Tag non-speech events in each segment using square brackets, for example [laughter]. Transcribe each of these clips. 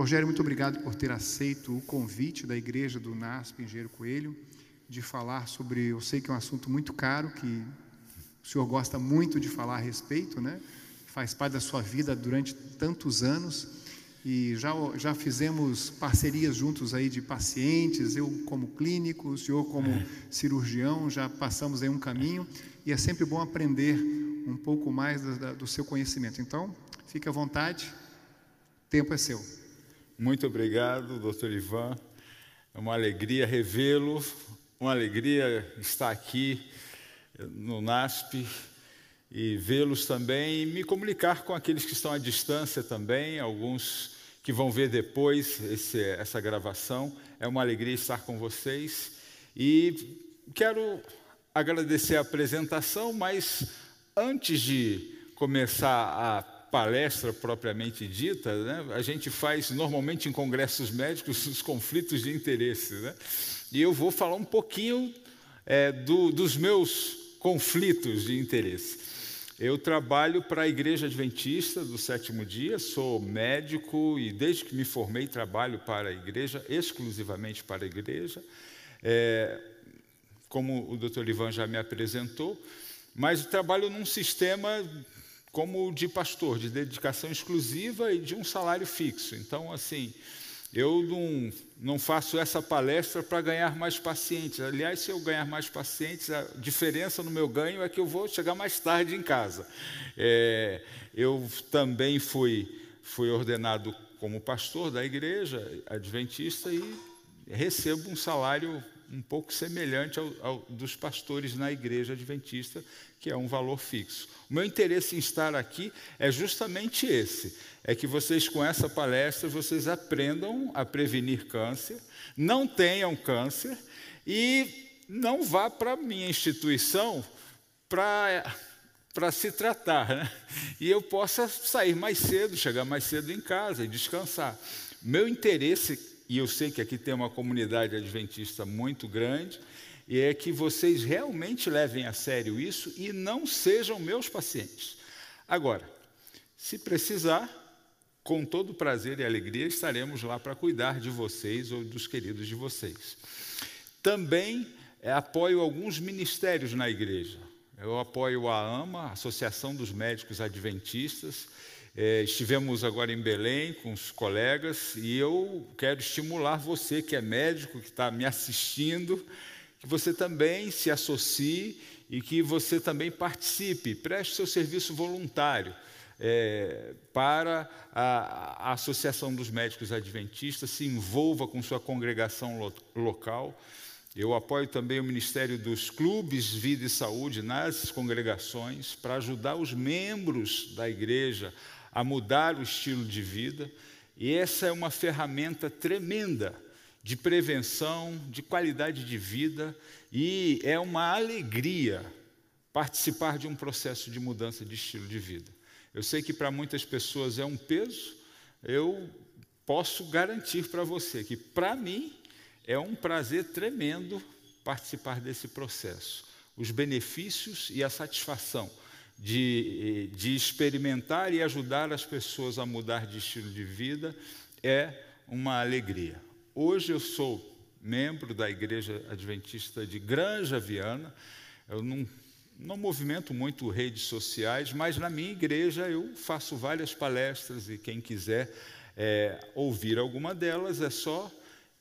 Rogério, muito obrigado por ter aceito o convite da igreja do NASP Engenheiro Coelho de falar sobre, eu sei que é um assunto muito caro, que o senhor gosta muito de falar a respeito, né? Faz parte da sua vida durante tantos anos e já, já fizemos parcerias juntos aí de pacientes, eu como clínico, o senhor como cirurgião, já passamos aí um caminho e é sempre bom aprender um pouco mais do, do seu conhecimento. Então, fique à vontade, tempo é seu. Muito obrigado, doutor Ivan. É uma alegria revê-lo, uma alegria estar aqui no NASP e vê-los também e me comunicar com aqueles que estão à distância também, alguns que vão ver depois esse, essa gravação. É uma alegria estar com vocês e quero agradecer a apresentação, mas antes de começar a palestra propriamente dita, né, a gente faz normalmente em congressos médicos [laughs] os conflitos de interesse. Né? E eu vou falar um pouquinho é, do, dos meus conflitos de interesse. Eu trabalho para a Igreja Adventista do Sétimo Dia, sou médico e desde que me formei trabalho para a igreja, exclusivamente para a igreja, é, como o doutor Ivan já me apresentou, mas trabalho num sistema como de pastor, de dedicação exclusiva e de um salário fixo. Então, assim, eu não, não faço essa palestra para ganhar mais pacientes. Aliás, se eu ganhar mais pacientes, a diferença no meu ganho é que eu vou chegar mais tarde em casa. É, eu também fui, fui ordenado como pastor da igreja adventista e recebo um salário um pouco semelhante ao, ao dos pastores na igreja adventista, que é um valor fixo. O meu interesse em estar aqui é justamente esse: é que vocês, com essa palestra, vocês aprendam a prevenir câncer, não tenham câncer e não vá para a minha instituição para para se tratar, né? e eu possa sair mais cedo, chegar mais cedo em casa e descansar. Meu interesse, e eu sei que aqui tem uma comunidade adventista muito grande, e é que vocês realmente levem a sério isso e não sejam meus pacientes. Agora, se precisar, com todo prazer e alegria estaremos lá para cuidar de vocês ou dos queridos de vocês. Também é, apoio alguns ministérios na igreja. Eu apoio a AMA, Associação dos Médicos Adventistas. É, estivemos agora em Belém com os colegas e eu quero estimular você que é médico, que está me assistindo, que você também se associe e que você também participe, preste seu serviço voluntário é, para a, a, Associação dos Médicos Adventistas, se envolva com sua congregação lo, local. Eu apoio também o Ministério dos Clubes Vida e Saúde nas congregações para ajudar os membros da igreja a mudar o estilo de vida. E essa é uma ferramenta tremenda de prevenção, de qualidade de vida, e é uma alegria participar de um processo de mudança de estilo de vida. Eu sei que para muitas pessoas é um peso, eu posso garantir para você que, para mim, é um prazer tremendo participar desse processo. Os benefícios e a satisfação de, de experimentar e ajudar as pessoas a mudar de estilo de vida é uma alegria. Hoje eu sou membro da Igreja Adventista de Granja Viana. Eu não, não movimento muito redes sociais, mas na minha igreja eu faço várias palestras e quem quiser é, ouvir alguma delas é só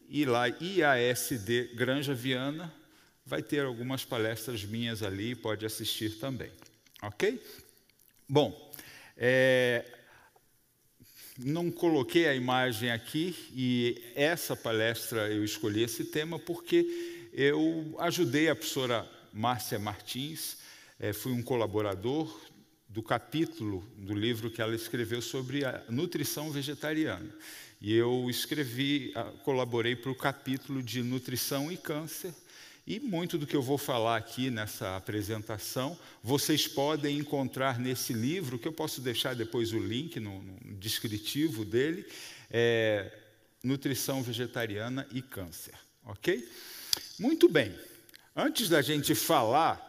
ir lá, IASD Granja Viana, vai ter algumas palestras minhas ali, pode assistir também. Ok? Bom, é, não coloquei a imagem aqui e essa palestra eu escolhi esse tema porque eu ajudei a professora Márcia Martins, é, fui um colaborador do capítulo do livro que ela escreveu sobre a nutrição vegetariana. E eu escrevi, colaborei para o capítulo de nutrição e câncer, e muito do que eu vou falar aqui nessa apresentação, vocês podem encontrar nesse livro, que eu posso deixar depois o link no, no descritivo dele, é, Nutrição Vegetariana e Câncer. Ok? Muito bem. Antes da gente falar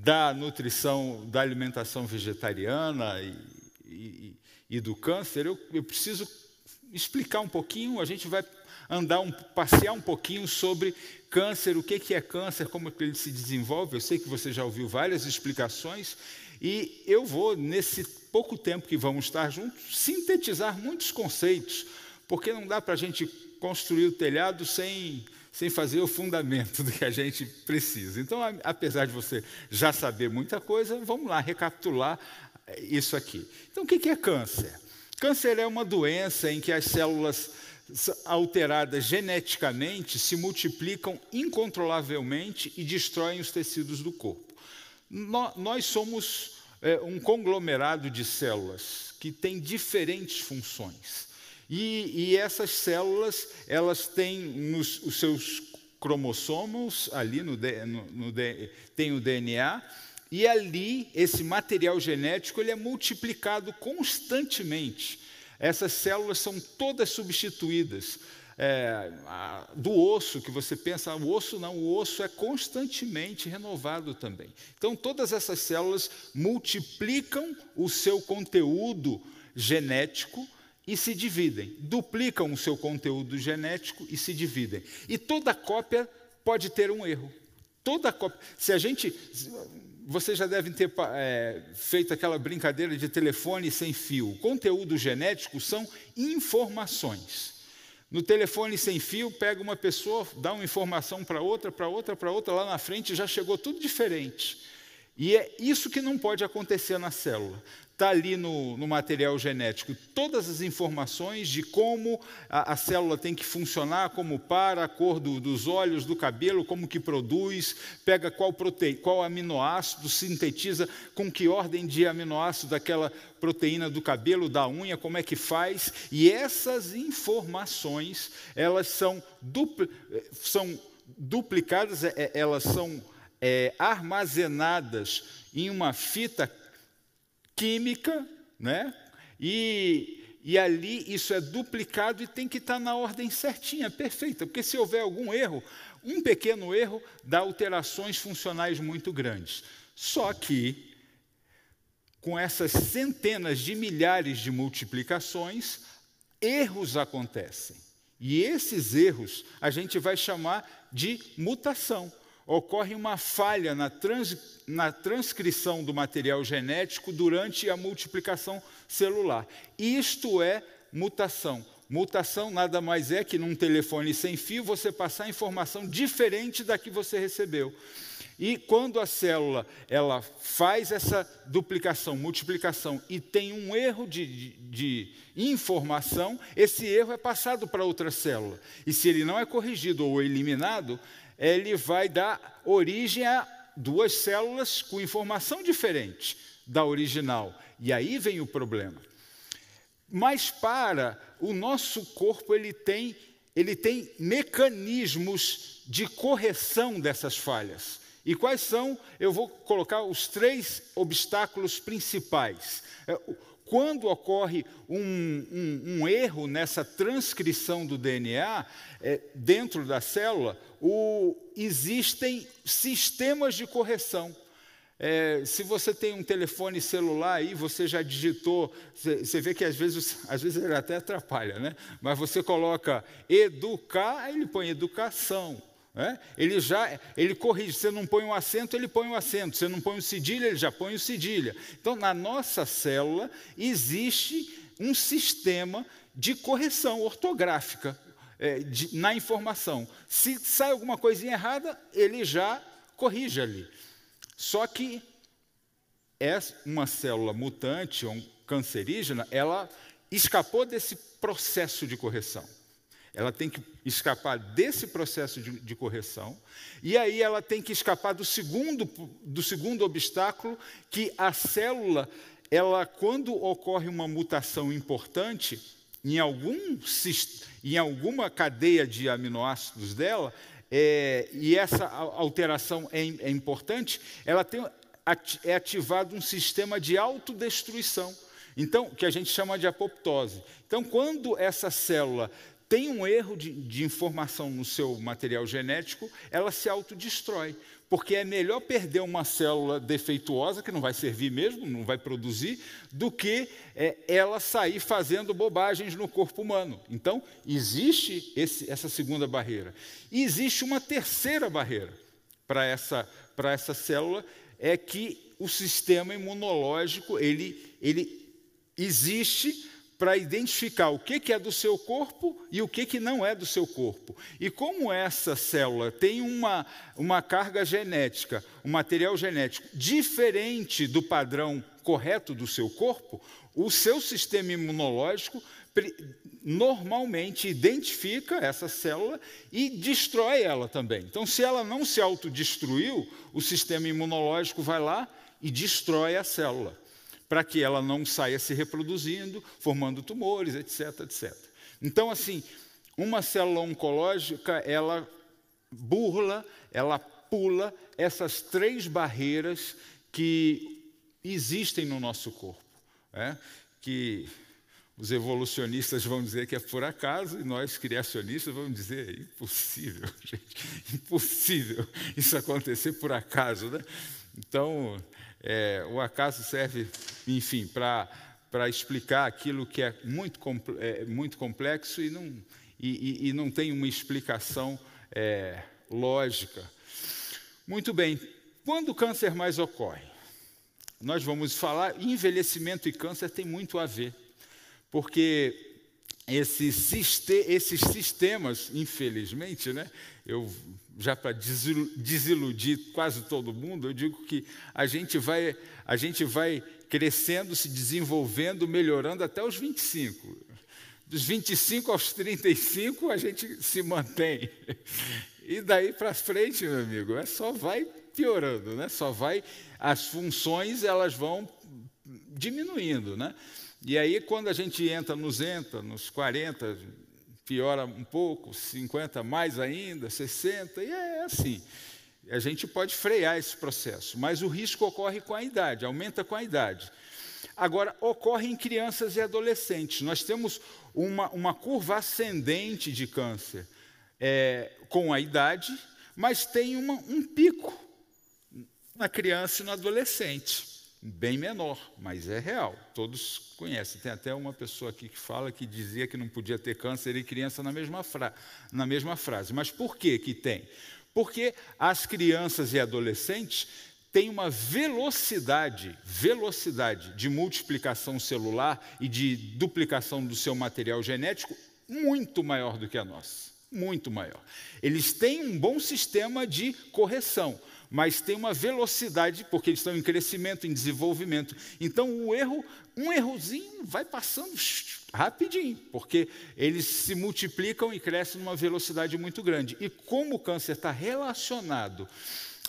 da nutrição, da alimentação vegetariana e, e, e do câncer, eu, eu preciso explicar um pouquinho, a gente vai andar um, passear um pouquinho sobre câncer, o que é câncer, como ele se desenvolve. Eu sei que você já ouviu várias explicações e eu vou, nesse pouco tempo que vamos estar juntos, sintetizar muitos conceitos, porque não dá para a gente construir o telhado sem, sem fazer o fundamento do que a gente precisa. Então, apesar de você já saber muita coisa, vamos lá recapitular eh, isso aqui. Então, o que é câncer? Câncer é uma doença em que as células alteradas geneticamente se multiplicam incontrolavelmente e destroem os tecidos do corpo. Nós somos é, um conglomerado de células que tem diferentes funções. E, e essas células, elas têm nos, os seus cromossomos, ali no, no, no, tem o DNA, e ali esse material genético ele é multiplicado constantemente. Essas células são todas substituídas. É, do osso, que você pensa, o osso não, o osso é constantemente renovado também. Então, todas essas células multiplicam o seu conteúdo genético e se dividem, duplicam o seu conteúdo genético e se dividem. E toda cópia pode ter um erro. Toda cópia. Se a gente. Vocês já devem ter é, feito aquela brincadeira de telefone sem fio. Conteúdo genético são informações. No telefone sem fio, pega uma pessoa, dá uma informação para outra, para outra, para outra, lá na frente já chegou tudo diferente. E é isso que não pode acontecer na célula está ali no, no, material genético todas as informações de como a, a célula tem que funcionar, como para, a cor do, dos olhos, do cabelo, como que produz, pega qual, prote, qual aminoácido, sintetiza com que ordem de aminoácido daquela proteína do cabelo, da unha, como é que faz. E essas informações, elas são, dupl, são duplicadas, é, é, elas são é, armazenadas em uma fita química, né? E, e ali isso é duplicado e tem que estar na ordem certinha, perfeita, porque se houver algum erro, um pequeno erro dá alterações funcionais muito grandes. Só que, com essas centenas de milhares de multiplicações, erros acontecem. E esses erros a gente vai chamar de mutação ocorre uma falha na, trans, na, transcrição do material genético durante a multiplicação celular. Isto é mutação. Mutação nada mais é que num telefone sem fio você passar informação diferente da que você recebeu. E quando a célula ela faz essa duplicação, multiplicação e tem um erro de, de, de informação, esse erro é passado para outra célula. E se ele não é corrigido ou eliminado, ele vai dar origem a duas células com informação diferente da original. E aí vem o problema. Mas para o nosso corpo ele tem ele tem mecanismos de correção dessas falhas. E quais são? Eu vou colocar os três obstáculos principais. Quando ocorre um, um, um erro nessa transcrição do DNA é, dentro da célula, o, existem sistemas de correção. É, se você tem um telefone celular aí, você já digitou, você vê que às vezes, às vezes ele até atrapalha, né? Mas você coloca educar, ele põe educação. É? Ele já, ele corrige. Você não põe um acento, ele põe um acento. Você não põe um cedilha, ele já põe o cedilha. Então, na nossa célula existe um sistema de correção ortográfica é, de, na informação. Se sai alguma coisinha errada, ele já corrige ali. Só que é uma célula mutante ou cancerígena, ela escapou desse processo de correção. Ela tem que escapar desse processo de, de, correção, e aí ela tem que escapar do segundo, do segundo obstáculo, que a célula, ela, quando ocorre uma mutação importante, em, algum, em alguma cadeia de aminoácidos dela, é, e essa alteração é, é importante, ela tem, é ativado um sistema de autodestruição. Então, que a gente chama de apoptose. Então, quando essa célula tem um erro de, de informação no seu material genético, ela se autodestrói porque é melhor perder uma célula defeituosa, que não vai servir mesmo, não vai produzir, do que é, ela sair fazendo bobagens no corpo humano. Então, existe esse, essa segunda barreira. E existe uma terceira barreira para essa, essa célula, é que o sistema imunológico ele, ele existe para identificar o que, que é do seu corpo e o que, que não é do seu corpo. E como essa célula tem uma, uma carga genética, um material genético diferente do padrão correto do seu corpo, o seu sistema imunológico normalmente identifica essa célula e destrói ela também. Então, se ela não se autodestruiu, o sistema imunológico vai lá e destrói a célula para que ela não saia se reproduzindo, formando tumores, etc, etc. Então, assim, uma célula oncológica, ela burla, ela pula essas três barreiras que existem no nosso corpo, né? que os evolucionistas vão dizer que é por acaso, e nós, criacionistas, vamos dizer é impossível, [laughs] gente, impossível isso acontecer por acaso. Né? Então, é, o acaso serve, enfim, para explicar aquilo que é muito, é, muito complexo e não, e, e, e, não tem uma explicação é, lógica. Muito bem, quando o câncer mais ocorre? Nós vamos falar, envelhecimento e câncer tem muito a ver, porque esses, esses sistemas, infelizmente, né, eu já para desiludir quase todo mundo, eu digo que a gente vai, a gente vai crescendo, se desenvolvendo, melhorando até os 25. Dos 25 aos 35 a gente se mantém. E daí para frente, meu amigo, é só vai piorando, né? Só vai as funções elas vão diminuindo, né? E aí, quando a gente entra nos entra, nos 40, piora um pouco, 50 mais ainda, 60, e é assim. A gente pode frear esse processo, mas o risco ocorre com a idade, aumenta com a idade. Agora, ocorre em crianças e adolescentes. Nós temos uma, uma curva ascendente de câncer é, com a idade, mas tem uma, um pico na criança e no adolescente bem menor, mas é real, todos conhecem. Tem até uma pessoa aqui que fala que dizia que não podia ter câncer e criança na mesma, fra na mesma frase. Mas por que que tem? Porque as crianças e adolescentes têm uma velocidade, velocidade de multiplicação celular e de duplicação do seu material genético muito maior do que a nossa, muito maior. Eles têm um bom sistema de correção, mas tem uma velocidade, porque eles estão em crescimento, em desenvolvimento. Então, o erro, um errozinho vai passando rapidinho, porque eles se multiplicam e crescem numa velocidade muito grande. E como o câncer está relacionado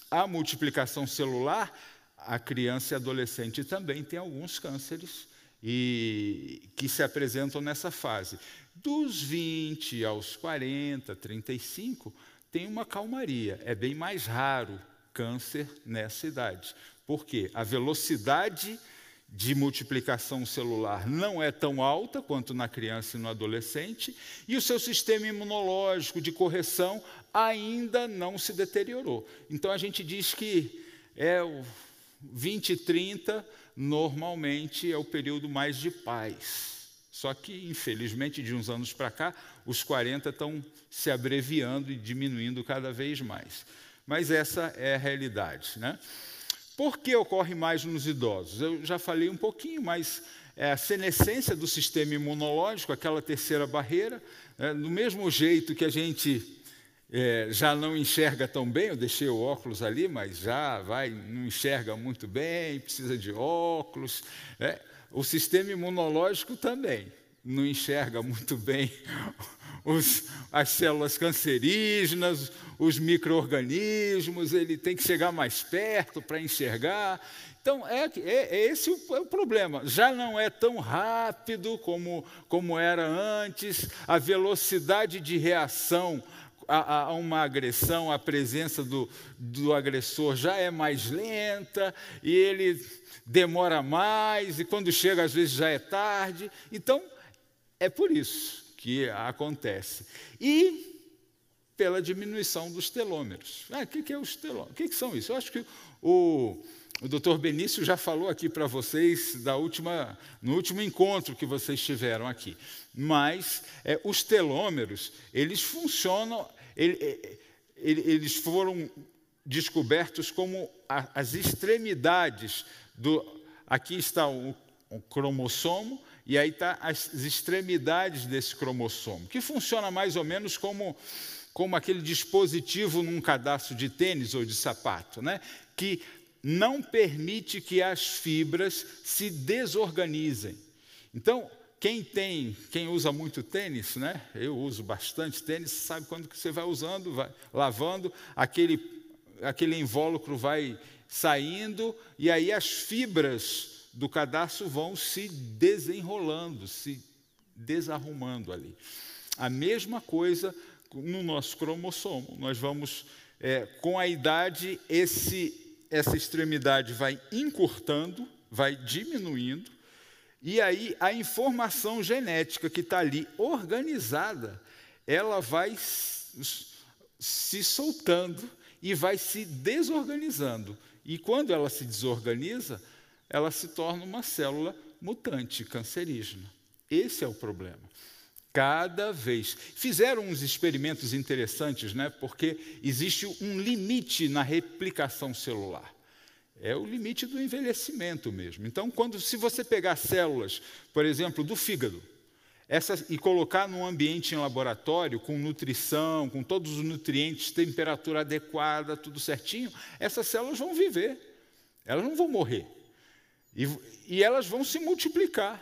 à multiplicação celular, a criança e adolescente também tem alguns cânceres e que se apresentam nessa fase. Dos 20 aos 40, 35, tem uma calmaria. É bem mais raro câncer nessa idade. Por quê? A velocidade de multiplicação celular não é tão alta quanto na criança e no adolescente, e o seu sistema imunológico de correção ainda não se deteriorou. Então a gente diz que é o 20 e 30 normalmente é o período mais de paz. Só que, infelizmente, de uns anos para cá, os 40 estão se abreviando e diminuindo cada vez mais mas essa é a realidade. Né? Por que ocorre mais nos idosos? Eu já falei um pouquinho, mas é a senescência do sistema imunológico, aquela terceira barreira, né? do mesmo jeito que a gente é, já não enxerga tão bem, eu deixei o óculos ali, mas já vai, não enxerga muito bem, precisa de óculos. Né? O sistema imunológico também não enxerga muito bem os, as células cancerígenas, os micro-organismos, ele tem que chegar mais perto para enxergar. Então, é, é, é esse o, é o, problema. Já não é tão rápido como, como era antes, a velocidade de reação a, a, uma agressão, a presença do, do agressor já é mais lenta, e ele demora mais, e quando chega, às vezes já é tarde. Então, é por isso que acontece. E pela diminuição dos telômeros. Ah, o que, que é os telômeros? O que, que são isso? Eu acho que o, o doutor Benício já falou aqui para vocês da última, no último encontro que vocês tiveram aqui. Mas é, os telômeros, eles funcionam, ele, é, ele, eles foram descobertos como a, as extremidades do. Aqui está o, o cromossomo, e aí está as extremidades desse cromossomo, que funciona mais ou menos como, como aquele dispositivo num cadastro de tênis ou de sapato, né? que não permite que as fibras se desorganizem. Então, quem tem, quem usa muito tênis, né? Eu uso bastante tênis, sabe quando que você vai usando, vai lavando, aquele, aquele invólucro vai saindo e aí as fibras do cadastro vão se desenrolando, se desarrumando ali. A mesma coisa no nosso cromossomo. Nós vamos, é, com a idade, esse essa extremidade vai encurtando, vai diminuindo, e aí a informação genética que está ali organizada, ela vai se soltando e vai se desorganizando. E quando ela se desorganiza, ela se torna uma célula mutante, cancerígena. Esse é o problema. Cada vez. Fizeram uns experimentos interessantes, né? porque existe um limite na replicação celular. É o limite do envelhecimento mesmo. Então, quando, se você pegar células, por exemplo, do fígado, essa, e colocar num ambiente em laboratório, com nutrição, com todos os nutrientes, temperatura adequada, tudo certinho, essas células vão viver, elas não vão morrer. E, e elas vão se multiplicar.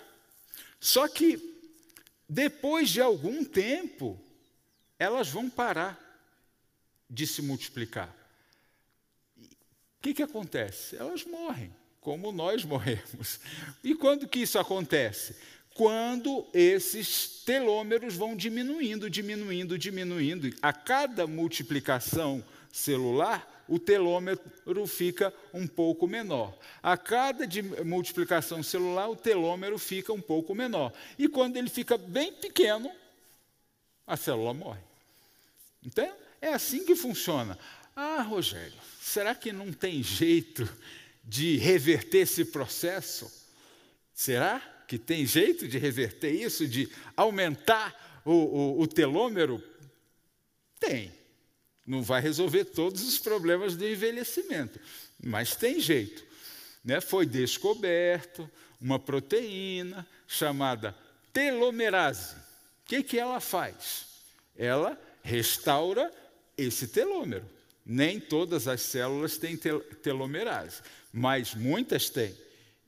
Só que depois de algum tempo, elas vão parar de se multiplicar. O que, que acontece? Elas morrem, como nós [laughs] morremos. E quando que isso acontece? Quando esses telômeros vão diminuindo, diminuindo, diminuindo. A cada multiplicação celular, o telômero fica um pouco menor. A cada multiplicação celular, o telômero fica um pouco menor. E quando ele fica bem pequeno, a célula morre. Então, é assim que funciona. Ah, Rogério, será que não tem jeito de reverter esse processo? Será que tem jeito de reverter isso, de aumentar o, o, o telômero? Tem. Não vai resolver todos os problemas do envelhecimento, mas tem jeito. Né? Foi descoberto uma proteína chamada telomerase. O que, que ela faz? Ela restaura esse telômero. Nem todas as células têm telomerase, mas muitas têm.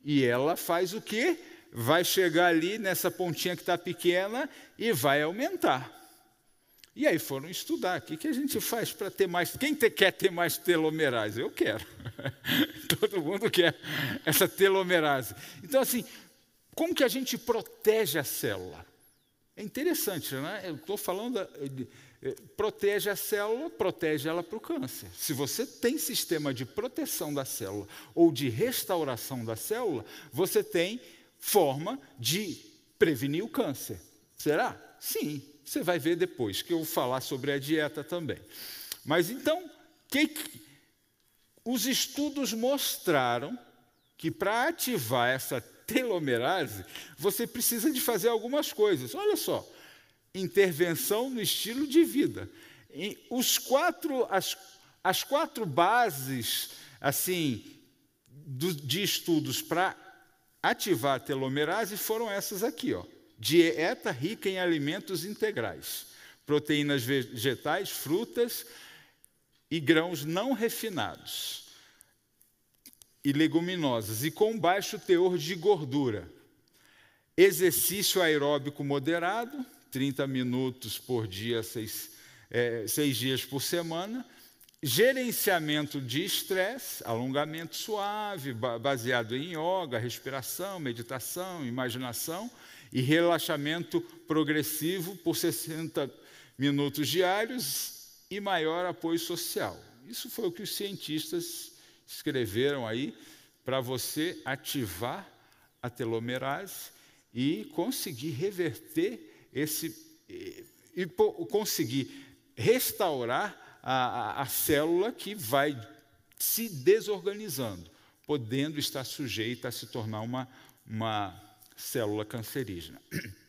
E ela faz o quê? Vai chegar ali nessa pontinha que está pequena e vai aumentar. E aí foram estudar. O que, a gente faz para ter mais. Quem te, quer ter mais telomerase? Eu quero. [laughs] Todo mundo quer essa telomerase. Então, assim, como que a gente protege a célula? É interessante, né? Eu estou falando. De, eh, protege a célula, protege ela para o câncer. Se você tem sistema de proteção da célula ou de restauração da célula, você tem forma de prevenir o câncer. Será? Sim. Você vai ver depois, que eu vou falar sobre a dieta também. Mas então, que, os estudos mostraram que para ativar essa telomerase, você precisa de fazer algumas coisas. Olha só, intervenção no estilo de vida. E os quatro, as, as quatro bases assim do, de estudos para ativar a telomerase foram essas aqui, ó. Dieta rica em alimentos integrais, proteínas vegetais, frutas e grãos não refinados e leguminosas e com baixo teor de gordura. Exercício aeróbico moderado, 30 minutos por dia, seis, é, seis dias por semana. Gerenciamento de estresse, alongamento suave, baseado em yoga, respiração, meditação, imaginação e relaxamento progressivo por 60 minutos diários e maior apoio social. Isso foi o que os cientistas escreveram aí para você ativar a telomerase e conseguir reverter esse e, conseguir restaurar a, a, a célula que vai se desorganizando, podendo estar sujeita a se tornar uma, uma célula cancerígena. [clears throat]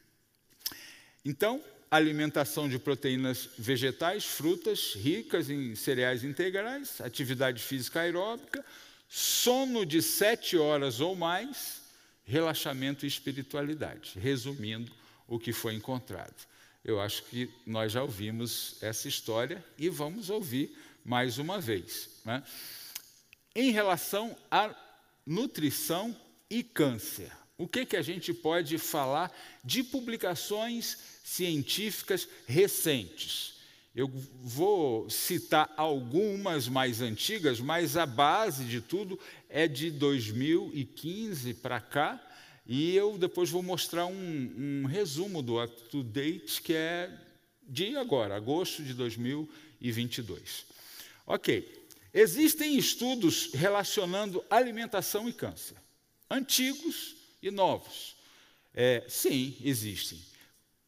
Então, alimentação de proteínas vegetais, frutas ricas em cereais integrais, atividade física aeróbica, sono de sete horas ou mais, relaxamento e espiritualidade. Resumindo o que foi encontrado. Eu acho que nós já ouvimos essa história e vamos ouvir mais uma vez. Né? Em relação à nutrição e câncer, o que, que a gente pode falar de publicações científicas recentes? Eu vou citar algumas mais antigas, mas a base de tudo é de 2015 para cá, e eu depois vou mostrar um, um resumo do Up to Date, que é de agora, agosto de 2022. Ok. Existem estudos relacionando alimentação e câncer, antigos e novos. É, sim, existem.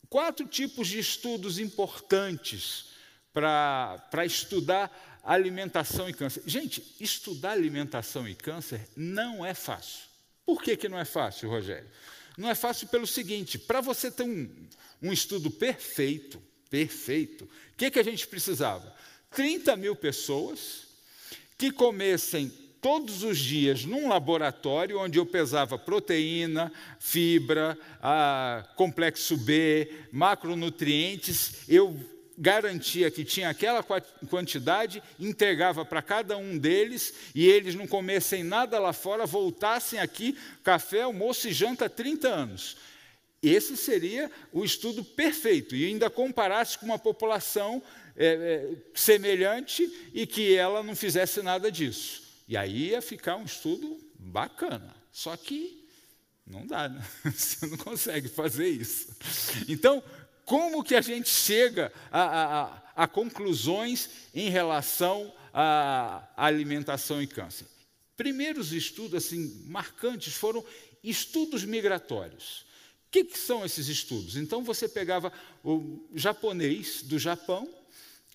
Quatro tipos de estudos importantes para estudar alimentação e câncer. Gente, estudar alimentação e câncer não é fácil. Por que, que não é fácil, Rogério? Não é fácil pelo seguinte: para você ter um, um estudo perfeito, perfeito, o que, que a gente precisava? 30 mil pessoas que comessem todos os dias num laboratório onde eu pesava proteína, fibra, complexo B, macronutrientes, eu garantia que tinha aquela quantidade, entregava para cada um deles e eles não comessem nada lá fora, voltassem aqui, café, almoço e janta há 30 anos. Esse seria o estudo perfeito, e ainda comparasse com uma população é, é, semelhante e que ela não fizesse nada disso. E aí ia ficar um estudo bacana. Só que não dá, né? [laughs] Você não consegue fazer isso. Então, como que a gente chega a, a, a conclusões em relação à alimentação e câncer? Primeiros estudos assim marcantes foram estudos migratórios. O que, que são esses estudos? Então você pegava o japonês do Japão,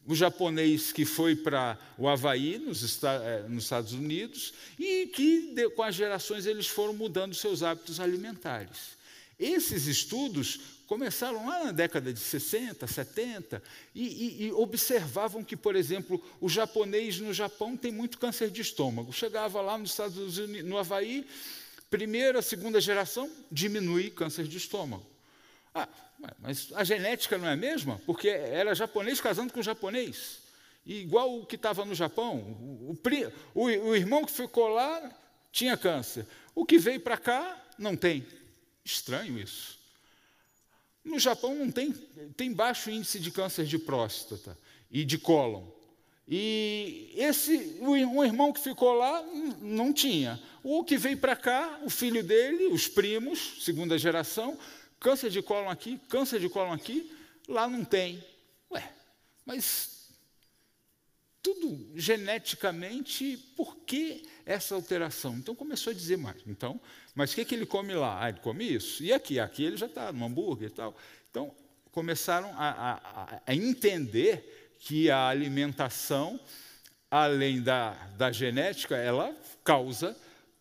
o japonês que foi para o Havaí, nos, eh, Estados Unidos, e que, com as gerações, eles foram mudando seus hábitos alimentares. Esses estudos começaram lá na década de 60, 70, e, e, e, observavam que, por exemplo, o japonês no Japão tem muito câncer de estômago. Chegava lá nos Estados Unidos, no Havaí, primeira, segunda geração, diminui câncer de estômago. Ah, mas a genética não é a mesma? Porque era japonês casando com japonês. E igual o que estava no Japão. O, o, o, irmão que ficou lá tinha câncer. O que veio para cá não tem. Estranho isso. No Japão não tem, tem baixo índice de câncer de próstata e de cólon. E esse, um irmão que ficou lá não tinha. O que veio para cá, o filho dele, os primos, segunda geração, câncer de cólon aqui, câncer de cólon aqui, lá não tem. Ué, mas tudo geneticamente, por que essa alteração? Então começou a dizer mais. Então, mas o que, que ele come lá? Ah, ele come isso. E aqui? Aqui ele já está no hambúrguer e tal. Então, começaram a, a, a entender que a alimentação, além da, da genética, ela causa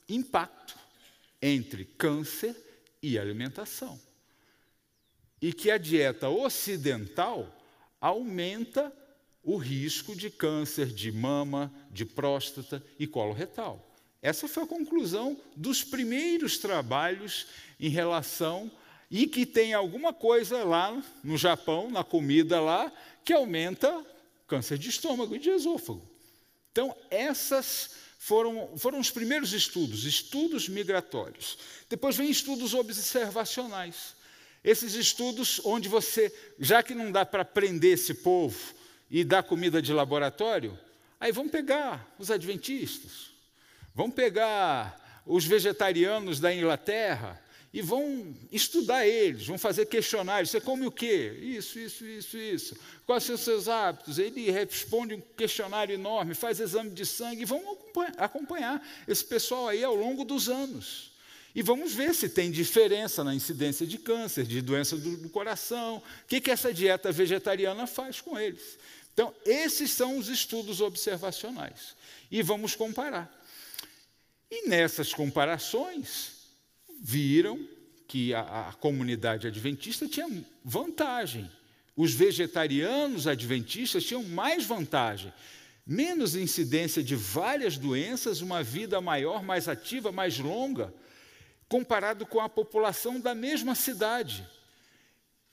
impacto entre câncer e alimentação e que a dieta ocidental aumenta o risco de câncer de mama, de próstata e colo retal. Essa foi a conclusão dos primeiros trabalhos em relação e que tem alguma coisa lá no Japão, na comida lá, que aumenta câncer de estômago e de esôfago. Então, essas foram, foram os primeiros estudos, estudos migratórios. Depois vem estudos observacionais. Esses estudos onde você, já que não dá para prender esse povo e dar comida de laboratório, aí vamos pegar os adventistas, vamos pegar os vegetarianos da Inglaterra e vão estudar eles, vão fazer questionários. Você come o quê? Isso, isso, isso, isso. Quais são os seus hábitos? Ele responde um questionário enorme, faz exame de sangue e vão acompanhar esse pessoal aí ao longo dos anos. E vamos ver se tem diferença na incidência de câncer, de doença do, do coração, o que, que essa dieta vegetariana faz com eles. Então, esses são os estudos observacionais. E vamos comparar. E nessas comparações, viram que a, a comunidade adventista tinha vantagem. Os vegetarianos adventistas tinham mais vantagem. Menos incidência de várias doenças, uma vida maior, mais ativa, mais longa, comparado com a população da mesma cidade.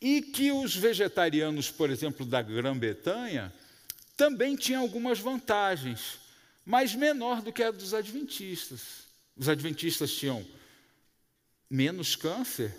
E que os vegetarianos, por exemplo, da Grã-Bretanha, também tinham algumas vantagens, mas menor do que a dos adventistas. Os adventistas tinham menos câncer,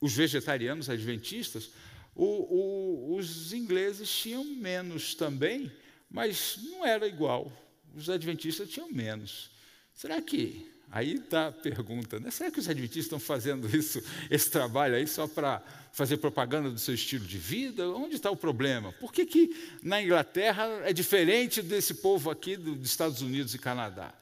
os vegetarianos adventistas, o, o, os ingleses tinham menos também, mas não era igual. Os adventistas tinham menos. Será que Aí está a pergunta, né? será que os adventistas estão fazendo isso, esse trabalho aí só para fazer propaganda do seu estilo de vida? Onde está o problema? Por que, que na Inglaterra é diferente desse povo aqui dos Estados Unidos e Canadá?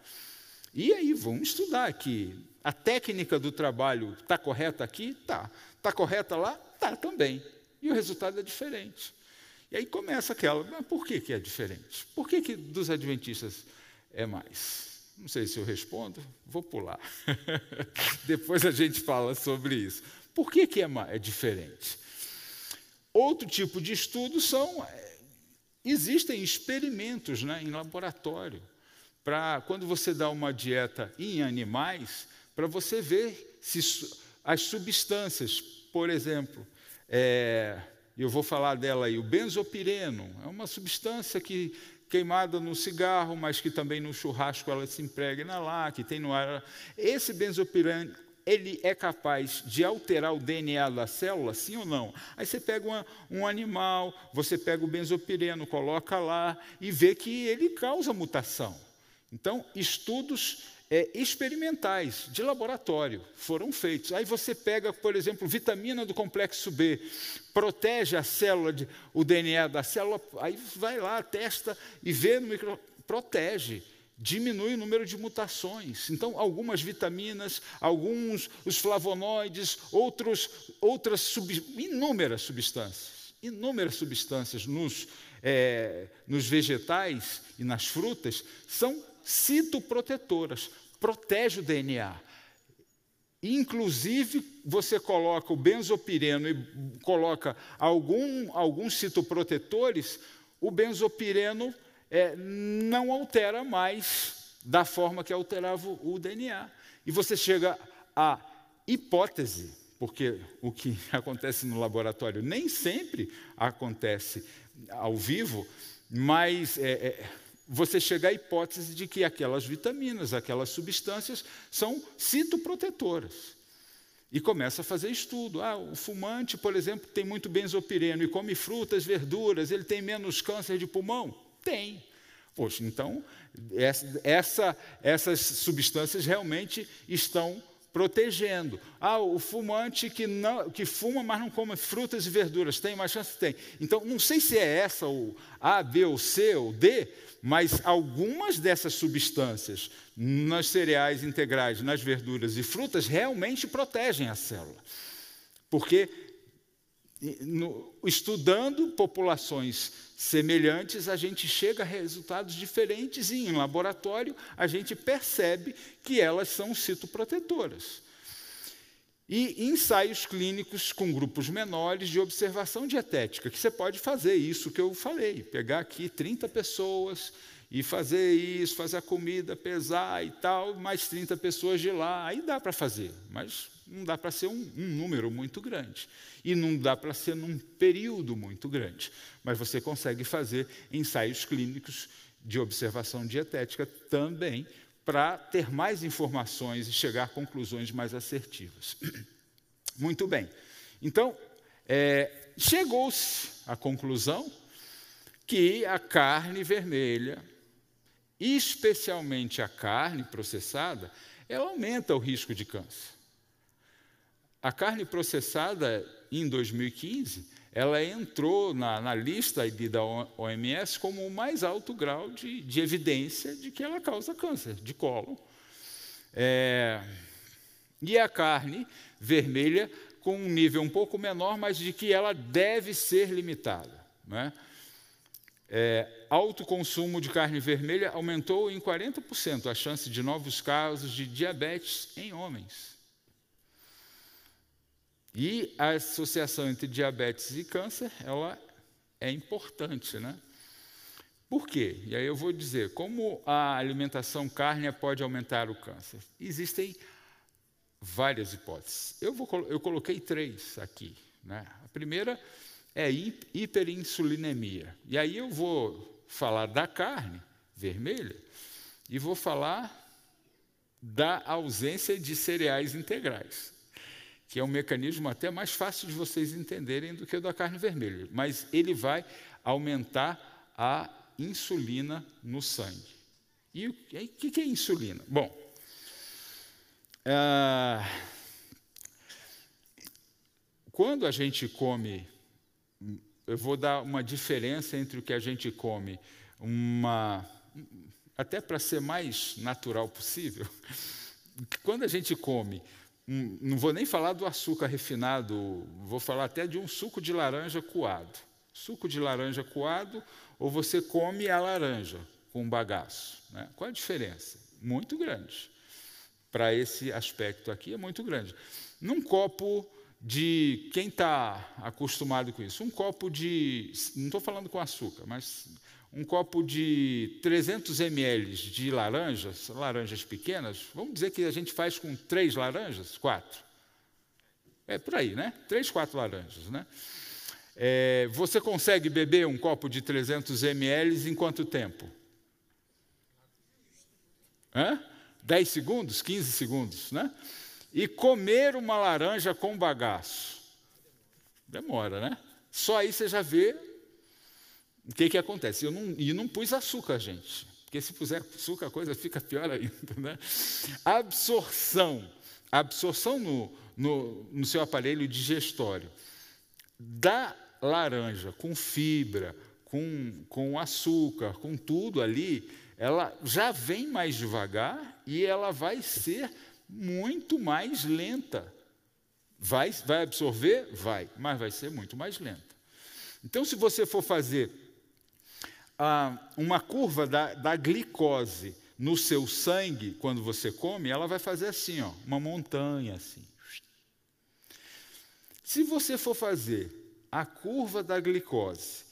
E aí vamos estudar aqui. A técnica do trabalho está correta aqui? Está. Está correta lá? Está também. E o resultado é diferente. E aí começa aquela, mas por que, que é diferente? Por que, que dos adventistas é mais? Não sei se eu respondo, vou pular. [laughs] Depois a gente fala sobre isso. Por que, que é, é diferente? Outro tipo de estudo são. É, existem experimentos né, em laboratório para quando você dá uma dieta em animais, para você ver se as substâncias, por exemplo, é, eu vou falar dela aí, o benzopireno, é uma substância que queimada no cigarro, mas que também no churrasco ela se impregna lá, que tem no ar. Esse benzopireno, ele é capaz de alterar o DNA da célula, sim ou não? Aí você pega uma, um animal, você pega o benzopireno, coloca lá e vê que ele causa mutação. Então, estudos é, experimentais, de laboratório, foram feitos. Aí você pega, por exemplo, vitamina do complexo B, protege a célula, de, o DNA da célula, aí vai lá, testa e vê no micro, protege diminui o número de mutações. Então, algumas vitaminas, alguns os flavonoides, outros, outras sub, inúmeras substâncias, inúmeras substâncias nos, é, nos vegetais e nas frutas são citoprotetoras, protege o DNA. Inclusive, você coloca o benzopireno e coloca algum, alguns citoprotetores, o benzopireno é, não altera mais da forma que alterava o DNA. E você chega à hipótese, porque o que [laughs] acontece no laboratório nem sempre acontece ao vivo, mas é, é, você chega à hipótese de que aquelas vitaminas, aquelas substâncias são citoprotetoras. E começa a fazer estudo. Ah, o fumante, por exemplo, tem muito benzopireno e come frutas, verduras, ele tem menos câncer de pulmão? Tem. Poxa, então, essa, essas substâncias realmente estão protegendo. Ah, o fumante que, não, que fuma, mas não come frutas e verduras, tem mais chance? Tem. Então, não sei se é essa o A, B ou C ou D, mas algumas dessas substâncias nas cereais integrais, nas verduras e frutas, realmente protegem a célula. Porque no, estudando populações semelhantes, a gente chega a resultados diferentes e em laboratório a gente percebe que elas são citoprotetoras. E ensaios clínicos com grupos menores de observação dietética, que você pode fazer isso que eu falei, pegar aqui 30 pessoas e fazer isso, fazer a comida, pesar e tal, mais 30 pessoas de lá, aí dá para fazer, mas não dá para ser um, um, número muito grande. E não dá para ser num período muito grande. Mas você consegue fazer ensaios clínicos de observação dietética também, para ter mais informações e chegar a conclusões mais assertivas. [clears throat] Muito bem. Então, é, chegou-se à conclusão que a carne vermelha, especialmente a carne processada, ela aumenta o risco de câncer. A carne processada, em 2015, ela entrou na, na lista da OMS como o mais alto grau de, de evidência de que ela causa câncer de colo. É, E a carne vermelha com um nível um pouco menor, mas de que ela deve ser limitada. Né? É, alto consumo de carne vermelha aumentou em 40% a chance de novos casos de diabetes em homens. E a associação entre diabetes e câncer, ela é importante, né? Por quê? E aí eu vou dizer, como a alimentação cárnea pode aumentar o câncer? Existem várias hipóteses. Eu, vou, eu coloquei três aqui. Né? A primeira é hiperinsulinemia. E aí eu vou falar da carne vermelha e vou falar da ausência de cereais integrais, que é um mecanismo até mais fácil de vocês entenderem do que o da carne vermelha, mas ele vai aumentar a insulina no sangue. E o que é insulina? Bom, ah, quando a gente come, eu vou dar uma diferença entre o que a gente come, uma, até para ser mais natural possível, [laughs] quando a gente come, não vou nem falar do açúcar refinado, vou falar até de um suco de laranja coado. Suco de laranja coado, ou você come a laranja com bagaço. Né? Qual a diferença? Muito grande para esse aspecto aqui é muito grande. Num copo de. Quem está acostumado com isso? Um copo de. Não estou falando com açúcar, mas um copo de 300 ml de laranjas, laranjas pequenas, vamos dizer que a gente faz com três laranjas, quatro. É por aí, né? Três, quatro laranjas, né? É, você consegue beber um copo de 300 ml em quanto tempo? Hã? 10 segundos, 15 segundos, né? E comer uma laranja com bagaço. Demora, né? Só aí você já vê o que, que acontece. Eu não, e não pus açúcar, gente. Porque se puser açúcar, a coisa fica pior ainda. Né? Absorção. Absorção no, no, no seu aparelho digestório da laranja com fibra, com, com açúcar, com tudo ali, ela já vem mais devagar e ela vai ser muito mais lenta. Vai, vai absorver? Vai, mas vai ser muito mais lenta. Então, se você for fazer ah, uma curva da, da glicose no seu sangue, quando você come, ela vai fazer assim, ó, uma montanha assim. Se você for fazer a curva da glicose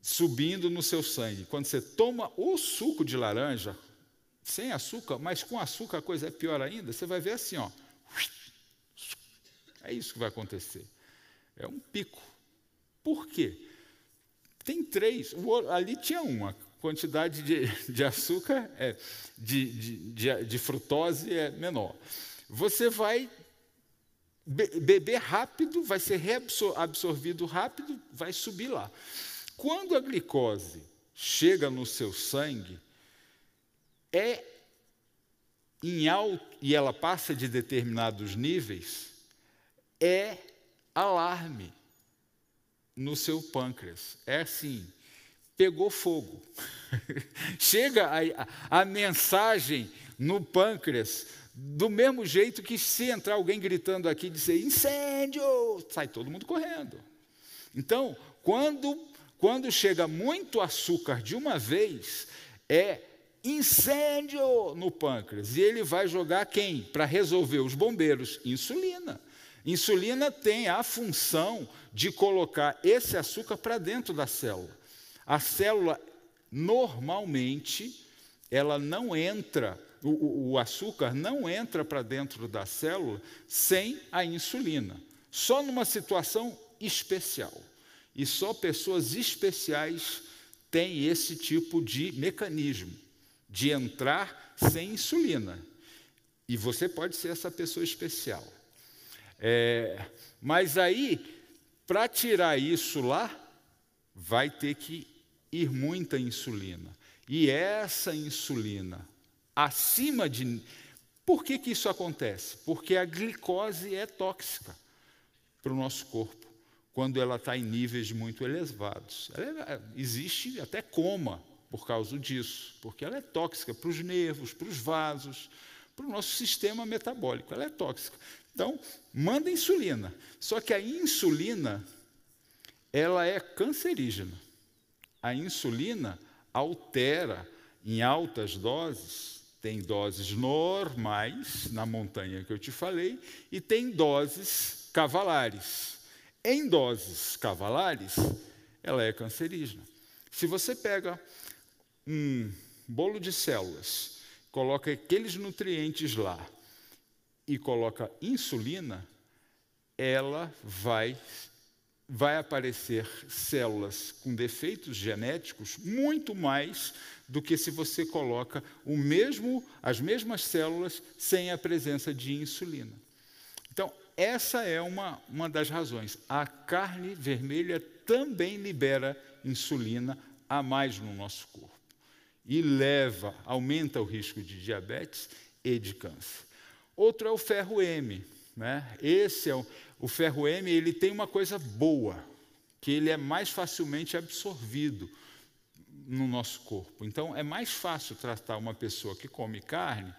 subindo no seu sangue. Quando você toma o suco de laranja, sem açúcar, mas com açúcar a coisa é pior ainda, você vai ver assim, ó. É isso que vai acontecer. É um pico. Por quê? Tem três. Ali tinha uma. Quantidade de, [laughs] de açúcar, é, de, de, de, de frutose é menor. Você vai beber rápido, vai ser reabsorvido rápido, vai subir lá. Quando a glicose chega no seu sangue, é em alto e ela passa de determinados níveis, é alarme no seu pâncreas. É assim, pegou fogo. [laughs] Chega a, a, mensagem no pâncreas do mesmo jeito que se entrar alguém gritando aqui e dizer incêndio, sai todo mundo correndo. Então, quando quando chega muito açúcar de uma vez, é incêndio no pâncreas. E ele vai jogar quem? Para resolver os bombeiros? Insulina. Insulina tem a função de colocar esse açúcar para dentro da célula. A célula, normalmente, ela não entra, o, o açúcar não entra para dentro da célula sem a insulina. Só numa situação especial. E só pessoas especiais têm esse tipo de mecanismo de entrar sem insulina. E você pode ser essa pessoa especial. É, mas aí, para tirar isso lá, vai ter que ir muita insulina. E essa insulina, acima de. Por que, que isso acontece? Porque a glicose é tóxica para o nosso corpo quando ela está em níveis muito elevados. É, existe até coma por causa disso, porque ela é tóxica para os nervos, para os vasos, para o nosso sistema metabólico. Ela é tóxica. Então, manda insulina. Só que a insulina, ela é cancerígena. A insulina altera em altas doses, tem doses normais, na montanha que eu te falei, e tem doses cavalares. Em doses cavalares, ela é cancerígena. Se você pega um bolo de células, coloca aqueles nutrientes lá e coloca insulina, ela vai vai aparecer células com defeitos genéticos muito mais do que se você coloca o mesmo as mesmas células sem a presença de insulina. Então, essa é uma, uma das razões. A carne vermelha também libera insulina a mais no nosso corpo e leva, aumenta o risco de diabetes e de câncer. Outro é o ferro M. Né? Esse é o, o ferro M, ele tem uma coisa boa, que ele é mais facilmente absorvido no nosso corpo. Então, é mais fácil tratar uma pessoa que come carne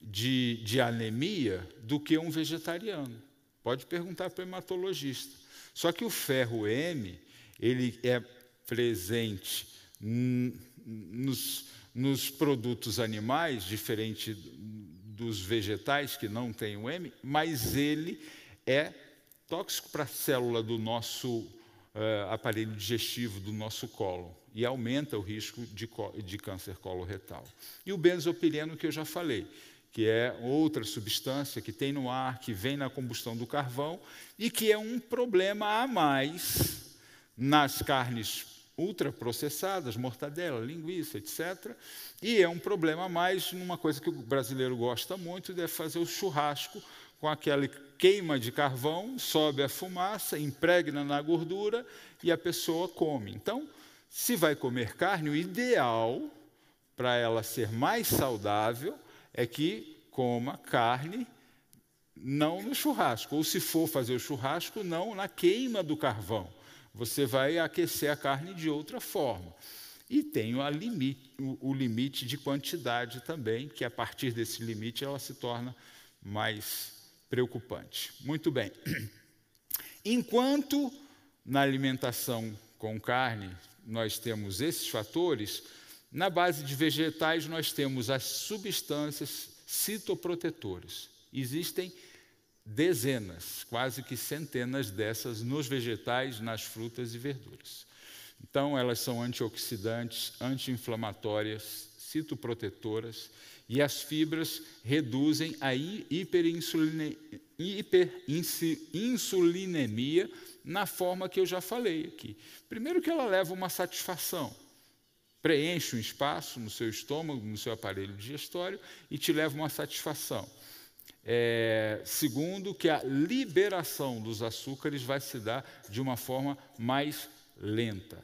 de, de anemia do que um vegetariano. Pode perguntar para o hematologista. Só que o ferro M, ele é presente nos, nos produtos animais, diferente dos vegetais que não têm o M, mas ele é tóxico para a célula do nosso uh, aparelho digestivo, do nosso colo, e aumenta o risco de, de câncer coloretal. E o benzopireno, que eu já falei, que é outra substância que tem no ar, que vem na combustão do carvão e que é um problema a mais nas carnes ultraprocessadas, mortadela, linguiça, etc. E é um problema mais numa coisa que o brasileiro gosta muito, é fazer o churrasco com aquela queima de carvão, sobe a fumaça, impregna na gordura e a pessoa come. Então, se vai comer carne, o ideal para ela ser mais saudável é que coma carne não no churrasco, ou se for fazer o churrasco, não na queima do carvão você vai aquecer a carne de outra forma. E tem o limite, o limite de quantidade também, que a partir desse limite ela se torna mais preocupante. Muito bem. [clears throat] Enquanto na alimentação com carne nós temos esses fatores, na base de vegetais nós temos as substâncias citoprotetoras. Existem dezenas, quase que centenas dessas nos vegetais, nas frutas e verduras. Então, elas são antioxidantes, anti-inflamatórias, citoprotetoras, e as fibras reduzem a hiperinsulinemia na forma que eu já falei aqui. Primeiro, que ela leva uma satisfação, preenche um espaço no seu estômago, no seu aparelho digestório e te leva uma satisfação. É, segundo, que a liberação dos açúcares vai se dar de uma forma mais lenta.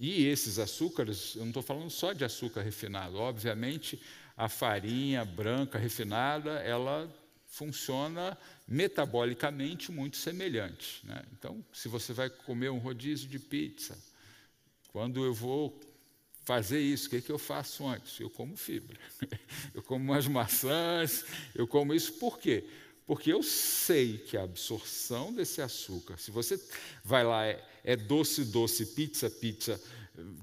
E esses açúcares, eu não estou falando só de açúcar refinado, obviamente a farinha branca refinada, ela funciona metabolicamente muito semelhante. Né? Então, se você vai comer um rodízio de pizza, quando eu vou fazer isso, o que, é que eu faço antes? Eu como fibra. [laughs] Eu como umas maçãs, eu como isso por quê? Porque eu sei que a absorção desse açúcar, se você vai lá, é, é doce, doce, pizza, pizza,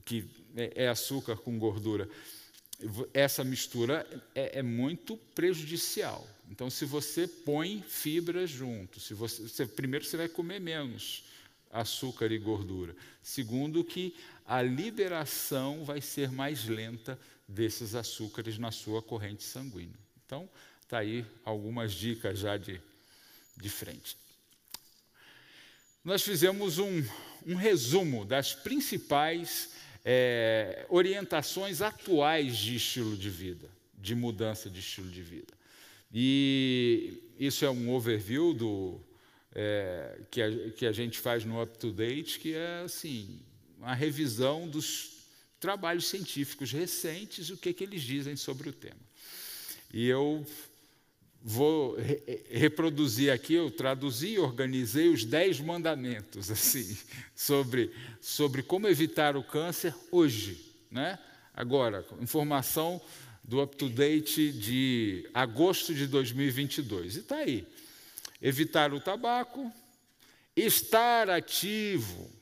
que é, é açúcar com gordura, essa mistura é, é, muito prejudicial. Então, se você põe fibra junto, se você, você, primeiro você vai comer menos açúcar e gordura. Segundo, que a liberação vai ser mais lenta desses açúcares na sua corrente sanguínea. Então, está aí algumas dicas já de, de frente. Nós fizemos um, um resumo das principais é, orientações atuais de estilo de vida, de mudança de estilo de vida. E isso é um overview do, é, que, a, que a gente faz no Up to Date, que é assim, uma revisão dos trabalhos científicos recentes, o que, que eles dizem sobre o tema. E eu vou re reproduzir aqui, eu traduzi e organizei os dez mandamentos [laughs] assim sobre, sobre como evitar o câncer hoje. Né? Agora, informação do up-to-date de agosto de 2022. E está aí. Evitar o tabaco, estar ativo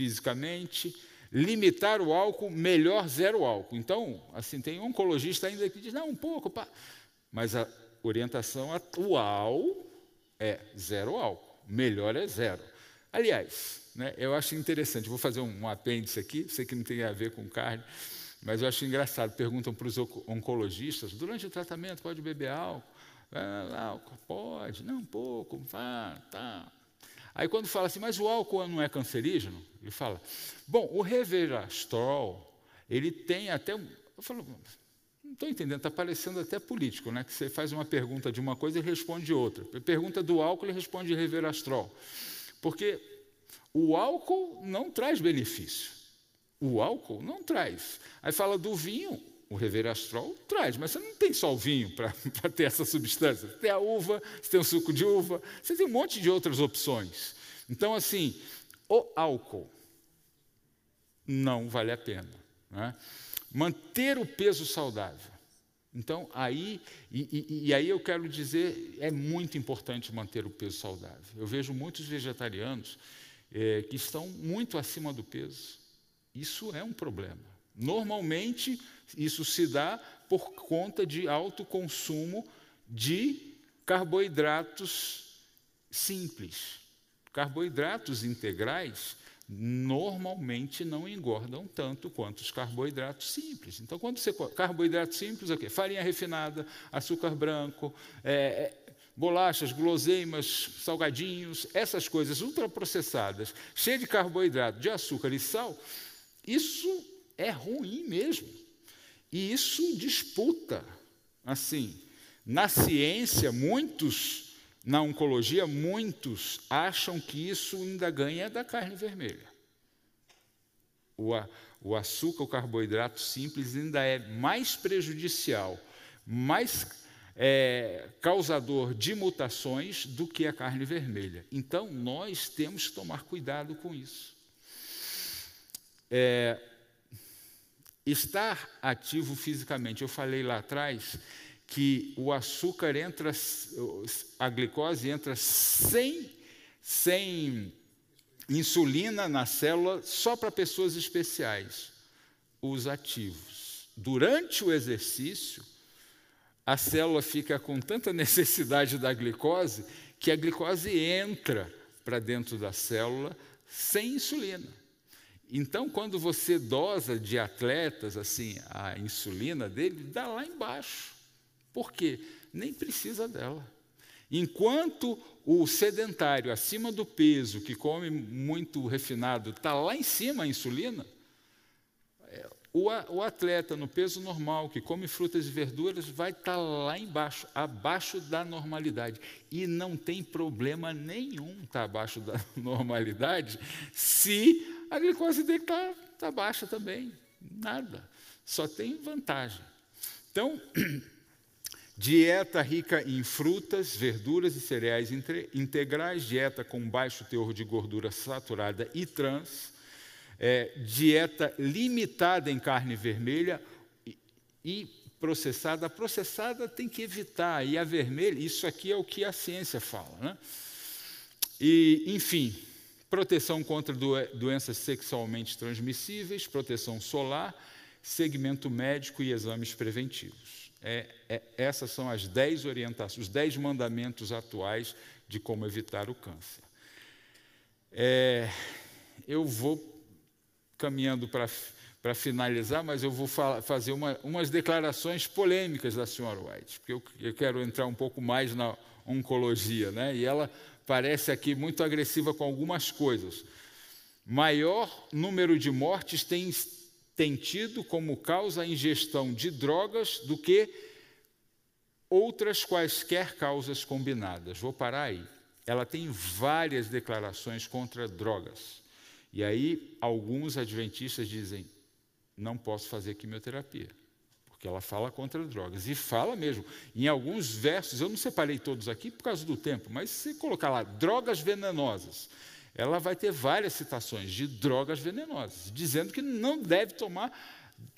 fisicamente, limitar o álcool, melhor zero álcool. Então, assim, tem um oncologista ainda que diz, não, um pouco, pá. mas a orientação atual é zero álcool, melhor é zero. Aliás, né, eu acho interessante, vou fazer um, apêndice aqui, sei que não tem a ver com carne, mas eu acho engraçado, perguntam para os oncologistas, durante o tratamento pode beber álcool? Ah, álcool pode, não, um pouco, vá, tá. Aí quando fala assim, mas o álcool não é cancerígeno? Ele fala, bom, o reverastrol, ele tem até... Eu falo, não estou entendendo, está parecendo até político, né? que você faz uma pergunta de uma coisa e responde outra. Pergunta do álcool, ele responde reverastrol. Porque o álcool não traz benefício. O álcool não traz. Aí fala do vinho, o reverastrol traz, mas você não tem só o vinho para [laughs] ter essa substância. Você tem a uva, você tem o suco de uva, você tem um monte de outras opções. Então, assim, o álcool não vale a pena. Né? Manter o peso saudável. Então, aí, e, e, e, aí eu quero dizer, é muito importante manter o peso saudável. Eu vejo muitos vegetarianos é, que estão muito acima do peso. Isso é um problema. Normalmente, isso se dá por conta de alto consumo de carboidratos simples. Carboidratos integrais normalmente não engordam tanto quanto os carboidratos simples. Então, quando você carboidrato simples, o quê? Farinha refinada, açúcar branco, é, é, bolachas, guloseimas, salgadinhos, essas coisas ultraprocessadas, cheias de carboidrato, de açúcar e sal, isso é ruim mesmo. E isso disputa. Assim, na ciência, muitos na oncologia, muitos acham que isso ainda ganha da carne vermelha. O, o açúcar, o carboidrato simples, ainda é mais prejudicial, mais é, causador de mutações do que a carne vermelha. Então, nós temos que tomar cuidado com isso. É, estar ativo fisicamente, eu falei lá atrás que o açúcar entra, a glicose entra sem, sem insulina na célula só para pessoas especiais, os ativos. Durante o exercício, a célula fica com tanta [laughs] necessidade da glicose que a glicose entra para dentro da célula sem insulina. Então, quando você dosa de atletas assim a insulina dele, dá lá embaixo. Por quê? Nem precisa dela. Enquanto o sedentário acima do peso, que come muito refinado, está lá em cima a insulina, é, o atleta no peso normal, que come frutas e verduras, vai estar tá lá embaixo, abaixo da normalidade. E não tem problema nenhum estar tá abaixo da [laughs] normalidade se a glicose dele está tá baixa também. Nada. Só tem vantagem. Então, [clears throat] Dieta rica em frutas, verduras e cereais integrais, dieta com baixo teor de gordura saturada e trans, é, dieta limitada em carne vermelha e, processada. A processada tem que evitar, e a vermelha, isso aqui é o que a ciência fala. Né? E, enfim, proteção contra doenças sexualmente transmissíveis, proteção solar, segmento médico e exames preventivos. É, é, essas são as dez orientações, os dez mandamentos atuais de como evitar o câncer. É, eu vou caminhando para finalizar, mas eu vou fazer uma, umas declarações polêmicas da senhora White, porque eu, eu, quero entrar um pouco mais na oncologia, né? e ela parece aqui muito agressiva com algumas coisas. Maior número de mortes tem tem tido como causa a ingestão de drogas do que outras quaisquer causas combinadas. Vou parar aí. Ela tem várias declarações contra drogas. E aí, alguns adventistas dizem: não posso fazer quimioterapia, porque ela fala contra drogas. E fala mesmo. Em alguns versos, eu não separei todos aqui por causa do tempo, mas se colocar lá drogas venenosas, ela vai ter várias citações de drogas venenosas, dizendo que não deve tomar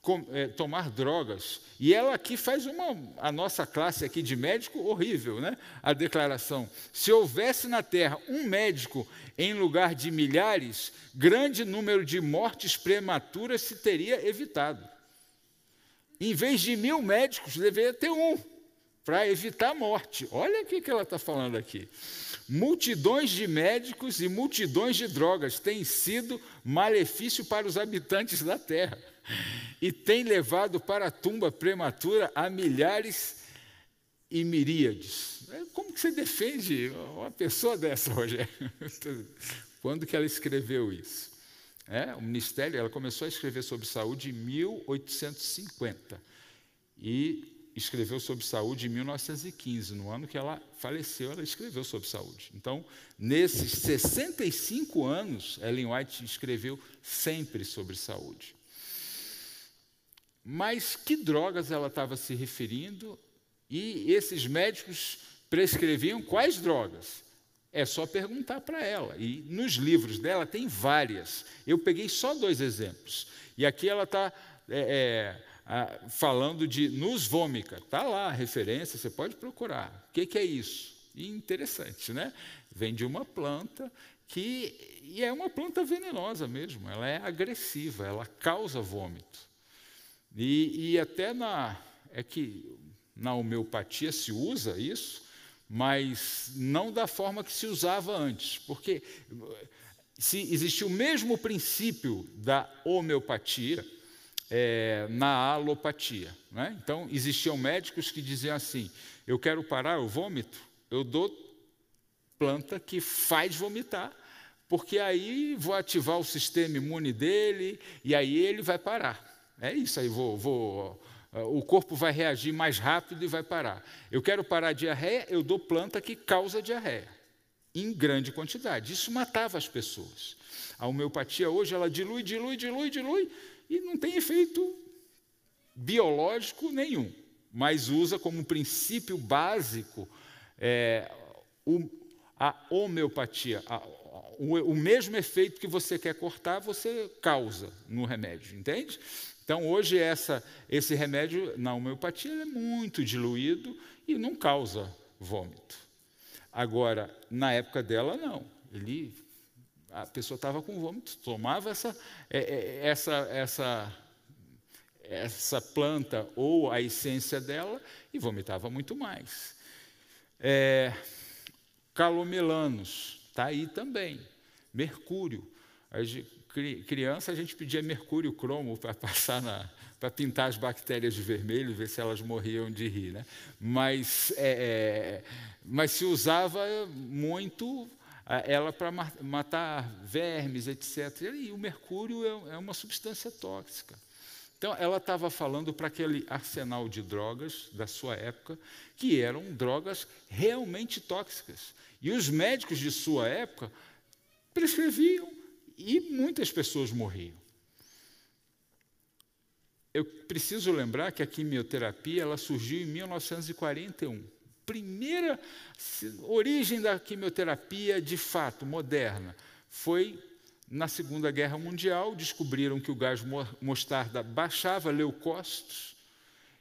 com, é, tomar drogas. E ela aqui faz uma, a nossa classe aqui de médico horrível, né? A declaração: se houvesse na Terra um médico em lugar de milhares, grande número de mortes prematuras se teria evitado. Em vez de mil médicos, deveria ter um para evitar a morte. Olha o que ela está falando aqui. Multidões de médicos e multidões de drogas têm sido malefício para os habitantes da terra e têm levado para a tumba prematura a milhares e miríades. É, como que você defende uma pessoa dessa, Rogério? [laughs] Quando que ela escreveu isso? É, o Ministério, ela começou a escrever sobre saúde em 1850 e escreveu sobre saúde em 1915, no ano que ela faleceu, ela escreveu sobre saúde. Então, nesses 65 anos, Ellen White escreveu sempre sobre saúde. Mas que drogas ela estava se referindo? E esses médicos prescreviam quais drogas? É só perguntar para ela. E nos livros dela tem várias. Eu peguei só dois exemplos. E aqui ela está. É, é, falando de nos vômica. Está lá a referência, você pode procurar. O que, que é isso? E interessante, né? Vem de uma planta que e é uma planta venenosa mesmo, ela é agressiva, ela causa vômito. E, e até na é que na homeopatia se usa isso, mas não da forma que se usava antes, porque se existe o mesmo princípio da homeopatia, é, na alopatia. Né? Então, existiam médicos que diziam assim: eu quero parar o vômito, eu dou planta que faz vomitar, porque aí vou ativar o sistema imune dele e aí ele vai parar. É isso aí, vou, vou, o corpo vai reagir mais rápido e vai parar. Eu quero parar a diarreia, eu dou planta que causa diarreia, em grande quantidade. Isso matava as pessoas. A homeopatia hoje, ela dilui, dilui, dilui, dilui, e não tem efeito biológico nenhum, mas usa como princípio básico é, o, a homeopatia. A, o, o mesmo efeito que você quer cortar, você causa no remédio, entende? Então, hoje, essa, esse remédio na homeopatia é muito diluído e não causa vômito. Agora, na época dela, não. Ele a pessoa estava com vômito, tomava essa, é, é, essa, essa, essa planta ou a essência dela e vomitava muito mais. É, calomelanos, está aí também. Mercúrio. Criança, a gente pedia mercúrio cromo para passar na, para pintar as bactérias de vermelho, ver se elas morriam de rir. Né? Mas, é, é mas se usava muito ela para matar vermes, etc. E o mercúrio é, é uma substância tóxica. Então, ela estava falando para aquele arsenal de drogas da sua época, que eram drogas realmente tóxicas. E os médicos de sua época prescreviam e muitas pessoas morriam. Eu preciso lembrar que a quimioterapia ela surgiu em 1941 primeira origem da quimioterapia de fato moderna foi na Segunda Guerra Mundial. Descobriram que o gás mostarda baixava leucócitos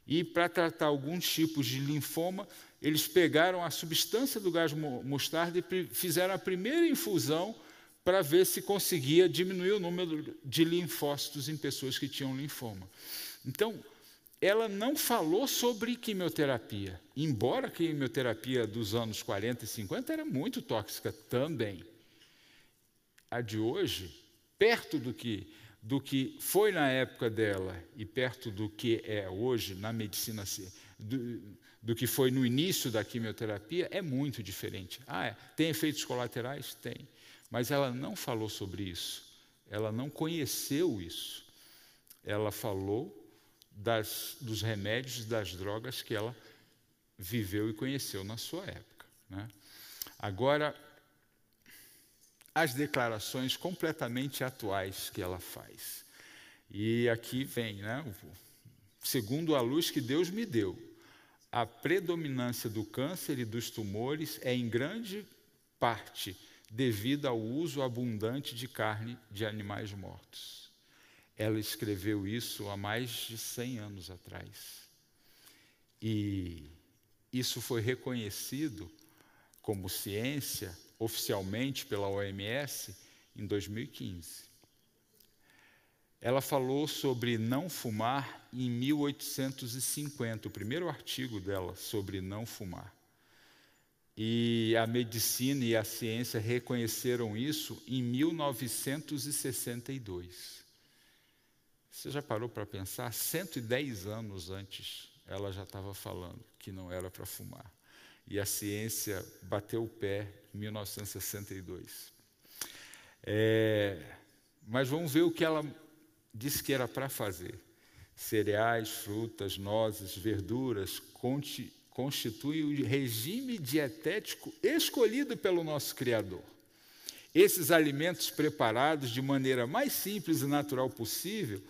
e, para tratar alguns tipos de linfoma, eles pegaram a substância do gás mostarda e fizeram a primeira infusão para ver se conseguia diminuir o número de linfócitos em pessoas que tinham linfoma. Então, ela não falou sobre quimioterapia, embora a quimioterapia dos anos 40 e 50 era muito tóxica também. A de hoje, perto do que, do que foi na época dela e perto do que é hoje na medicina, do, do que foi no início da quimioterapia, é muito diferente. Ah, é. tem efeitos colaterais? Tem. Mas ela não falou sobre isso. Ela não conheceu isso. Ela falou das, dos remédios e das drogas que ela viveu e conheceu na sua época. Né? Agora, as declarações completamente atuais que ela faz. E aqui vem, né, segundo a luz que Deus me deu, a predominância do câncer e dos tumores é em grande parte devido ao uso abundante de carne de animais mortos. ela escreveu isso há mais de 100 anos atrás. E isso foi reconhecido como ciência oficialmente pela OMS em 2015. Ela falou sobre não fumar em 1850, o primeiro artigo dela sobre não fumar. E a medicina e a ciência reconheceram isso em 1962. Você já parou para pensar? 110 anos antes, ela já estava falando que não era para fumar. E a ciência bateu o pé em 1962. É, mas vamos ver o que ela disse que era para fazer. Cereais, frutas, nozes, verduras constituem o regime dietético escolhido pelo nosso Criador. Esses alimentos preparados de maneira mais simples e natural possível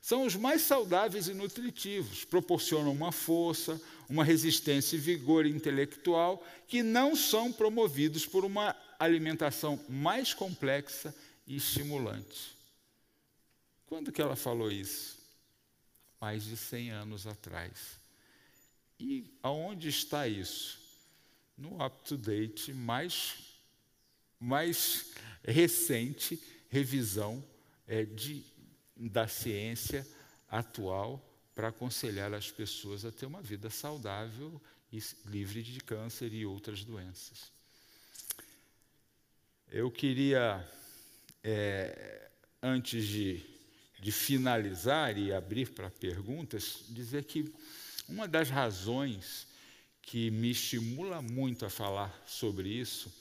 são os mais saudáveis e nutritivos, proporcionam uma força, uma resistência e vigor intelectual que não são promovidos por uma alimentação mais complexa e estimulante. Quando que ela falou isso? Mais de 100 anos atrás. E aonde está isso? No up-to-date mais, mais recente revisão é, de, da ciência atual para aconselhar as pessoas a ter uma vida saudável e livre de câncer e outras doenças. Eu queria, é, antes de, de finalizar e abrir para perguntas, dizer que uma das razões que me estimula muito a falar sobre isso,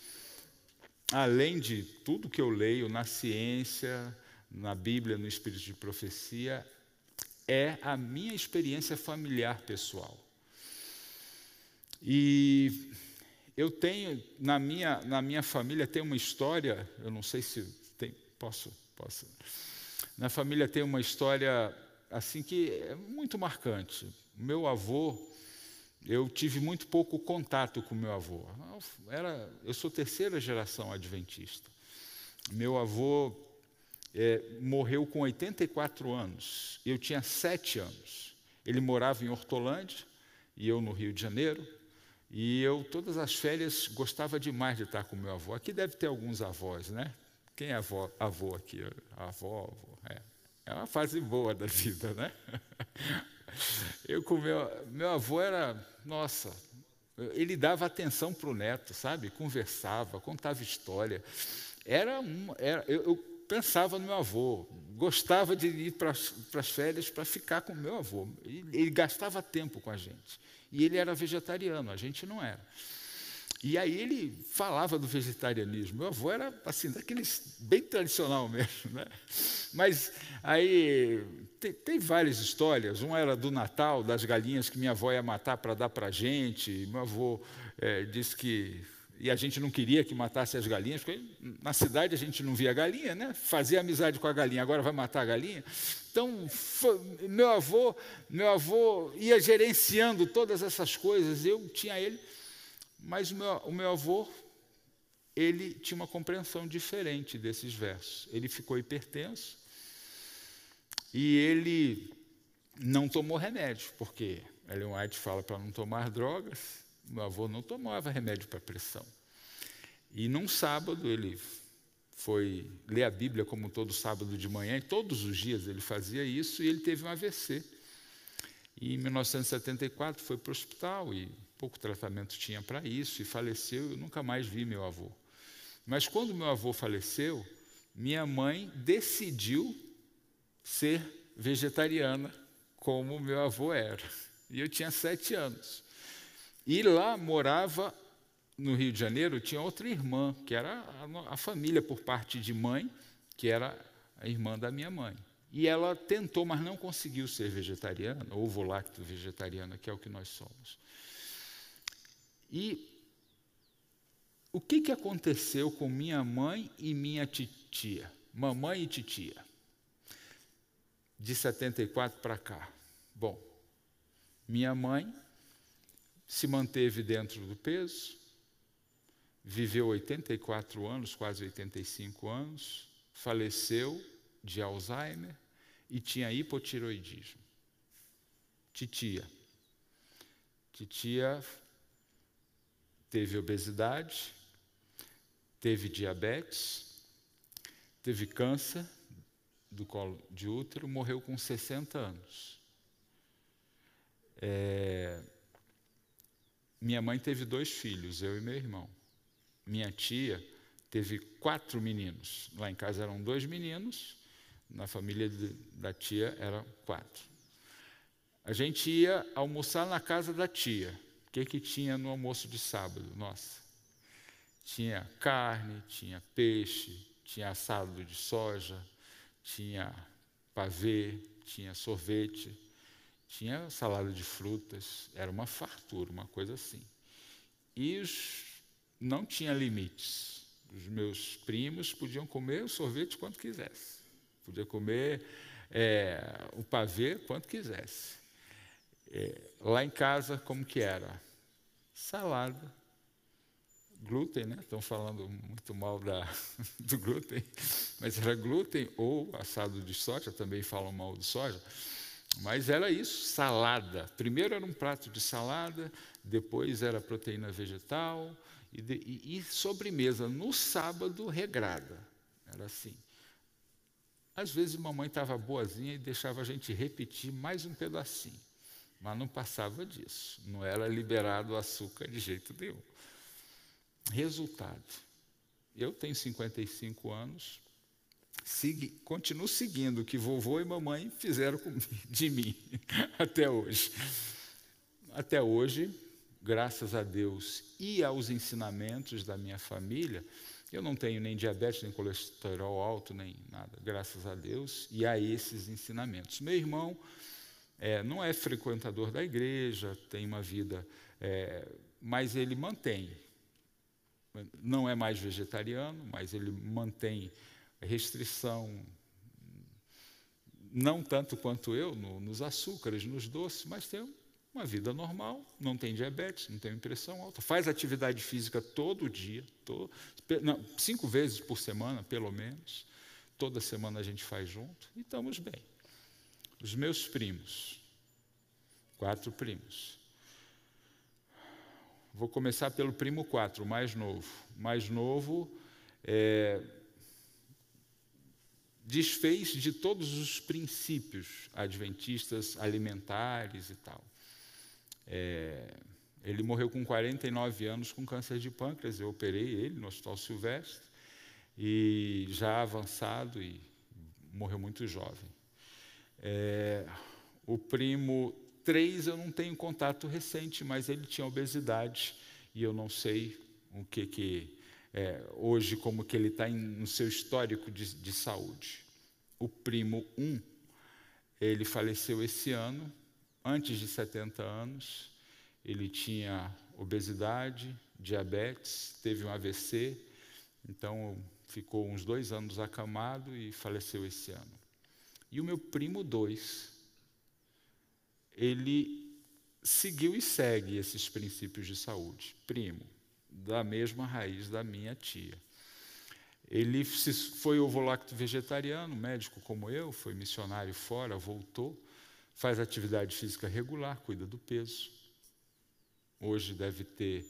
além de tudo que eu leio na ciência, na Bíblia, no Espírito de Profecia, é a minha experiência familiar pessoal. E eu tenho, na minha, na minha família, tem uma história, eu não sei se tem, posso, posso. Na família tem uma história assim que é muito marcante. Meu avô, eu tive muito pouco contato com meu avô. Era, eu sou terceira geração adventista. Meu avô é, morreu com 84 anos. Eu tinha sete anos. Ele morava em Hortolândia e eu no Rio de Janeiro. E eu, todas as férias, gostava demais de estar com meu avô. Aqui deve ter alguns avós, né? Quem é avó, avô aqui? Avó, avô. É. é uma fase boa da vida, né? [laughs] Eu com meu, meu avô era, nossa, ele dava atenção para o neto, sabe? Conversava, contava história. Era um, era, eu, eu pensava no meu avô, gostava de ir para as férias para ficar com meu avô. Ele, ele, gastava tempo com a gente. E ele era vegetariano, a gente não era. E aí ele falava do vegetarianismo. Meu avô era assim, daqueles bem tradicional mesmo. Né? Mas aí tem, tem várias histórias. Uma era do Natal, das galinhas que minha avó ia matar para dar para a gente. Meu avô é, disse que e a gente não queria que matasse as galinhas, porque na cidade a gente não via galinha, né? Fazia amizade com a galinha, agora vai matar a galinha. Então, foi, meu avô, meu avô ia gerenciando todas essas coisas, eu tinha ele, mas o meu, o meu avô, ele tinha uma compreensão diferente desses versos. Ele ficou hipertenso e ele não tomou remédio, porque Ellen White fala para não tomar drogas, meu avô não tomava remédio para pressão. E num sábado ele foi ler a Bíblia como todo sábado de manhã, e todos os dias ele fazia isso, e ele teve um AVC. E em 1974 foi para o hospital e pouco tratamento tinha para isso, e faleceu. Eu nunca mais vi meu avô. Mas quando meu avô faleceu, minha mãe decidiu ser vegetariana, como meu avô era. E eu tinha sete anos. E lá morava, no Rio de Janeiro, tinha outra irmã, que era a, a família por parte de mãe, que era a irmã da minha mãe. E ela tentou, mas não conseguiu ser vegetariana, ovo lacto vegetariana, que é o que nós somos. E o que, que aconteceu com minha mãe e minha titia? Mamãe e titia. De 74 para cá. Bom, minha mãe se manteve dentro do peso, viveu 84 anos, quase 85 anos, faleceu de Alzheimer, e tinha hipotiroidismo. Titia. Titia teve obesidade, teve diabetes, teve câncer do colo de útero, morreu com 60 anos. É, minha mãe teve dois filhos, eu e meu irmão. Minha tia teve quatro meninos. Lá em casa eram dois meninos, na família de, da tia eram quatro. A gente ia almoçar na casa da tia. O que, que tinha no almoço de sábado? Nossa, tinha carne, tinha peixe, tinha assado de soja, tinha pavê, tinha sorvete, tinha salada de frutas, era uma fartura, uma coisa assim. E os, não tinha limites. Os meus primos podiam comer o sorvete quanto quisesse, podia comer é, o pavê quanto quisesse. É, lá em casa, como que era? Salada, glúten, né? Estão falando muito mal da, [laughs] do glúten, mas era glúten ou assado de soja, também falam mal de soja. Mas era isso, salada. Primeiro era um prato de salada, depois era proteína vegetal e, de, e, e sobremesa no sábado regrada. Era assim. Às vezes mamãe estava boazinha e deixava a gente repetir mais um pedacinho, mas não passava disso. Não era liberado o açúcar de jeito nenhum. Resultado: eu tenho 55 anos, continuo seguindo o que vovô e mamãe fizeram de mim [laughs] até hoje. Até hoje, graças a Deus e aos ensinamentos da minha família, eu não tenho nem diabetes, nem colesterol alto, nem nada, graças a Deus e a esses ensinamentos. Meu irmão é, não é frequentador da igreja, tem uma vida, é, mas ele mantém não é mais vegetariano, mas ele mantém restrição, não tanto quanto eu, no, nos açúcares, nos doces, mas tem uma vida normal, não tem diabetes, não tem impressão alta, faz atividade física todo dia, todo, não, cinco vezes por semana, pelo menos, toda semana a gente faz junto, e estamos bem. Os meus primos, quatro primos, Vou começar pelo primo 4, o mais novo. Mais novo é, desfez de todos os princípios adventistas alimentares e tal. É, ele morreu com 49 anos com câncer de pâncreas. Eu operei ele no Hospital Silvestre e já avançado e morreu muito jovem. É, o primo Três, eu não tenho contato recente, mas ele tinha obesidade e eu não sei o que que é, hoje como que ele está no seu histórico de, de saúde. O primo um, ele faleceu esse ano, antes de 70 anos. Ele tinha obesidade, diabetes, teve um AVC, então ficou uns dois anos acamado e faleceu esse ano. E o meu primo dois ele seguiu e segue esses princípios de saúde. Primo, da mesma raiz da minha tia. Ele foi ovo-lacto vegetariano, médico como eu, foi missionário fora, voltou, faz atividade física regular, cuida do peso. Hoje deve ter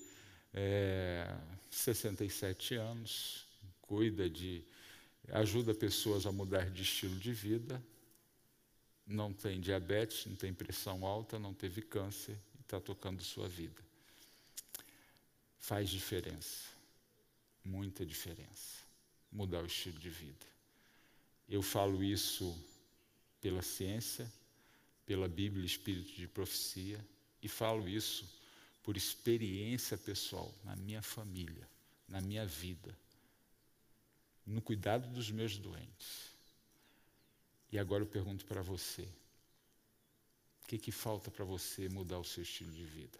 é, 67 anos, cuida de. ajuda pessoas a mudar de estilo de vida, não tem diabetes, não tem pressão alta, não teve câncer e está tocando sua vida. Faz diferença, muita diferença, mudar o estilo de vida. Eu falo isso pela ciência, pela Bíblia Espírito de Profecia, e falo isso por experiência pessoal, na minha família, na minha vida, no cuidado dos meus doentes. E agora eu pergunto para você: o que, que falta para você mudar o seu estilo de vida?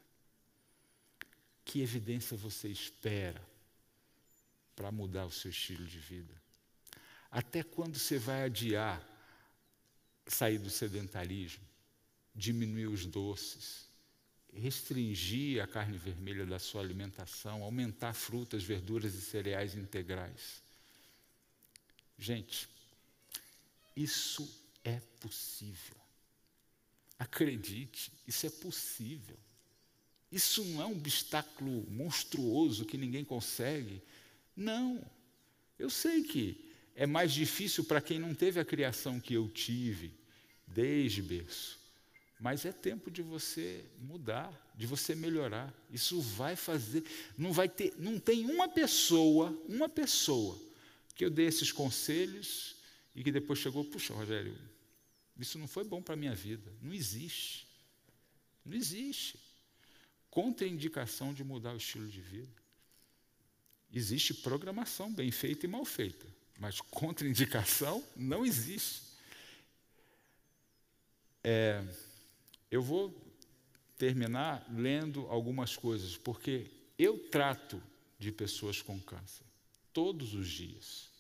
Que evidência você espera para mudar o seu estilo de vida? Até quando você vai adiar sair do sedentarismo, diminuir os doces, restringir a carne vermelha da sua alimentação, aumentar frutas, verduras e cereais integrais? Gente, isso é possível. Acredite, isso é possível. Isso não é um obstáculo monstruoso que ninguém consegue. Não. Eu sei que é mais difícil para quem não teve a criação que eu tive desde berço. Mas é tempo de você mudar, de você melhorar. Isso vai fazer, não vai ter, não tem uma pessoa, uma pessoa que eu dê esses conselhos e que depois chegou, puxa, Rogério, isso não foi bom para a minha vida. Não existe. Não existe. Contraindicação de mudar o estilo de vida. Existe programação bem feita e mal feita, mas contraindicação não existe. É, eu vou terminar lendo algumas coisas, porque eu trato de pessoas com câncer todos os dias.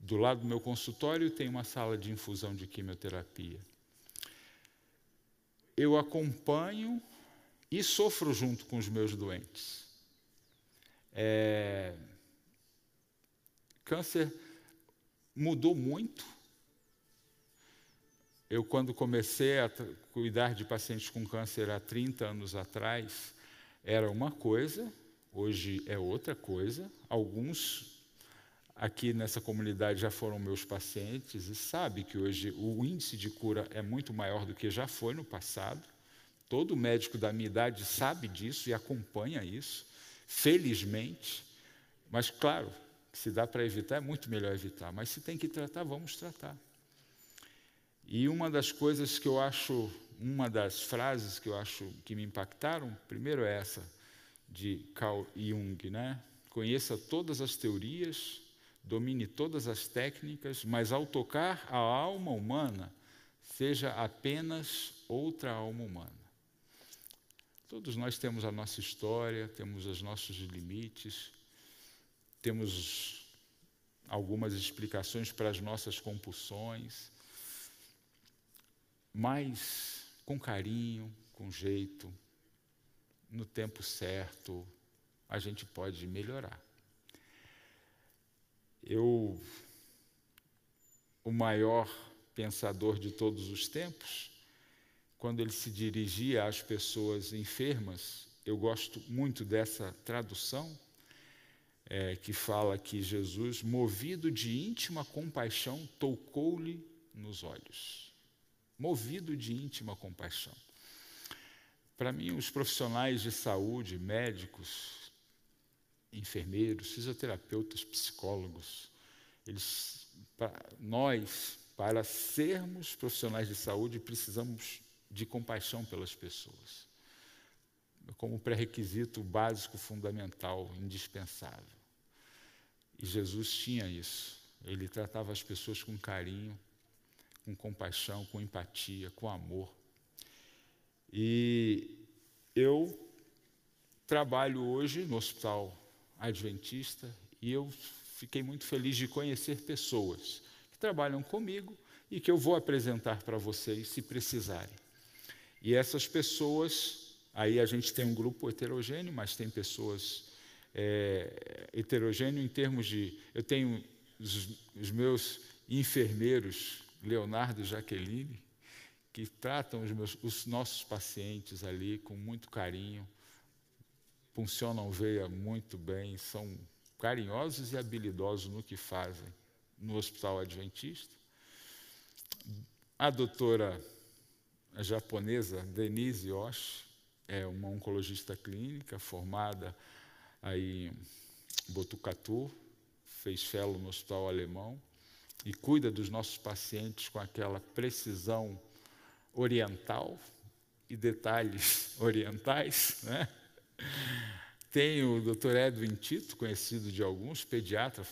Do lado do meu consultório tem uma sala de infusão de quimioterapia. Eu acompanho e sofro junto com os meus doentes. É... Câncer mudou muito. Eu, quando comecei a cuidar de pacientes com câncer há 30 anos atrás, era uma coisa, hoje é outra coisa. Alguns aqui nessa comunidade já foram meus pacientes e sabe que hoje o índice de cura é muito maior do que já foi no passado. Todo médico da minha idade sabe disso e acompanha isso, felizmente. Mas claro, se dá para evitar é muito melhor evitar, mas se tem que tratar, vamos tratar. E uma das coisas que eu acho, uma das frases que eu acho que me impactaram, primeiro é essa de Carl Jung, né? Conheça todas as teorias, domine todas as técnicas, mas ao tocar a alma humana, seja apenas outra alma humana. Todos nós temos a nossa história, temos os nossos limites, temos algumas explicações para as nossas compulsões, mas com carinho, com jeito, no tempo certo, a gente pode melhorar. Eu, o maior pensador de todos os tempos, quando ele se dirigia às pessoas enfermas, eu gosto muito dessa tradução, é, que fala que Jesus, movido de íntima compaixão, tocou-lhe nos olhos. Movido de íntima compaixão. Para mim, os profissionais de saúde, médicos, enfermeiros, fisioterapeutas, psicólogos. Eles, nós, para sermos profissionais de saúde, precisamos de compaixão pelas pessoas, como pré-requisito básico, fundamental, indispensável. E Jesus tinha isso. Ele tratava as pessoas com carinho, com compaixão, com empatia, com amor. E eu trabalho hoje no Hospital adventista e eu fiquei muito feliz de conhecer pessoas que trabalham comigo e que eu vou apresentar para vocês se precisarem. E essas pessoas, aí a gente tem um grupo heterogêneo, mas tem pessoas é, heterogêneo em termos de. Eu tenho os, os meus enfermeiros, Leonardo e Jaqueline, que tratam os, meus, os nossos pacientes ali com muito carinho, funcionam veia muito bem, são carinhosos e habilidosos no que fazem no Hospital Adventista. A doutora japonesa Denise Osh é uma oncologista clínica formada aí em Botucatu, fez fellow no Hospital Alemão e cuida dos nossos pacientes com aquela precisão oriental e detalhes [laughs] orientais, né? Tem o Dr. Edwin Tito, conhecido de alguns, pediatra,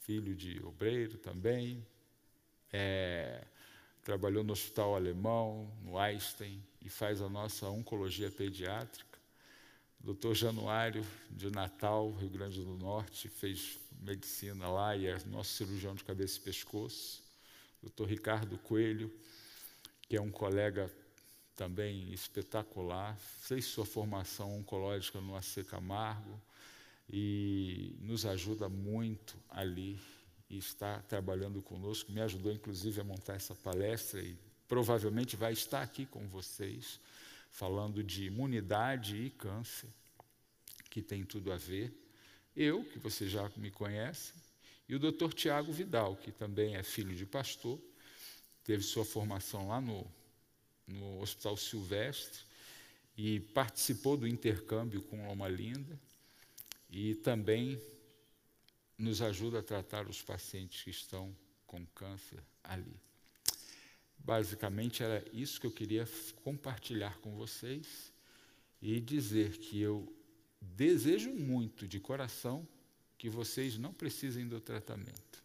filho de obreiro também. É, trabalhou no Hospital Alemão, no Einstein, e faz a nossa oncologia pediátrica. Doutor Januário, de Natal, Rio Grande do Norte, fez medicina lá e é nosso cirurgião de cabeça e pescoço. Doutor Ricardo Coelho, que é um colega também espetacular, fez sua formação oncológica no AC Camargo e nos ajuda muito ali. e está trabalhando conosco, me ajudou inclusive a montar essa palestra e provavelmente vai estar aqui com vocês, falando de imunidade e câncer, que tem tudo a ver. Eu, que você já me conhece, e o Dr. Tiago Vidal, que também é filho de pastor, teve sua formação lá no, no Hospital Silvestre e participou do intercâmbio com Loma Linda e também nos ajuda a tratar os pacientes que estão com câncer ali. Basicamente era isso que eu queria compartilhar com vocês e dizer que eu desejo muito de coração que vocês não precisem do tratamento.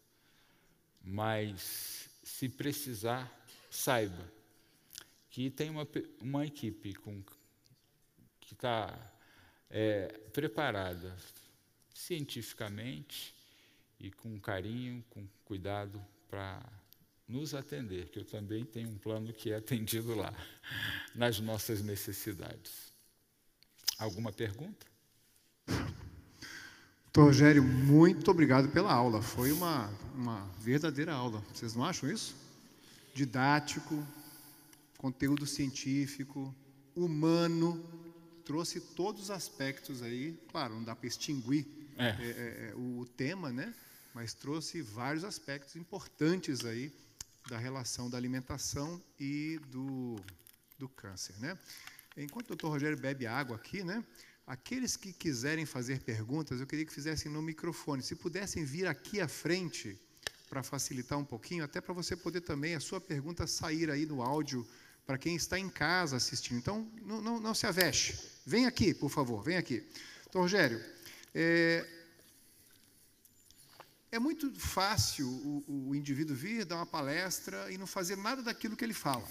Mas se precisar, saiba que tem uma, uma equipe com, que está é, preparada cientificamente e com carinho, com cuidado para nos atender, que eu também tenho um plano que é atendido lá, [laughs] nas nossas necessidades. Alguma pergunta? Rogério, muito obrigado pela aula. Foi uma, uma verdadeira aula. Vocês não acham isso? Didático, conteúdo científico, humano, trouxe todos os aspectos aí. Claro, não dá para extinguir é. É, é, é o tema, né? mas trouxe vários aspectos importantes aí da relação da alimentação e do, do câncer, né? Enquanto o doutor Rogério bebe água aqui, né? Aqueles que quiserem fazer perguntas, eu queria que fizessem no microfone. Se pudessem vir aqui à frente para facilitar um pouquinho, até para você poder também a sua pergunta sair aí no áudio para quem está em casa assistindo. Então, não, não, não se avexe. Vem aqui, por favor, vem aqui. Então, Rogério, é, é muito fácil o, o, indivíduo vir, dar uma palestra e não fazer nada daquilo que ele fala.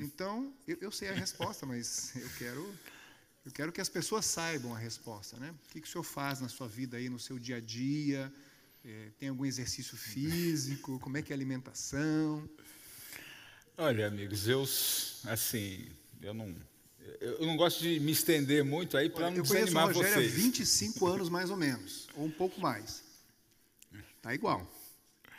Então, eu, eu, sei a resposta, mas eu quero, eu quero que as pessoas saibam a resposta. Né? O que, que o senhor faz na sua vida, aí, no seu dia a dia? É, tem algum exercício físico? Como é que é a alimentação? Olha, amigos, eu, assim, eu não, eu não gosto de me estender muito aí para não desanimar vocês. Eu conheço o Rogério há 25 anos, mais ou menos, ou um pouco mais. Está igual.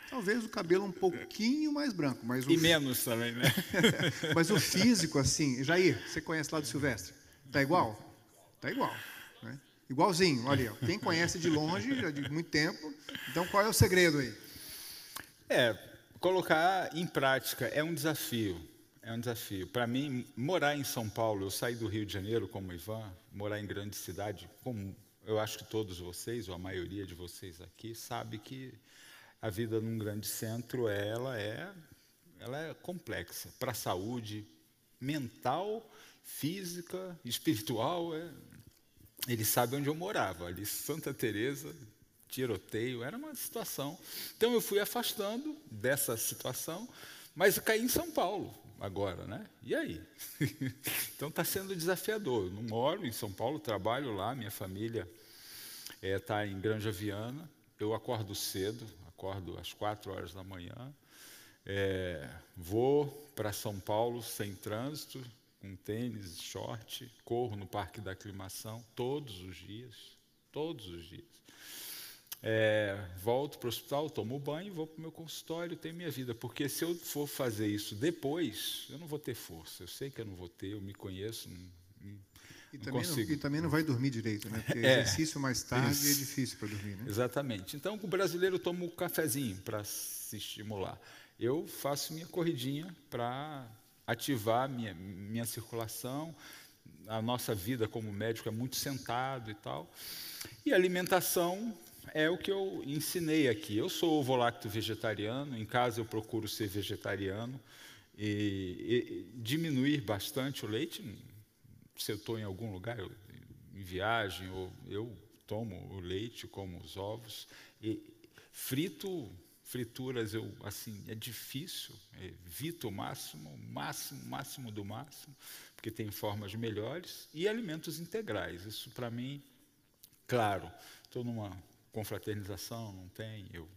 Talvez o cabelo um pouquinho mais branco, mas o e menos também, né? [laughs] mas o físico, assim, Jair, você conhece lá do Silvestre? Está igual? Está igual. Né? Igualzinho, olha, quem conhece de longe, já de muito tempo. Então, qual é o segredo aí? É, colocar em prática é um desafio. É um desafio. Para mim, morar em São Paulo, eu saí do Rio de Janeiro como Ivan, morar em grande cidade, como eu acho que todos vocês, ou a maioria de vocês aqui, sabe que a vida num grande centro ela é, ela é complexa para a saúde mental, física, espiritual. É... Ele sabe onde eu morava, ali Santa Teresa, tiroteio, era uma situação. Então eu fui afastando dessa situação, mas caí em São Paulo agora, né? E aí? [laughs] então está sendo desafiador. Eu não moro em São Paulo, trabalho lá, minha família está é, tá em Granja Viana. Eu acordo cedo, acordo às quatro horas da manhã. É, vou para São Paulo sem trânsito, com tênis, short, corro no Parque da Aclimação todos os dias, todos os dias. É, volto para o hospital, tomo banho, vou para o meu consultório, tenho minha vida. Porque se eu for fazer isso depois, eu não vou ter força. Eu sei que eu não vou ter, eu me conheço, não, e também, não, e também não vai dormir direito, né? Porque [laughs] é, exercício mais tarde isso. é difícil para dormir, né? Exatamente. Então, o brasileiro toma um cafezinho para se estimular. Eu faço minha corridinha para ativar minha, minha circulação. A nossa vida como médico é muito sentado e tal. E alimentação é o que eu ensinei aqui. Eu sou ovo-lacto vegetariano, em casa eu procuro ser vegetariano e, e diminuir bastante o leite, se eu estou em algum lugar, eu, em viagem, eu tomo o leite, como os ovos, e frito, frituras, eu assim, é difícil, evito o máximo, máximo, máximo do máximo, porque tem formas melhores, e alimentos integrais. Isso para mim, claro, estou numa confraternização, não tem, eu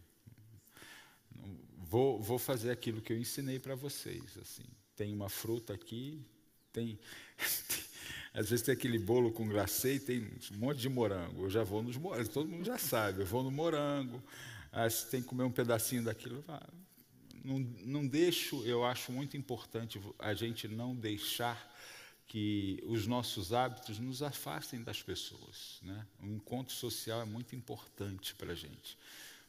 vou, vou fazer aquilo que eu ensinei para vocês. Assim, tem uma fruta aqui, tem, [laughs] Às vezes tem aquele bolo com glacê e tem um monte de morango. Eu já vou nos morangos, todo mundo já sabe. Eu vou no morango, Ah, se tem que comer um pedacinho daquilo. Ah, não, não deixo, eu acho muito importante a gente não deixar que os nossos hábitos nos afastem das pessoas. Né? O encontro social é muito importante para a gente.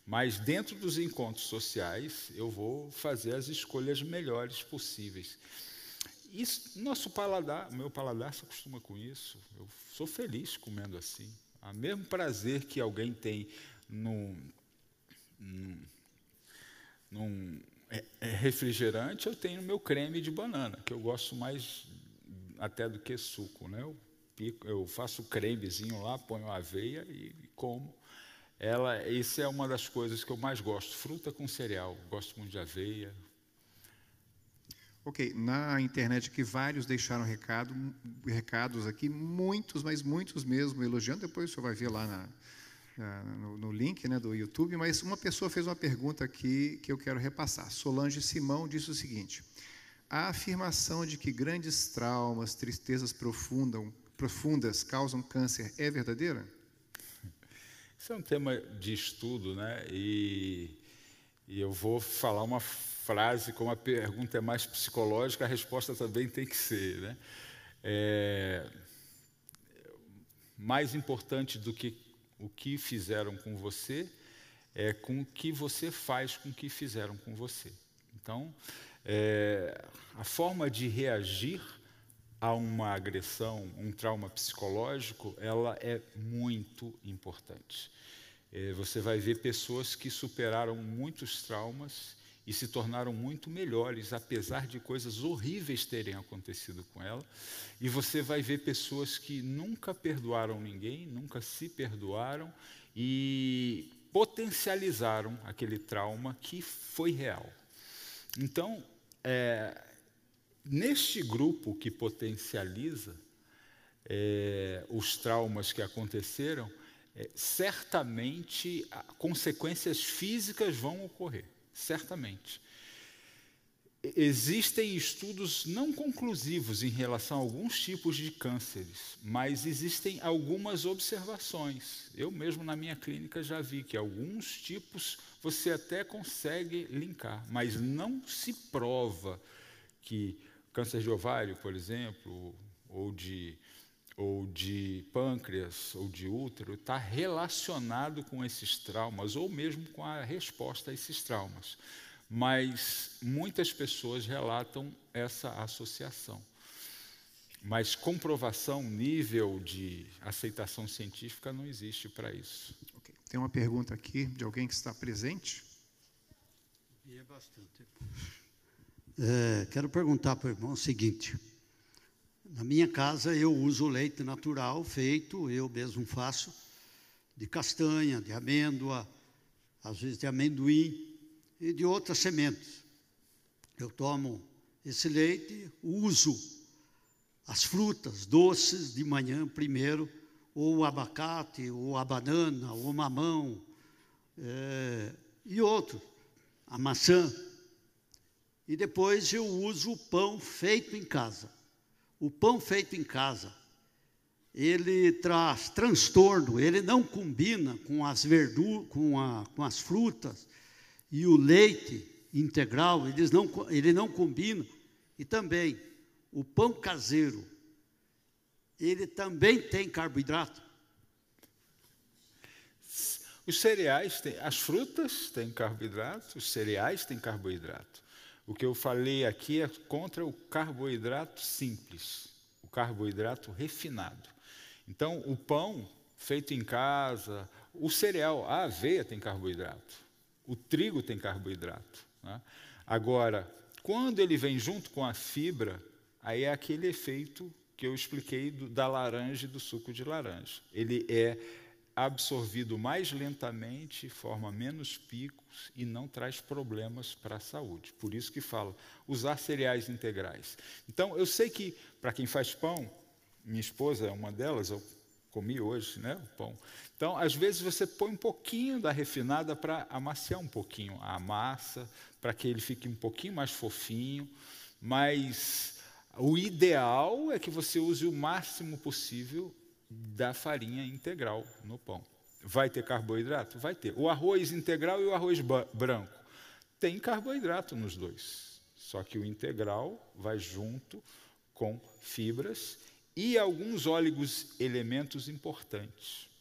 Mas dentro dos encontros sociais, eu vou fazer as escolhas melhores possíveis. Isso, nosso paladar, meu paladar se acostuma com isso. Eu sou feliz comendo assim. O mesmo prazer que alguém tem num, num, num é, é refrigerante, eu tenho no meu creme de banana, que eu gosto mais até do que suco. Né? Eu, pico, eu faço cremezinho lá, ponho aveia e, e como. Ela, isso é uma das coisas que eu mais gosto. Fruta com cereal. Gosto muito de aveia. Ok, na internet aqui vários deixaram recado, recados aqui, muitos, mas muitos mesmo, elogiando. Depois o senhor vai ver lá na, na, no, no, link né, do YouTube. Mas uma pessoa fez uma pergunta aqui que eu quero repassar. Solange Simão disse o seguinte: a afirmação de que grandes traumas, tristezas profundas causam câncer é verdadeira? Isso é um tema de estudo, né? E, e eu vou falar uma frase, como a pergunta é mais psicológica, a resposta também tem que ser, né? É, mais importante do que o que fizeram com você é com o que você faz com o que fizeram com você. Então, é, a forma de reagir a uma agressão, um trauma psicológico, ela é muito importante. É, você vai ver pessoas que superaram muitos traumas e se tornaram muito melhores, apesar de coisas horríveis terem acontecido com ela. E você vai ver pessoas que nunca perdoaram ninguém, nunca se perdoaram e potencializaram aquele trauma que foi real. Então, é, Neste grupo que potencializa é, os traumas que aconteceram, é, certamente consequências físicas vão ocorrer, certamente. Existem estudos não conclusivos em relação a alguns tipos de cânceres, mas existem algumas observações. Eu mesmo na minha clínica já vi que alguns tipos você até consegue linkar, mas não se prova que câncer de ovário, por exemplo, ou de, ou de pâncreas, ou de útero, está relacionado com esses traumas, ou mesmo com a resposta a esses traumas. Mas muitas pessoas relatam essa associação. Mas comprovação, nível de aceitação científica não existe para isso. Okay. Tem uma pergunta aqui de alguém que está presente? E é bastante. É, quero perguntar para o irmão o seguinte: na minha casa eu uso leite natural feito, eu mesmo faço, de castanha, de amêndoa, às vezes de amendoim e de outras sementes. Eu tomo esse leite, uso as frutas doces de manhã primeiro, ou o abacate, ou a banana, ou o mamão, é, e outros, a maçã. E depois eu uso o pão feito em casa. O pão feito em casa, ele traz transtorno, ele não combina com as verduras, com, com as frutas e o leite integral, eles não, ele não combina. E também o pão caseiro, ele também tem carboidrato. Os cereais têm, as frutas têm carboidrato, os cereais têm carboidrato. O que eu falei aqui é contra o carboidrato simples, o carboidrato refinado. Então, o pão feito em casa, o cereal, a aveia tem carboidrato, o trigo tem carboidrato. Né? Agora, quando ele vem junto com a fibra, aí é aquele efeito que eu expliquei do, da laranja e do suco de laranja. Ele é absorvido mais lentamente, forma menos picos e não traz problemas para a saúde. Por isso que falo, usar cereais integrais. Então, eu sei que para quem faz pão, minha esposa é uma delas, eu comi hoje, né, o pão. Então, às vezes você põe um pouquinho da refinada para amaciar um pouquinho a massa, para que ele fique um pouquinho mais fofinho, mas o ideal é que você use o máximo possível da farinha integral no pão. vai ter carboidrato? Vai ter. O arroz integral e o arroz branco. Tem carboidrato nos dois. Só que o integral vai junto com fibras e alguns óleos elementos importantes.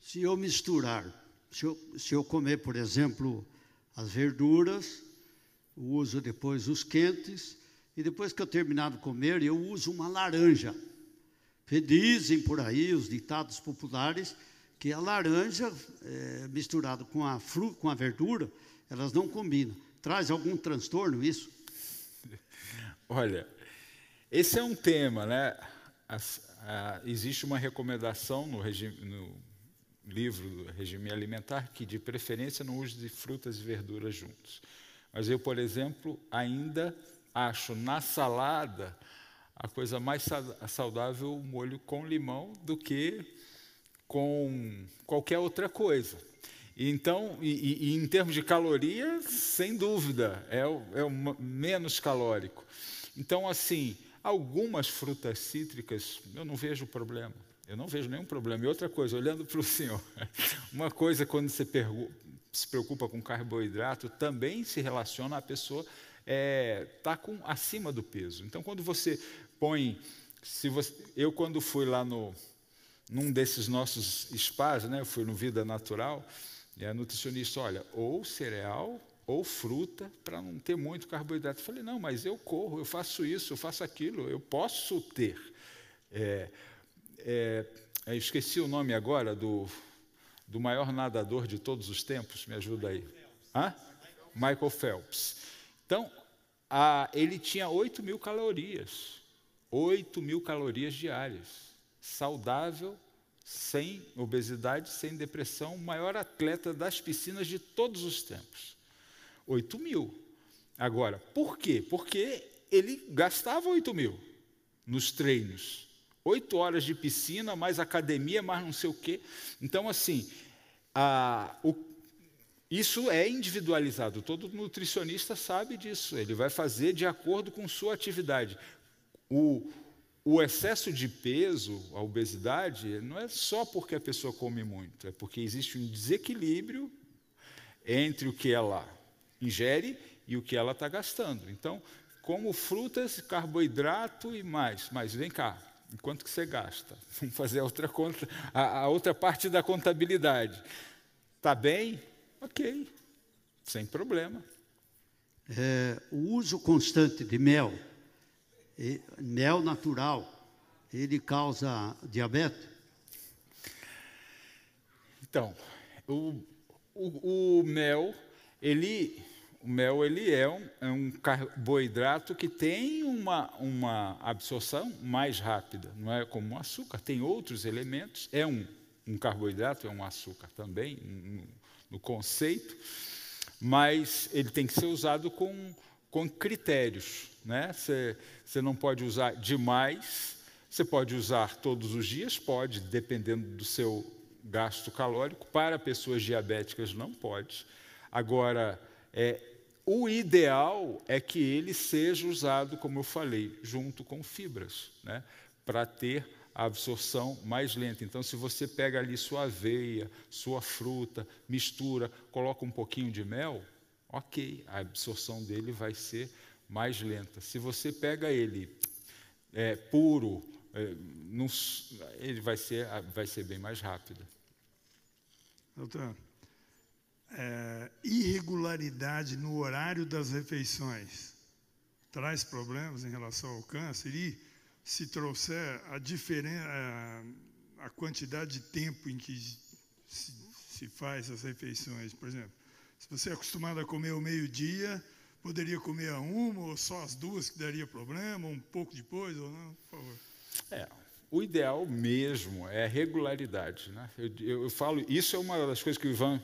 Se eu misturar, se eu, se eu comer, por exemplo, as verduras, uso depois os quentes, e depois que eu terminar de comer, eu uso uma laranja. Dizem por aí, os ditados populares, que a laranja é, misturada com a, fruta, com a verdura, elas não combinam. Traz algum transtorno isso? [laughs] Olha, esse é um tema, né? As, a, existe uma recomendação no, regime, no livro do regime alimentar que, de preferência, não use de frutas e verduras juntos. Mas eu, por exemplo, ainda acho na salada a coisa mais saudável o molho com limão do que com qualquer outra coisa. Então, e, e, em termos de caloria, sem dúvida, é o, é o menos calórico. Então, assim, algumas frutas cítricas eu não vejo problema. Eu não vejo nenhum problema. E outra coisa, olhando para o senhor, [laughs] uma coisa quando você se preocupa com carboidrato, também se relaciona à pessoa estar é, com acima do peso. Então, quando você põe, se você, eu quando fui lá no num desses nossos spas, né, eu fui no Vida Natural, e a nutricionista, olha, ou cereal ou fruta para não ter muito carboidrato. Eu falei, não, mas eu corro, eu faço isso, eu faço aquilo, eu posso ter. É, é, eu esqueci o nome agora do, do maior nadador de todos os tempos, me ajuda aí. Hã? Michael Phelps. Então, a, ele tinha 8 mil calorias. 8 mil calorias diárias. Saudável, sem obesidade, sem depressão, o maior atleta das piscinas de todos os tempos. 8 mil. Agora, por quê? Porque ele gastava 8 mil nos treinos. Oito horas de piscina, mais academia, mais não sei o quê. Então, assim, a, o, isso é individualizado. Todo nutricionista sabe disso. Ele vai fazer de acordo com sua atividade. O, o excesso de peso, a obesidade, não é só porque a pessoa come muito, é porque existe um desequilíbrio entre o que ela ingere e o que ela está gastando. Então, como frutas, carboidrato e mais. Mas vem cá, enquanto que você gasta? [laughs] Vamos fazer a outra, conta, a, a outra parte da contabilidade. Está bem? Ok, sem problema. É, o uso constante de mel mel natural, ele causa diabetes? Então, o, o, o mel, ele, o mel ele é um, é um, carboidrato que tem uma, uma absorção mais rápida, não é como o açúcar, tem outros elementos, é um, um carboidrato, é um açúcar também, no, no conceito, mas ele tem que ser usado com, com critérios. Né? Você, você não pode usar demais, você pode usar todos os dias, pode, dependendo do seu gasto calórico. Para pessoas diabéticas, não pode. Agora, é, o ideal é que ele seja usado, como eu falei, junto com fibras, né? para ter a absorção mais lenta. Então, se você pega ali sua aveia, sua fruta, mistura, coloca um pouquinho de mel, ok, a absorção dele vai ser mais lenta. Se você pega ele é, puro, é, não, ele vai ser, vai ser bem mais rápido. Doutor, é, irregularidade no horário das refeições traz problemas em relação ao câncer? E se trouxer a diferença, a, quantidade de tempo em que se, se faz as refeições, por exemplo, se você é acostumado a comer ao meio-dia, poderia comer a uma ou só as duas que daria problema, um pouco depois ou não? Por favor. É, o ideal mesmo é regularidade. Né? Eu, eu, eu, falo, isso é uma das coisas que o Ivan,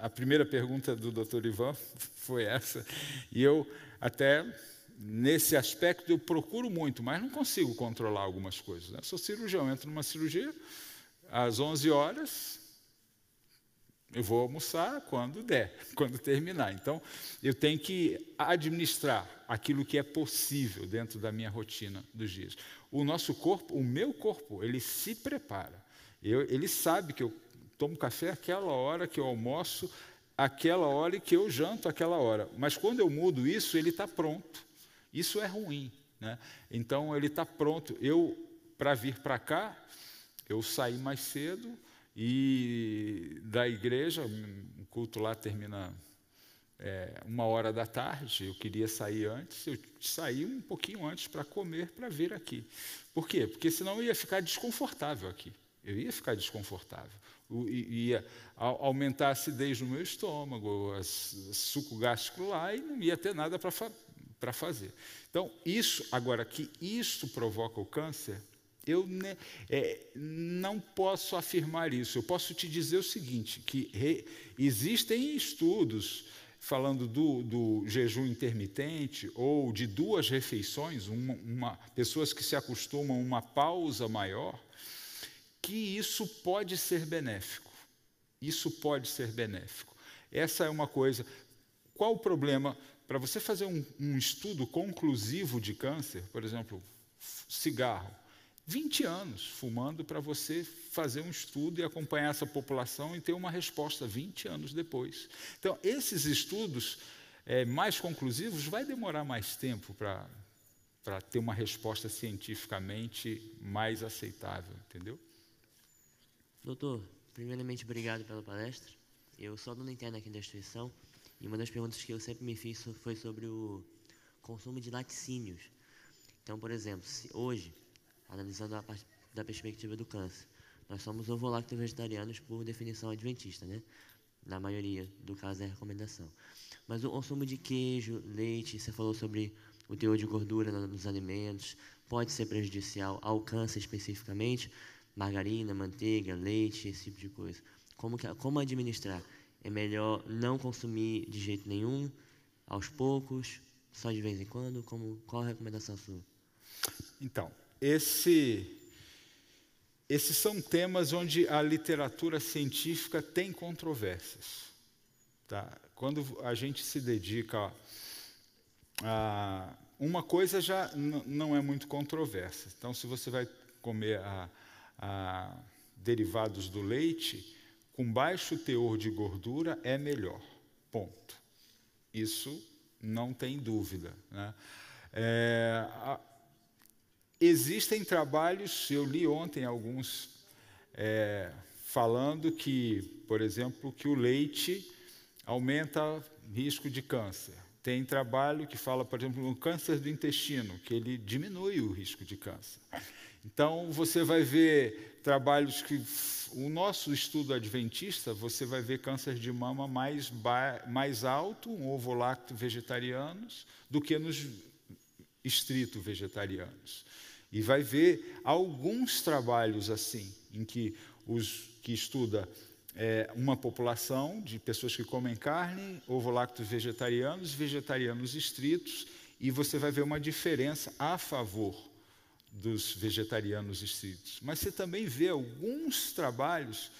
a primeira pergunta do Dr. Ivan [laughs] foi essa, e eu até nesse aspecto eu procuro muito, mas não consigo controlar algumas coisas. Né? Eu sou cirurgião, entro numa cirurgia às 11 horas, eu vou almoçar quando der, [laughs] quando terminar. Então, eu tenho que administrar aquilo que é possível dentro da minha rotina dos dias. O nosso corpo, o meu corpo, ele se prepara. Eu, ele sabe que eu tomo café aquela hora, que eu almoço aquela hora e que eu janto aquela hora. Mas quando eu mudo isso, ele está pronto. Isso é ruim. Né? Então, ele está pronto. Eu, para vir para cá, eu saí mais cedo e da igreja, o culto lá termina é, uma hora da tarde, eu queria sair antes, eu saí um pouquinho antes para comer, para vir aqui. Por quê? Porque senão eu ia ficar desconfortável aqui. Eu ia ficar desconfortável. Ia aumentar a acidez no meu estômago, o suco gástrico lá, e não ia ter nada para fa fazer. Então, isso, agora que isso provoca o câncer, eu é, não posso afirmar isso. Eu posso te dizer o seguinte: que existem estudos falando do, do, jejum intermitente ou de duas refeições, uma, uma, pessoas que se acostumam a uma pausa maior, que isso pode ser benéfico. Isso pode ser benéfico. Essa é uma coisa. Qual o problema? Para você fazer um, um estudo conclusivo de câncer, por exemplo, cigarro 20 anos fumando para você fazer um estudo e acompanhar essa população e ter uma resposta 20 anos depois. Então, esses estudos é, mais conclusivos vai demorar mais tempo para ter uma resposta cientificamente mais aceitável, entendeu? Doutor, primeiramente obrigado pela palestra. Eu sou aluno interno aqui da instituição e uma das perguntas que eu sempre me fiz foi sobre o consumo de laticínios. Então, por exemplo, hoje analisando a parte da perspectiva do câncer. Nós somos ovo-lacto vegetarianos por definição adventista, né? Na maioria do caso é recomendação. Mas o consumo de queijo, leite, você falou sobre o teor de gordura nos alimentos, pode ser prejudicial ao câncer especificamente, margarina, manteiga, leite, esse tipo de coisa. Como, que, como administrar? É melhor não consumir de jeito nenhum, aos poucos, só de vez em quando? Como, qual a recomendação sua? Então, esse, esses são temas onde a literatura científica tem controvérsias. Tá? Quando a gente se dedica a. Uma coisa já não é muito controversa. Então, se você vai comer a, a derivados do leite, com baixo teor de gordura é melhor. Ponto. Isso não tem dúvida. Né? É, a, Existem trabalhos, eu li ontem alguns, é, falando que, por exemplo, que o leite aumenta risco de câncer. Tem trabalho que fala, por exemplo, no câncer do intestino, que ele diminui o risco de câncer. Então, você vai ver trabalhos que. O nosso estudo adventista, você vai ver câncer de mama mais, mais alto, um ovo lacto vegetarianos, do que nos estrito vegetarianos. E vai ver alguns trabalhos assim, em que os que estuda é, uma população de pessoas que comem carne, ovo-lactos vegetarianos, vegetarianos estritos, e você vai ver uma diferença a favor dos vegetarianos estritos. Mas você também vê alguns trabalhos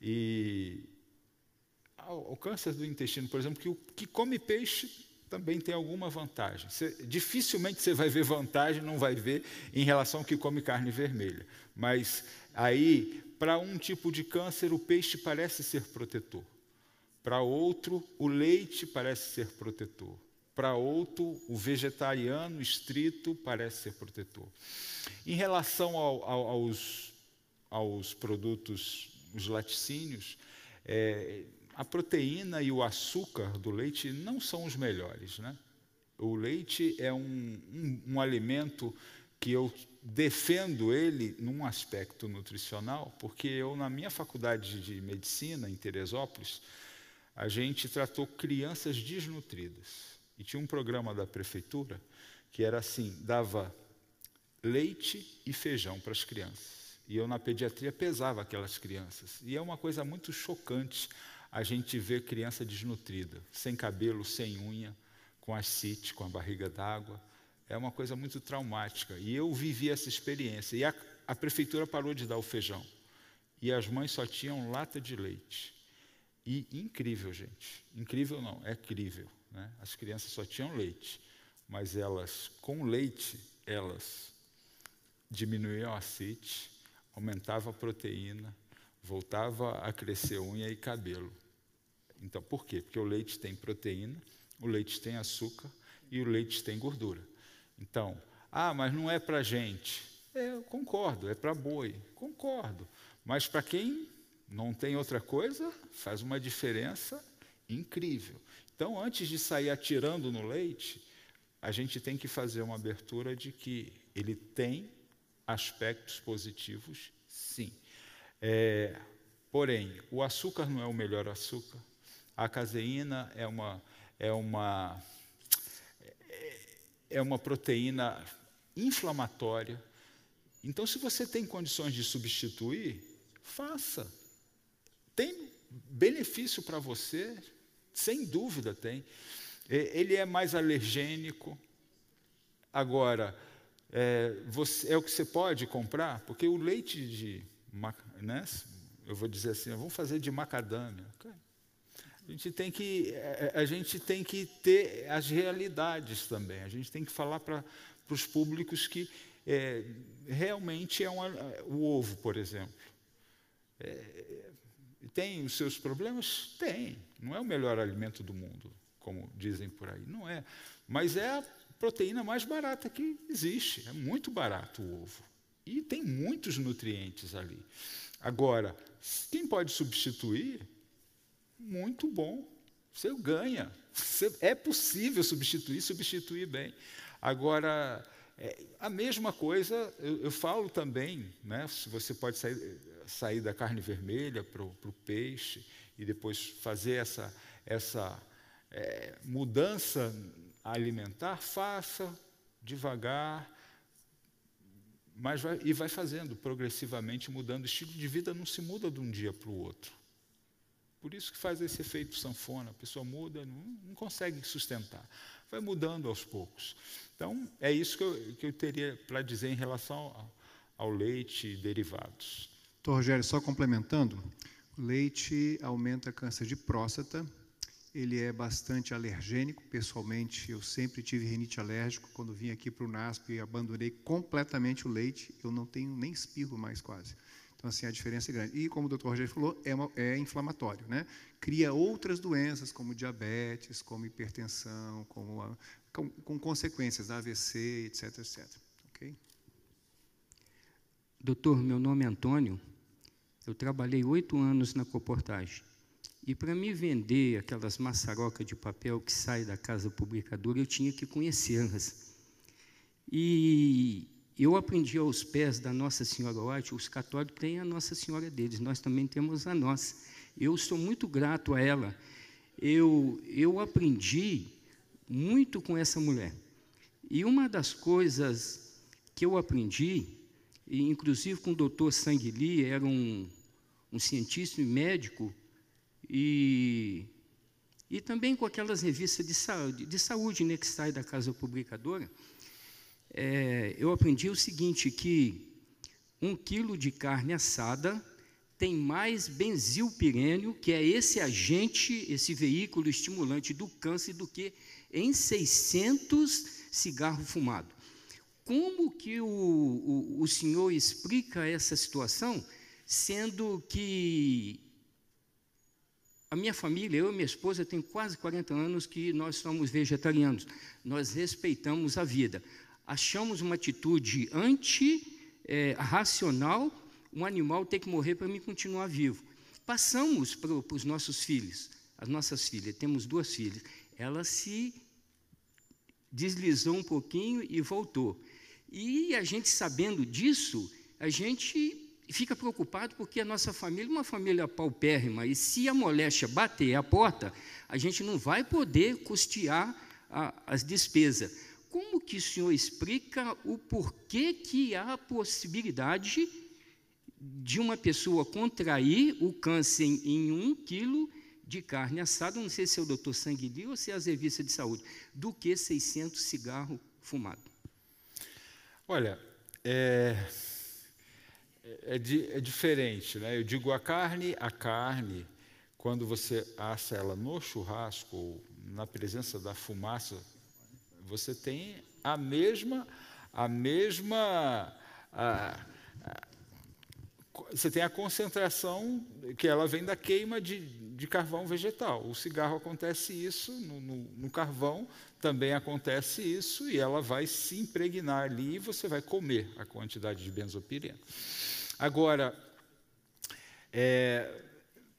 e o câncer do intestino, por exemplo, que o que come peixe também tem alguma vantagem. Você, dificilmente você vai ver vantagem, não vai ver em relação ao que come carne vermelha. Mas aí, para um tipo de câncer, o peixe parece ser protetor. Para outro, o leite parece ser protetor. Para outro, o vegetariano estrito parece ser protetor. Em relação ao, ao, aos, aos produtos, os laticínios, é, a proteína e o açúcar do leite não são os melhores. Né? O leite é um, um, um alimento que eu defendo ele num aspecto nutricional, porque eu, na minha faculdade de medicina, em Teresópolis, a gente tratou crianças desnutridas. E tinha um programa da prefeitura que era assim: dava leite e feijão para as crianças. E eu, na pediatria, pesava aquelas crianças. E é uma coisa muito chocante a gente vê criança desnutrida, sem cabelo, sem unha, com ascite, com a barriga d'água. É uma coisa muito traumática. E eu vivi essa experiência. E a, a prefeitura parou de dar o feijão. E as mães só tinham lata de leite. E incrível, gente. Incrível não, é crível. Né? As crianças só tinham leite. Mas elas, com leite, elas diminuíam o ascite, aumentava a proteína, voltava a crescer unha e cabelo. Então, por quê? Porque o leite tem proteína, o leite tem açúcar e o leite tem gordura. Então, ah, mas não é para gente. É, eu concordo, é para boi, concordo. Mas para quem não tem outra coisa, faz uma diferença incrível. Então, antes de sair atirando no leite, a gente tem que fazer uma abertura de que ele tem aspectos positivos, sim. É, porém, o açúcar não é o melhor açúcar. A caseína é uma, é uma, é uma proteína inflamatória. Então, se você tem condições de substituir, faça. Tem benefício para você, sem dúvida tem. Ele é mais alergênico. Agora, é, você, é o que você pode comprar, porque o leite de, né, eu vou dizer assim, vamos fazer de macadâmia. A gente tem que, é, a gente tem que ter as realidades também. A gente tem que falar para os públicos que é, realmente é uma, o ovo, por exemplo. É, tem os seus problemas? Tem. Não é o melhor alimento do mundo, como dizem por aí. Não é. Mas é a proteína mais barata que existe. É muito barato o ovo. E tem muitos nutrientes ali. Agora, quem pode substituir? Muito bom. Você ganha. É possível substituir, substituir bem. Agora, é, a mesma coisa, eu, eu, falo também, né, se você pode sair, sair da carne vermelha para o peixe e depois fazer essa, essa é, mudança alimentar, faça devagar, mas vai, e vai fazendo progressivamente, mudando. O estilo de vida não se muda de um dia para o outro. Por isso que faz esse efeito sanfona. A pessoa muda, não, não consegue sustentar. Vai mudando aos poucos. Então, é isso que eu, que eu teria para dizer em relação ao, ao leite e derivados. Doutor Rogério, só complementando, o leite aumenta câncer de próstata, ele é bastante alergênico. Pessoalmente, eu sempre tive rinite alérgico. Quando vim aqui para o NASP, abandonei completamente o leite. Eu não tenho nem espirro mais quase. Então, assim, a diferença é grande. E, como o doutor Rogério falou, é, uma, é inflamatório. Né? Cria outras doenças, como diabetes, como hipertensão, como a, com, com, consequências, AVC, etc, etc. Ok? Doutor, meu nome é Antônio. Eu trabalhei oito anos na comportagem. E para me vender aquelas maçarocas de papel que sai da casa publicadora, eu tinha que conhecê-las. E eu aprendi aos pés da Nossa Senhora White, os católicos têm a Nossa Senhora deles, nós também temos a nossa. Eu sou muito grato a ela. Eu, eu aprendi muito com essa mulher. E uma das coisas que eu aprendi, inclusive com o doutor Sanguili, era um, um cientista e médico e, e também com aquelas revistas de saúde, de saúde né, que sai da casa publicadora, é, eu aprendi o seguinte, que um quilo de carne assada tem mais benzilpirênio, que é esse agente, esse veículo estimulante do câncer, do que em 600 cigarros fumados. Como que o, o, o senhor explica essa situação, sendo que a minha família, eu e minha esposa, tem quase 40 anos que nós somos vegetarianos. Nós respeitamos a vida. Achamos uma atitude anti-racional, é, um animal ter que morrer para mim continuar vivo. Passamos para os nossos filhos, as nossas filhas, temos duas filhas. Ela se deslizou um pouquinho e voltou. E a gente sabendo disso, a gente fica preocupado porque a nossa família é uma família paupérrima, e se a moléstia bater a porta, a gente não vai poder custear a, as despesas. Como que o senhor explica o porquê que há a possibilidade de uma pessoa contrair o câncer em, um quilo de carne assada, não sei se é o doutor Sanguili ou se é a revistas de saúde, do que 600 cigarros fumados? Olha, é, é, é, diferente, né? Eu digo a carne, a carne, quando você assa ela no churrasco ou na presença da fumaça, você tem a mesma, a mesma, a, você tem a concentração que ela vem da queima de, de carvão vegetal. O cigarro acontece isso, no, no, no, carvão também acontece isso, e ela vai se impregnar ali e você vai comer a quantidade de benzopireno. Agora, é,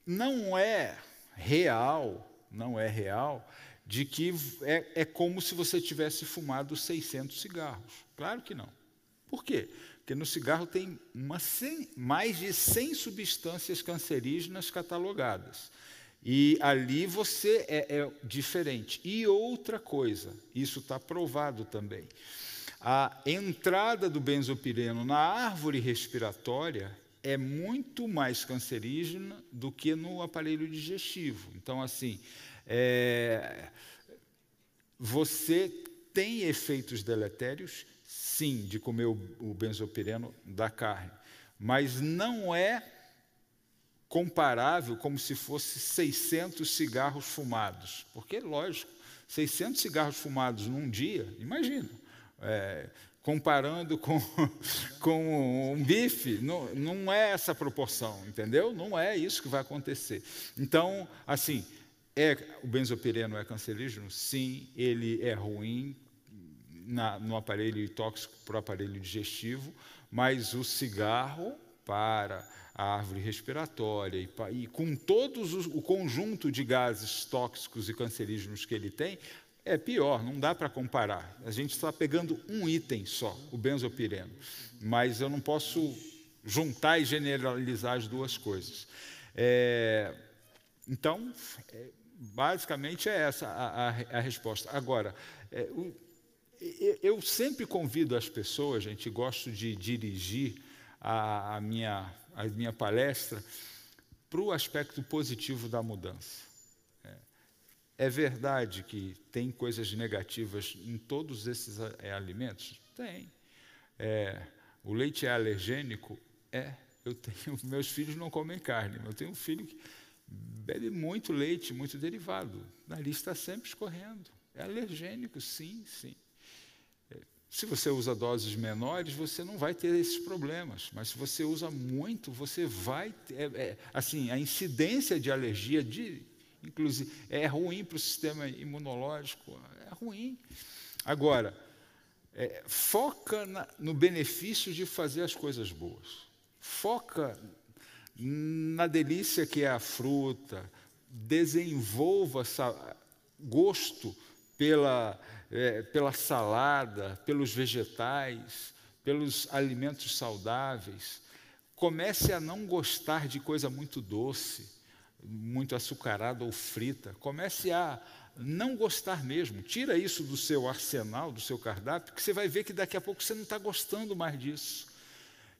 não é real, não é real, de que é, é como se você tivesse fumado 600 cigarros. Claro que não. Por quê? Porque no cigarro tem 100, mais de 100 substâncias cancerígenas catalogadas. E ali você é, é diferente. E outra coisa, isso está provado também. A entrada do benzopireno na árvore respiratória é muito mais cancerígena do que no aparelho digestivo. Então, assim, é, você tem efeitos deletérios, sim, de comer o, o benzopireno da carne, mas não é comparável como se fosse 600 cigarros fumados. Porque, lógico, 600 cigarros fumados num dia, imagina, é, comparando com, [laughs] com um bife, não, não é essa proporção, entendeu? Não é isso que vai acontecer. Então, assim, é, o benzopireno é cancerígeno? Sim, ele é ruim na, no aparelho tóxico para o aparelho digestivo, mas o cigarro para a árvore respiratória e, e com todos os, o conjunto de gases tóxicos e cancerígenos que ele tem, é pior, não dá para comparar. A gente está pegando um item só, o benzopireno, mas eu não posso juntar e generalizar as duas coisas. É, então, é, basicamente é essa a, a, a resposta. Agora, é, o, eu sempre convido as pessoas, gente, gosto de dirigir a, a minha a minha palestra para o aspecto positivo da mudança. É, é verdade que tem coisas negativas em todos esses é, alimentos? Tem. É, o leite é alergênico? É. Eu tenho, [laughs] meus filhos não comem carne. Eu tenho um filho que bebe muito leite, muito derivado. O nariz está sempre escorrendo. É alergênico, sim, sim. Se você usa doses menores, você não vai ter esses problemas. Mas se você usa muito, você vai. Ter, é, é, assim, a incidência de alergia, de, inclusive, é ruim para o sistema imunológico. É ruim. Agora, é, foca na, no benefício de fazer as coisas boas. Foca na delícia que é a fruta. Desenvolva gosto pela é, pela salada, pelos vegetais, pelos alimentos saudáveis. Comece a não gostar de coisa muito doce, muito açucarada ou frita. Comece a não gostar mesmo. Tira isso do seu arsenal, do seu cardápio, que você vai ver que daqui a pouco você não está gostando mais disso.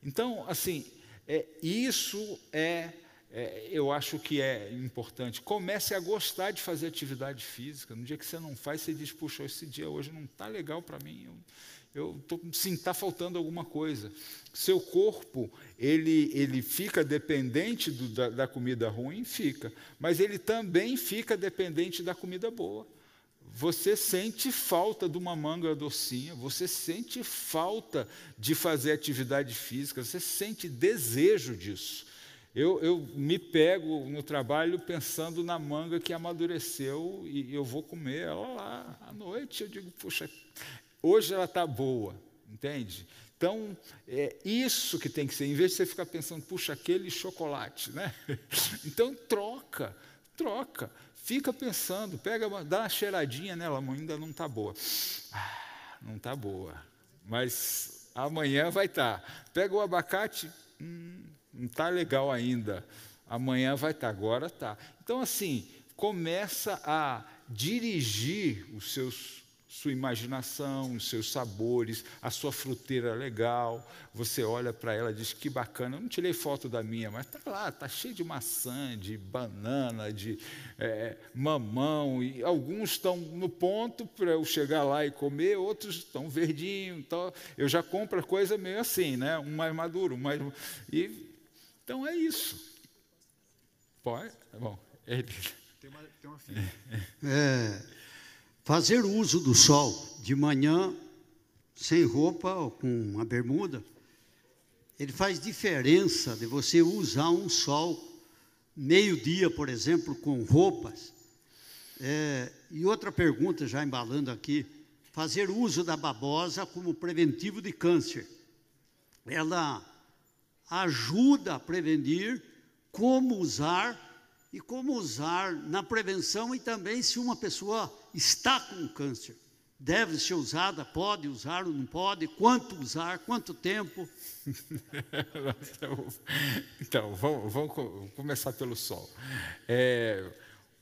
Então, assim, é, isso é é, eu acho que é importante. Comece a gostar de fazer atividade física. No dia que você não faz, você diz: puxa, esse dia hoje não está legal para mim. Eu, eu sim, está faltando alguma coisa. Seu corpo ele, ele fica dependente do, da, da comida ruim, fica, mas ele também fica dependente da comida boa. Você sente falta de uma manga docinha, você sente falta de fazer atividade física, você sente desejo disso. Eu, eu, me pego no trabalho pensando na manga que amadureceu e eu vou comer ela lá à noite. Eu digo, puxa, hoje ela está boa, entende? Então, é isso que tem que ser, em vez de você ficar pensando, puxa, aquele chocolate, né? [laughs] Então, troca, troca. Fica pensando, pega, dá uma cheiradinha nela, ainda não está boa. Ah, não está boa, mas amanhã vai estar. Tá. Pega o abacate, hum, não está legal ainda. Amanhã vai estar, tá, agora está. Então, assim, começa a dirigir os seus sua imaginação, os seus sabores, a sua fruteira legal. Você olha para ela e diz: Que bacana. Eu não tirei foto da minha, mas está lá, está cheio de maçã, de banana, de é, mamão. E alguns estão no ponto para eu chegar lá e comer, outros estão verdinhos. Então, eu já compro a coisa meio assim, né? um mais maduro. Um mais... E então é isso. Pode? Tá bom. Ele... Tem uma, tem uma filha. É, fazer uso do sol de manhã, sem roupa ou com uma bermuda, ele faz diferença de você usar um sol meio-dia, por exemplo, com roupas. É, e outra pergunta, já embalando aqui: fazer uso da babosa como preventivo de câncer. Ela ajuda a prevenir, como usar e como usar na prevenção e também se uma pessoa está com câncer. Deve ser usada, pode usar ou não pode, quanto usar, quanto tempo. [laughs] então, vamos, vamos, começar pelo sol. É,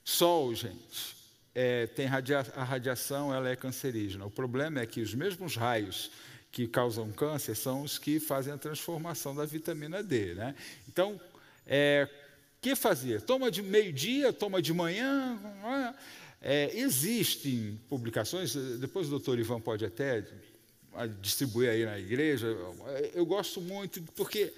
sol, gente, é, tem radia a radiação, ela é cancerígena. O problema é que os mesmos raios que causam câncer são os que fazem a transformação da vitamina D. Né? Então, é, que fazer? Toma de meio-dia, toma de manhã. É, existem publicações, depois o doutor Ivan pode até distribuir aí na igreja. Eu gosto muito, porque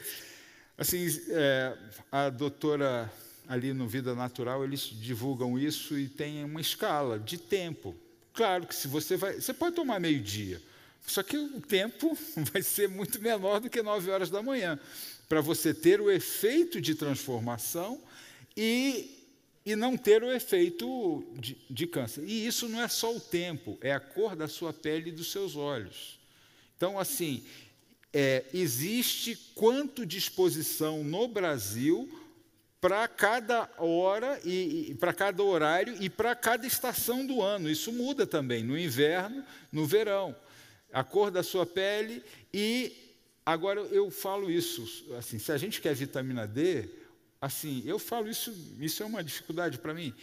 assim, é, a doutora ali no Vida Natural, eles divulgam isso e tem uma escala de tempo. Claro que se você vai. Você pode tomar meio-dia, só que o tempo [laughs] vai ser muito menor do que nove horas da manhã para você ter o efeito de transformação e, e não ter o efeito de, de câncer. E isso não é só o tempo, é a cor da sua pele e dos seus olhos. Então, assim, é, existe quanto disposição no Brasil para cada hora e, e para cada horário e para cada estação do ano. Isso muda também no inverno, no verão. A cor da sua pele e Agora, eu falo isso, assim, se a gente quer vitamina D, assim, eu falo isso, isso é uma dificuldade para mim.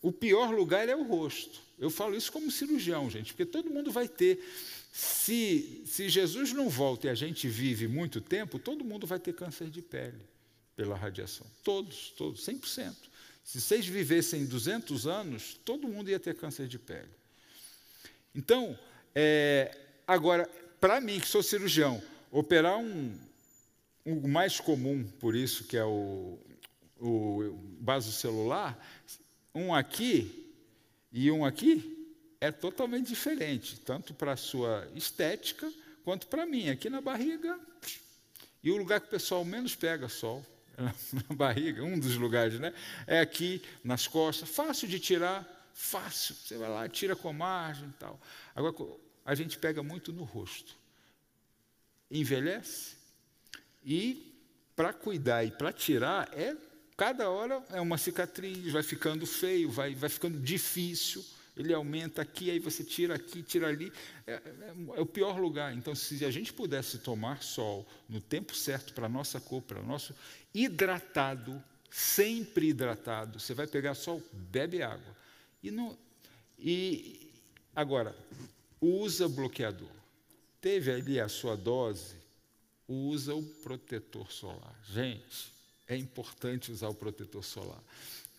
O pior lugar é o rosto. Eu falo isso como cirurgião, gente, porque todo mundo vai ter. Se, se Jesus não volta e a gente vive muito tempo, todo mundo vai ter câncer de pele pela radiação. Todos, todos, 100%. Se vocês vivessem 200 anos, todo mundo ia ter câncer de pele. Então, é, agora, para mim, que sou cirurgião, Operar um, o mais comum, por isso, que é o, o celular, um aqui e um aqui, é totalmente diferente, tanto para a sua estética quanto para mim. Aqui na barriga, e o lugar que o pessoal menos pega sol, [laughs] na barriga, um dos lugares, né? É aqui nas costas, fácil de tirar, fácil. Você vai lá, tira com margem e tal. Agora, a gente pega muito no rosto envelhece. E para cuidar e para tirar, é cada hora é uma cicatriz, vai ficando feio, vai, vai ficando difícil. Ele aumenta aqui, aí você tira aqui, tira ali. É, é, é o pior lugar. Então, se a gente pudesse tomar sol no tempo certo para a nossa cor, para o nosso hidratado, sempre hidratado, você vai pegar sol, bebe água. E, não, e agora, usa bloqueador teve ali a sua dose, usa o protetor solar. Gente, é importante usar o protetor solar.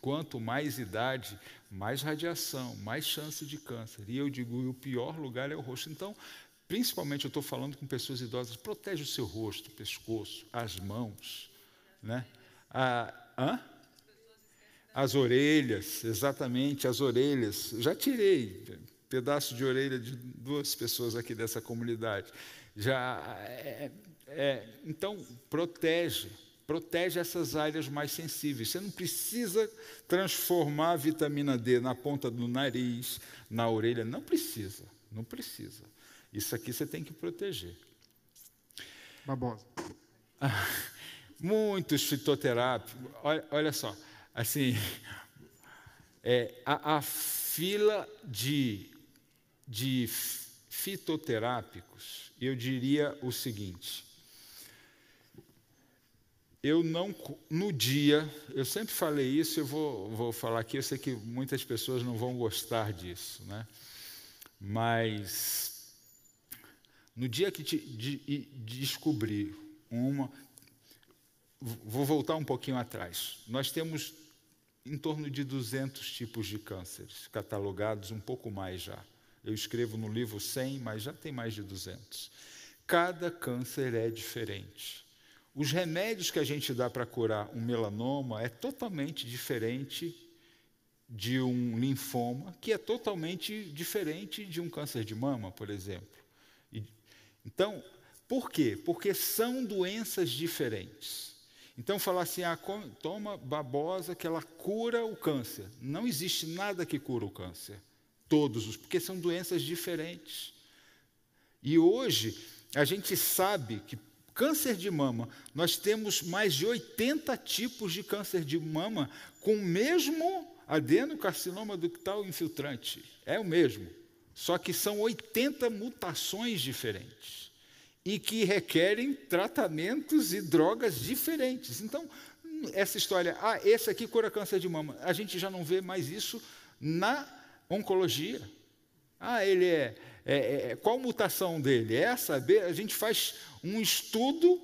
Quanto mais idade, mais radiação, mais chance de câncer. E eu digo, o pior lugar é o rosto. Então, principalmente eu estou falando com pessoas idosas, protege o seu rosto, o pescoço, as mãos, né? A, hã? As orelhas, exatamente, as orelhas. Já tirei, pedaço de orelha de duas pessoas aqui dessa comunidade. Já é, é, então protege, protege essas áreas mais sensíveis. Você não precisa transformar a vitamina D na ponta do nariz, na orelha, não precisa, não precisa. Isso aqui você tem que proteger. Babosa. [laughs] muitos fitoterápicos. Olha, olha só, assim, [laughs] é, a, a fila de de fitoterápicos, eu diria o seguinte: eu não, no dia, eu sempre falei isso, eu vou, vou falar aqui, eu sei que muitas pessoas não vão gostar disso, né? mas no dia que te, de, de descobri uma. Vou voltar um pouquinho atrás. Nós temos em torno de 200 tipos de cânceres catalogados, um pouco mais já. Eu escrevo no livro 100, mas já tem mais de 200. Cada câncer é diferente. Os remédios que a gente dá para curar um melanoma é totalmente diferente de um linfoma, que é totalmente diferente de um câncer de mama, por exemplo. E, então, Por quê? Porque são doenças diferentes. Então, falar assim, ah, toma babosa que ela cura o câncer. Não existe nada que cura o câncer. Todos os, porque são doenças diferentes. E hoje, a gente sabe que câncer de mama, nós temos mais de 80 tipos de câncer de mama com o mesmo adenocarcinoma ductal infiltrante. É o mesmo. Só que são 80 mutações diferentes e que requerem tratamentos e drogas diferentes. Então, essa história, ah, esse aqui cura câncer de mama, a gente já não vê mais isso na oncologia. Ah, ele é, é, é qual mutação dele? É saber, a gente faz um estudo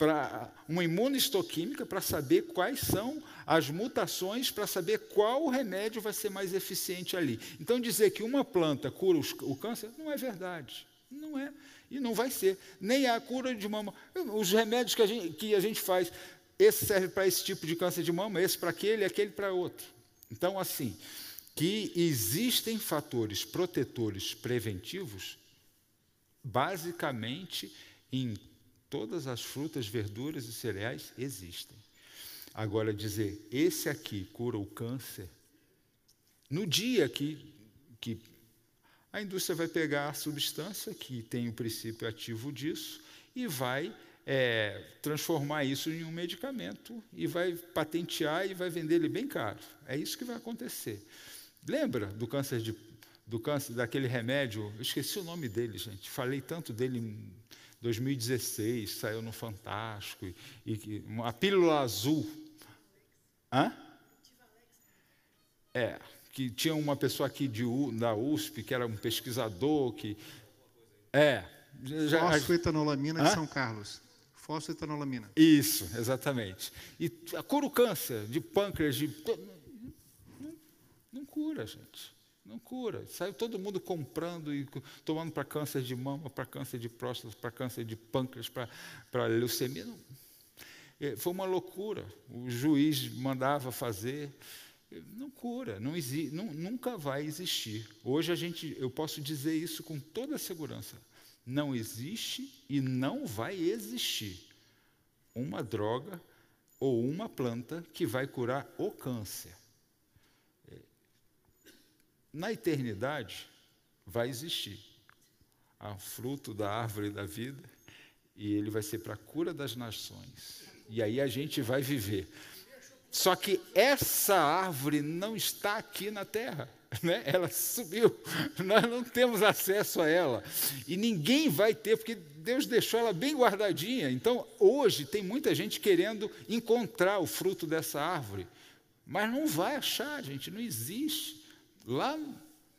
para uma imunohistoquímica para saber quais são as mutações, para saber qual remédio vai ser mais eficiente ali. Então dizer que uma planta cura o câncer não é verdade. Não é. E não vai ser. Nem a cura de mama. Os remédios que a gente, que a gente faz, esse serve para esse tipo de câncer de mama, esse para aquele, aquele para outro. Então, assim, que existem fatores protetores preventivos, basicamente em todas as frutas, verduras e cereais existem. Agora, dizer, esse aqui cura o câncer, no dia que, que a indústria vai pegar a substância que tem o princípio ativo disso e vai é, transformar isso em um medicamento e vai patentear e vai vender ele bem caro. É isso que vai acontecer. Lembra do câncer de, do câncer daquele remédio? Eu esqueci o nome dele, gente. Falei tanto dele em 2016, saiu no Fantástico e, e uma pílula azul. Hã? É, que tinha uma pessoa aqui de, da USP, que era um pesquisador, que. É. Já, Fosfoetanolamina de São Carlos. Fosfoetanolamina. Isso, exatamente. E cura o câncer de pâncreas, de. Não, cura, gente. Não cura. Saiu todo mundo comprando e tomando para câncer de mama, para câncer de próstata, para câncer de pâncreas, para, leucemia. Não. É, foi uma loucura. O juiz mandava fazer não cura, não não, nunca vai existir. Hoje a gente, eu posso dizer isso com toda segurança. Não existe e não vai existir uma droga ou uma planta que vai curar o câncer. Na eternidade vai existir a fruto da árvore da vida e ele vai ser para a cura das nações. E aí a gente vai viver só que essa árvore não está aqui na terra. [laughs] Né? Ela subiu, [laughs] nós não temos acesso a ela. E ninguém vai ter, porque Deus deixou ela bem guardadinha. Então, hoje, tem muita gente querendo encontrar o fruto dessa árvore, mas não vai achar, gente, não existe. Lá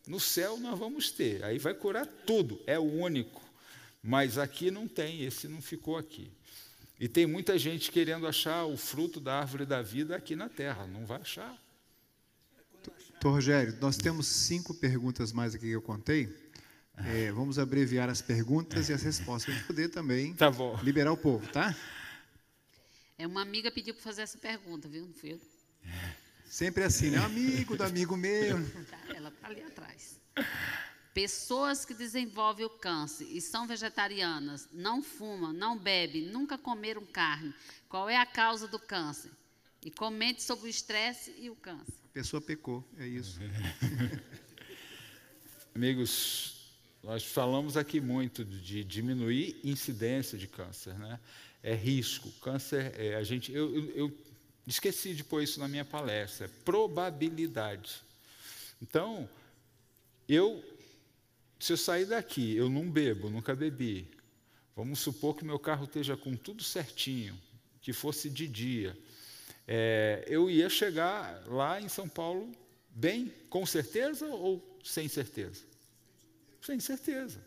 no céu nós vamos ter, aí vai curar tudo, é o único. Mas aqui não tem, esse não ficou aqui. E tem muita gente querendo achar o fruto da árvore da vida aqui na terra, não vai achar. Doutor Rogério, nós temos cinco perguntas mais aqui que eu contei. É, vamos abreviar as perguntas e as respostas para poder também tá liberar o povo, tá? É uma amiga pediu para fazer essa pergunta, viu? Não fui eu. Sempre assim, né? Amigo do amigo meu. Tá, ela está ali atrás. Pessoas que desenvolvem o câncer e são vegetarianas, não fumam, não bebem, nunca comeram carne. Qual é a causa do câncer? E comente sobre o estresse e o câncer. A pessoa pecou, é isso. [laughs] Amigos, nós falamos aqui muito de diminuir incidência de câncer, né? É risco. Câncer, é, a gente, eu, eu, eu esqueci de pôr isso na minha palestra. Probabilidade. Então, eu se eu sair daqui, eu não bebo, nunca bebi, vamos supor que meu carro esteja com tudo certinho, que fosse de dia, é, eu ia chegar lá em São Paulo bem, com certeza ou sem certeza? Sem certeza.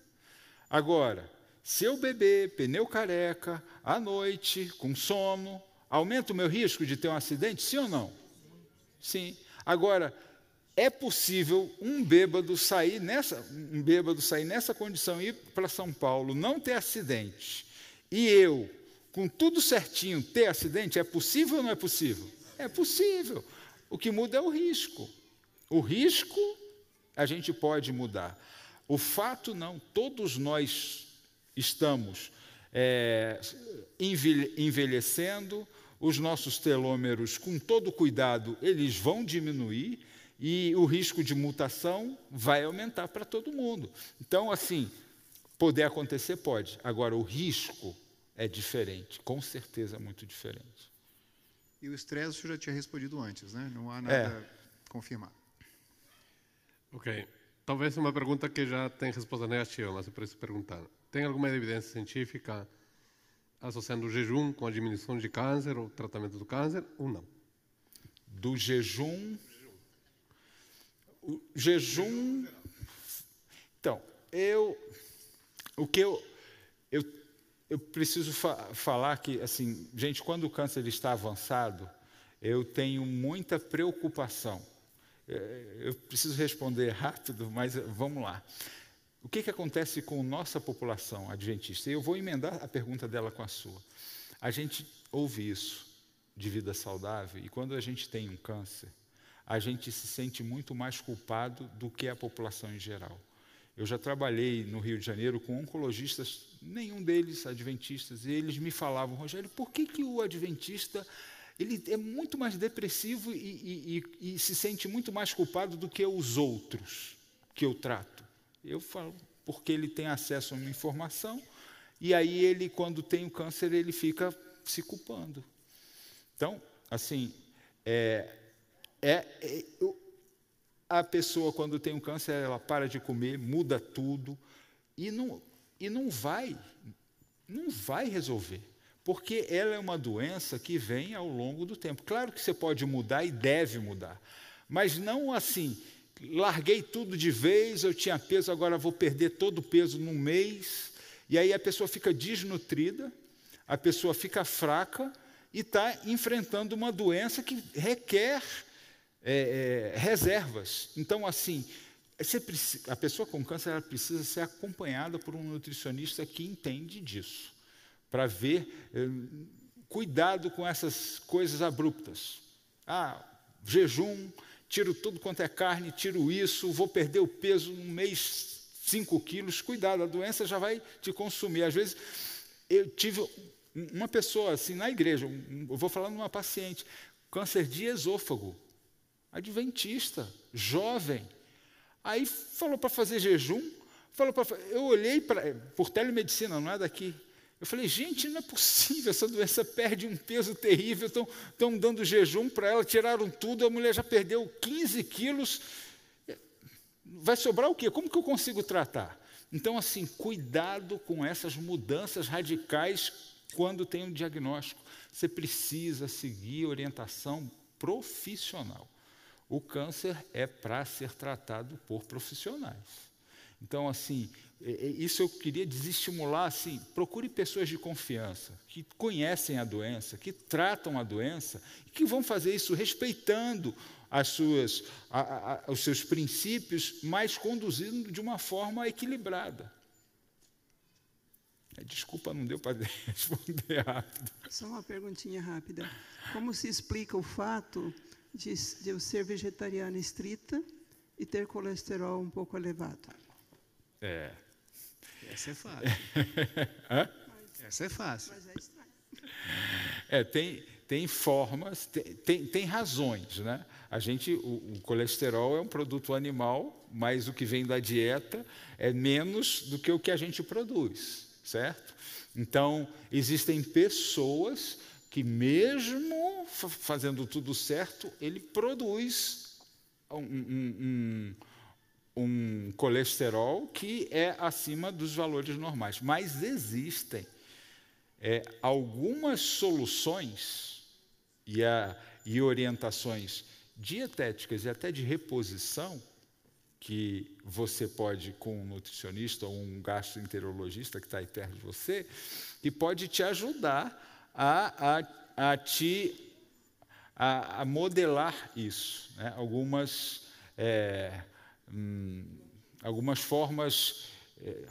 Agora, se eu beber pneu careca, à noite, com sono, aumenta o meu risco de ter um acidente? Sim ou não? Sim. Agora, é possível um bêbado sair nessa, um bêbado sair nessa condição e ir para São Paulo, não ter acidente, e eu, com tudo certinho, ter acidente? É possível ou não é possível? É possível. O que muda é o risco. O risco a gente pode mudar. O fato não, todos nós estamos é, envelhecendo, os nossos telômeros, com todo cuidado, eles vão diminuir e o risco de mutação vai aumentar para todo mundo. Então, assim, poder acontecer pode. Agora, o risco é diferente, com certeza muito diferente. E o estresse o senhor já tinha respondido antes, né? Não há nada é. confirmado. Ok. Talvez uma pergunta que já tem resposta negativa, mas é por isso perguntar. Tem alguma evidência científica associando o jejum com a diminuição de câncer ou tratamento do câncer ou não? Do jejum. O jejum. Então, eu. O que eu. Eu, eu preciso fa falar que, assim, gente, quando o câncer está avançado, eu tenho muita preocupação é, eu preciso responder rápido, mas vamos lá. O que, que acontece com nossa população adventista? Eu vou emendar a pergunta dela com a sua. A gente ouve isso de vida saudável e quando a gente tem um câncer, a gente se sente muito mais culpado do que a população em geral. Eu já trabalhei no Rio de Janeiro com oncologistas, nenhum deles adventistas, e eles me falavam, Rogério, por que, que o adventista ele é muito mais depressivo e, e, e, e, se sente muito mais culpado do que os outros que eu trato. Eu falo porque ele tem acesso a uma informação e aí ele, quando tem o câncer, ele fica se culpando. Então, assim, é, é, é a pessoa quando tem um câncer, ela para de comer, muda tudo e não, e não vai, não vai resolver porque ela é uma doença que vem ao longo do tempo. Claro que você pode mudar e deve mudar, mas não assim, larguei tudo de vez, eu tinha peso, agora vou perder todo o peso num mês, e aí a pessoa fica desnutrida, a pessoa fica fraca e está enfrentando uma doença que requer é, é, reservas. Então, assim, a pessoa com câncer ela precisa ser acompanhada por um nutricionista que entende disso para ver, eh, cuidado com essas coisas abruptas. Ah, jejum, tiro tudo quanto é carne, tiro isso, vou perder o peso um mês, 5 quilos, cuidado, a doença já vai te consumir. Às vezes, eu tive uma pessoa assim na igreja, eu vou falando de uma paciente, câncer de esôfago, adventista, jovem. Aí falou para fazer jejum, falou para eu olhei para por telemedicina, não é daqui. Eu falei, gente, não é possível, essa doença perde um peso terrível, estão dando jejum para ela, tiraram tudo, a mulher já perdeu 15 quilos. Vai sobrar o quê? Como que eu consigo tratar? Então, assim, cuidado com essas mudanças radicais quando tem um diagnóstico. Você precisa seguir orientação profissional. O câncer é para ser tratado por profissionais. Então, assim, isso eu queria desestimular, assim, procure pessoas de confiança, que conhecem a doença, que tratam a doença, e que vão fazer isso respeitando as suas, a, a, os seus princípios, mas conduzindo de uma forma equilibrada. É, desculpa, não deu para [laughs] responder rápido. Só uma perguntinha rápida. Como se explica o fato de, de eu ser vegetariana estrita e ter colesterol um pouco elevado? É. Essa é fácil. [laughs] Hã? Essa é fácil. É, tem, tem formas, tem, tem, tem, razões, né? A gente, o, o, colesterol é um produto animal, mas o que vem da dieta é menos do que o que a gente produz, certo? Então, existem pessoas que mesmo fazendo tudo certo, ele produz um, um, um um colesterol que é acima dos valores normais. Mas existem é, algumas soluções e, a, e orientações dietéticas e até de reposição que você pode, com um nutricionista ou um gastroenterologista que está aí perto de você, que pode te ajudar a, a, a te a, a modelar isso. Né? Algumas é, hum, algumas formas, é,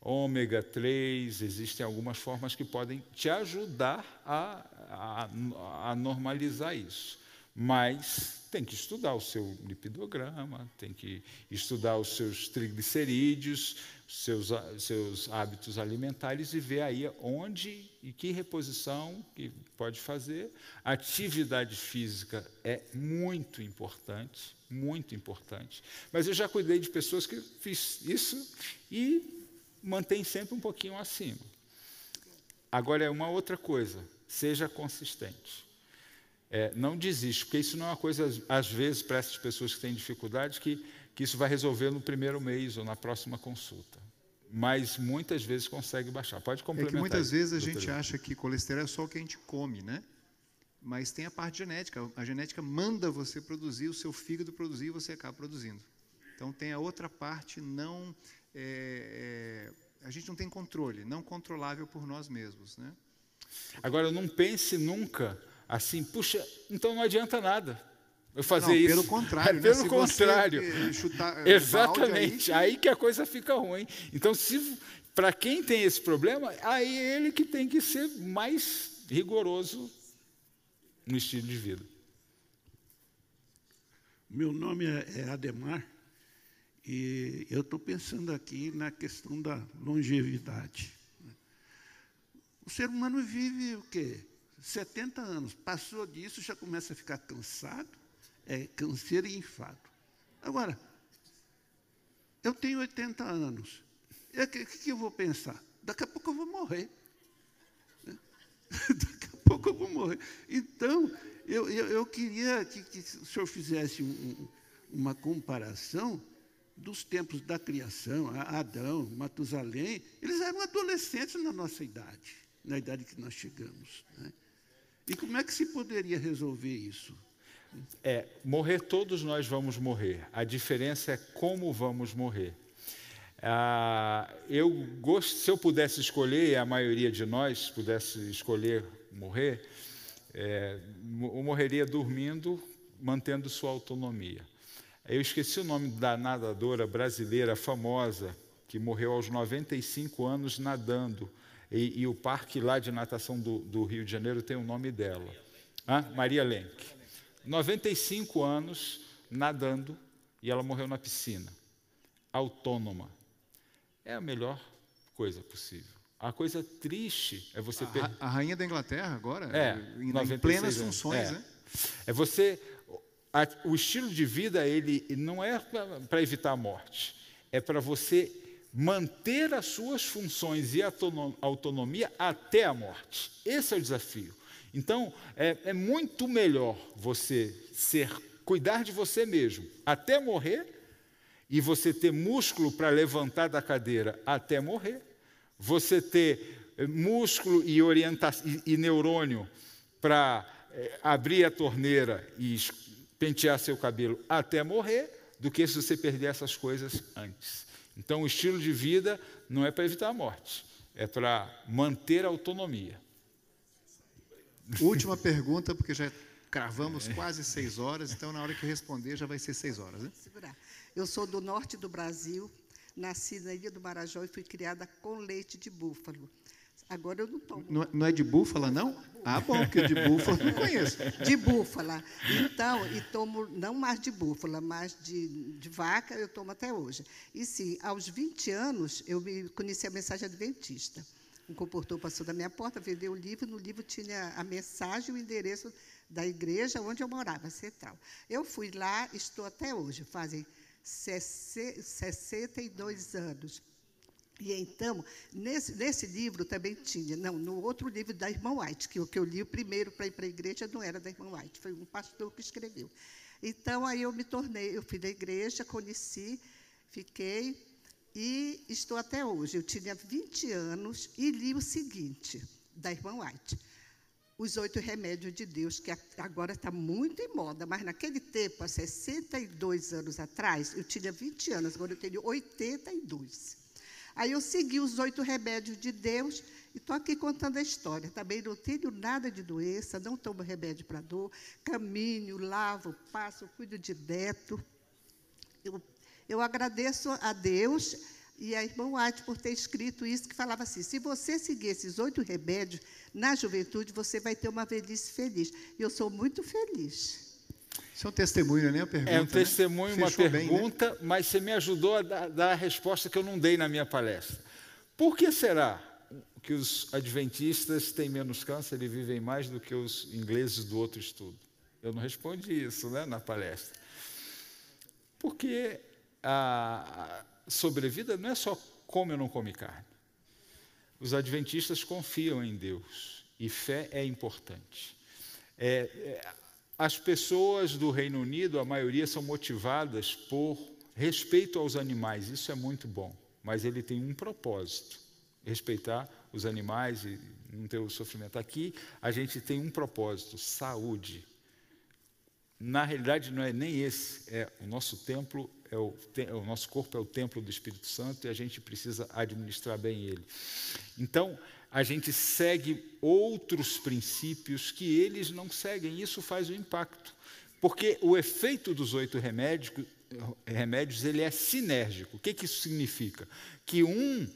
ômega 3, existem algumas formas que podem te ajudar a, a, a normalizar isso. Mas tem que estudar o seu lipidograma, tem que estudar os seus triglicerídeos, seus, seus hábitos alimentares e ver aí onde e que reposição que pode fazer. atividade física é muito importante, muito importante. Mas eu já cuidei de pessoas que fiz isso e mantém sempre um pouquinho acima. Agora é uma outra coisa, seja consistente. É, não desiste, porque isso não é uma coisa, às vezes, para essas pessoas que têm dificuldade, que, que isso vai resolver no primeiro mês ou na próxima consulta. Mas muitas vezes consegue baixar. Pode complementar. É que muitas vezes a gente acha que colesterol é só o que a gente come, né? Mas tem a parte genética. A genética manda você produzir, o seu fígado produzir e você acaba produzindo. Então tem a outra parte não. É, é, a gente não tem controle, não controlável por nós mesmos, né? Agora, não pense nunca assim, puxa, então não adianta nada eu fazer não, isso. [laughs] Pelo contrário, é, pelo né? contrário. Chutar, Exatamente. Aí, aí, que a coisa fica ruim. Então, se para quem tem esse problema, aí é ele que tem que ser mais rigoroso no estilo de vida. Meu nome é, é Ademar e eu estou pensando aqui na questão da longevidade. O ser humano vive o quê? 70 anos. Passou disso, já começa a ficar cansado, é câncer e enfado. Agora, eu tenho 80 anos. O que, que, eu vou pensar? Daqui a pouco eu vou morrer. [laughs] Daqui a pouco eu vou morrer. Então, eu, eu, eu queria que, que, o senhor fizesse um, uma comparação dos tempos da criação, Adão, Matusalém, eles eram adolescentes na nossa idade, na idade que nós chegamos. Né? E como é que se poderia resolver isso? É, morrer todos nós vamos morrer. A diferença é como vamos morrer. Ah, eu gosto, se eu pudesse escolher, e a maioria de nós pudesse escolher morrer, é, eu morreria dormindo, mantendo sua autonomia. Eu esqueci o nome da nadadora brasileira famosa que morreu aos 95 anos nadando e, e, o parque lá de natação do, do, Rio de Janeiro tem o nome dela. Ah, Maria Lenk. 95 anos nadando e ela morreu na piscina. Autônoma. É a melhor coisa possível. A coisa triste é você... A, a rainha da Inglaterra agora? É, em, em plenas funções, é. né? É você... A, o estilo de vida, ele não é para evitar a morte. É para você manter as suas funções e autonomia até a morte. Esse é o desafio. Então, é, é muito melhor você ser, cuidar de você mesmo até morrer, e você ter músculo para levantar da cadeira até morrer, você ter eh, músculo e, e, e neurônio para é, abrir a torneira e pentear seu cabelo até morrer, do que se você perder essas coisas antes. Então, o estilo de vida não é para evitar a morte, é para manter a autonomia. Última pergunta, porque já cravamos quase seis horas, então na hora que responder já vai ser seis horas. Né? Eu sou do norte do Brasil, nasci na Ilha do Marajó e fui criada com leite de búfalo. Agora eu não tomo. Não, não é de búfala, não? Ah, bom, porque de búfala não conheço. De búfala. Então, e tomo não mais de búfala, mas de, de vaca, eu tomo até hoje. E sim, aos 20 anos, eu me conheci a mensagem adventista. Um comportor passou da minha porta, vendeu o livro, no livro tinha a mensagem e o endereço da igreja onde eu morava, central. Eu fui lá, estou até hoje, fazem 62 anos. E então, nesse, nesse livro também tinha, não, no outro livro da irmã White, que o que eu li primeiro para ir para a igreja não era da irmã White, foi um pastor que escreveu. Então, aí eu me tornei, eu fui da igreja, conheci, fiquei e estou até hoje. Eu tinha 20 anos e li o seguinte, da irmã White. Os oito remédios de Deus, que agora está muito em moda, mas naquele tempo, há 62 anos atrás, eu tinha 20 anos, agora eu tenho 82. Aí eu segui os oito remédios de Deus e estou aqui contando a história. Também não tenho nada de doença, não tomo remédio para dor, caminho, lavo, passo, cuido de neto. Eu, eu agradeço a Deus e a irmã White por ter escrito isso, que falava assim: se você seguir esses oito remédios na juventude, você vai ter uma velhice feliz. E eu sou muito feliz. Isso é um testemunho, não é a pergunta. É um né? testemunho, uma Fechou bem, né? pergunta, mas você me ajudou a dar, dar a resposta que eu não dei na minha palestra. Por que será que os adventistas têm menos câncer e vivem mais do que os ingleses do outro estudo? Eu não respondi isso né, na palestra. Porque a sobrevida não é só come ou não come carne. Os adventistas confiam em Deus e fé é importante. É, é, as pessoas do Reino Unido, a maioria, são motivadas por respeito aos animais, isso é muito bom, mas ele tem um propósito: respeitar os animais e não ter o sofrimento. Aqui, a gente tem um propósito: saúde. Na realidade, não é nem esse, é o nosso templo, é o, o nosso corpo é o templo do Espírito Santo e a gente precisa administrar bem ele. Então, a gente segue outros princípios que eles não seguem. Isso faz um impacto. Porque o efeito dos oito remédios, remédios ele é sinérgico. O que, que isso significa? Que um.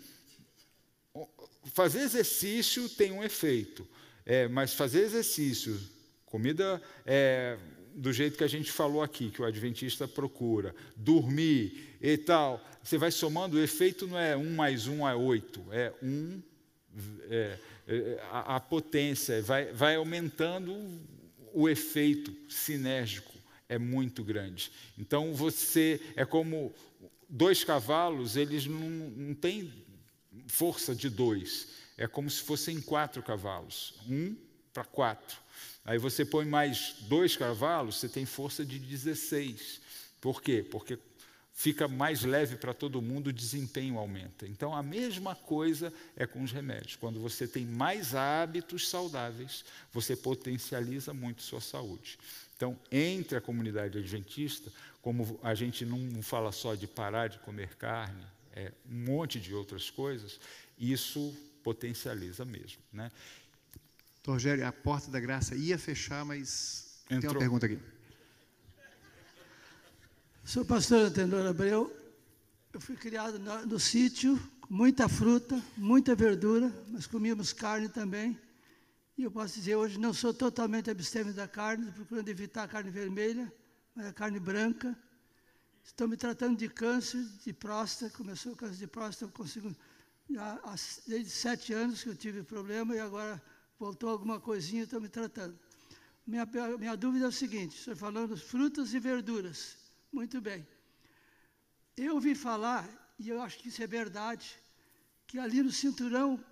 Fazer exercício tem um efeito, é, mas fazer exercício, comida é, do jeito que a gente falou aqui, que o adventista procura, dormir e tal, você vai somando, o efeito não é um mais um é oito, é um é, é, a, a, potência, vai, vai aumentando o efeito sinérgico, é muito grande. Então você é como dois cavalos, eles não, não têm força de dois, é como se fossem quatro cavalos, um para quatro. Aí você põe mais dois cavalos, você tem força de 16. Por quê? Porque fica mais leve para todo mundo, o desempenho aumenta. Então, a mesma coisa é com os remédios. Quando você tem mais hábitos saudáveis, você potencializa muito sua saúde. Então, entre a comunidade adventista, como a gente não fala só de parar de comer carne, é um monte de outras coisas, isso potencializa mesmo. Né? Rogério, a porta da graça ia fechar, mas Entrou. tem uma pergunta aqui. Sou pastor Antenor Abreu. Eu fui criado no, no sítio, com muita fruta, muita verdura, mas comíamos carne também. E eu posso dizer, hoje não sou totalmente abstêmio da carne, procurando evitar a carne vermelha, mas a carne branca. Estou me tratando de câncer de próstata, começou o câncer de próstata, consigo, já, há, desde sete anos que eu tive problema e agora voltou alguma coisinha, estou me tratando. Minha, minha dúvida é o seguinte, estou falando frutas e verduras. Muito bem. Eu ouvi falar, e eu acho que isso é verdade, que ali no cinturão,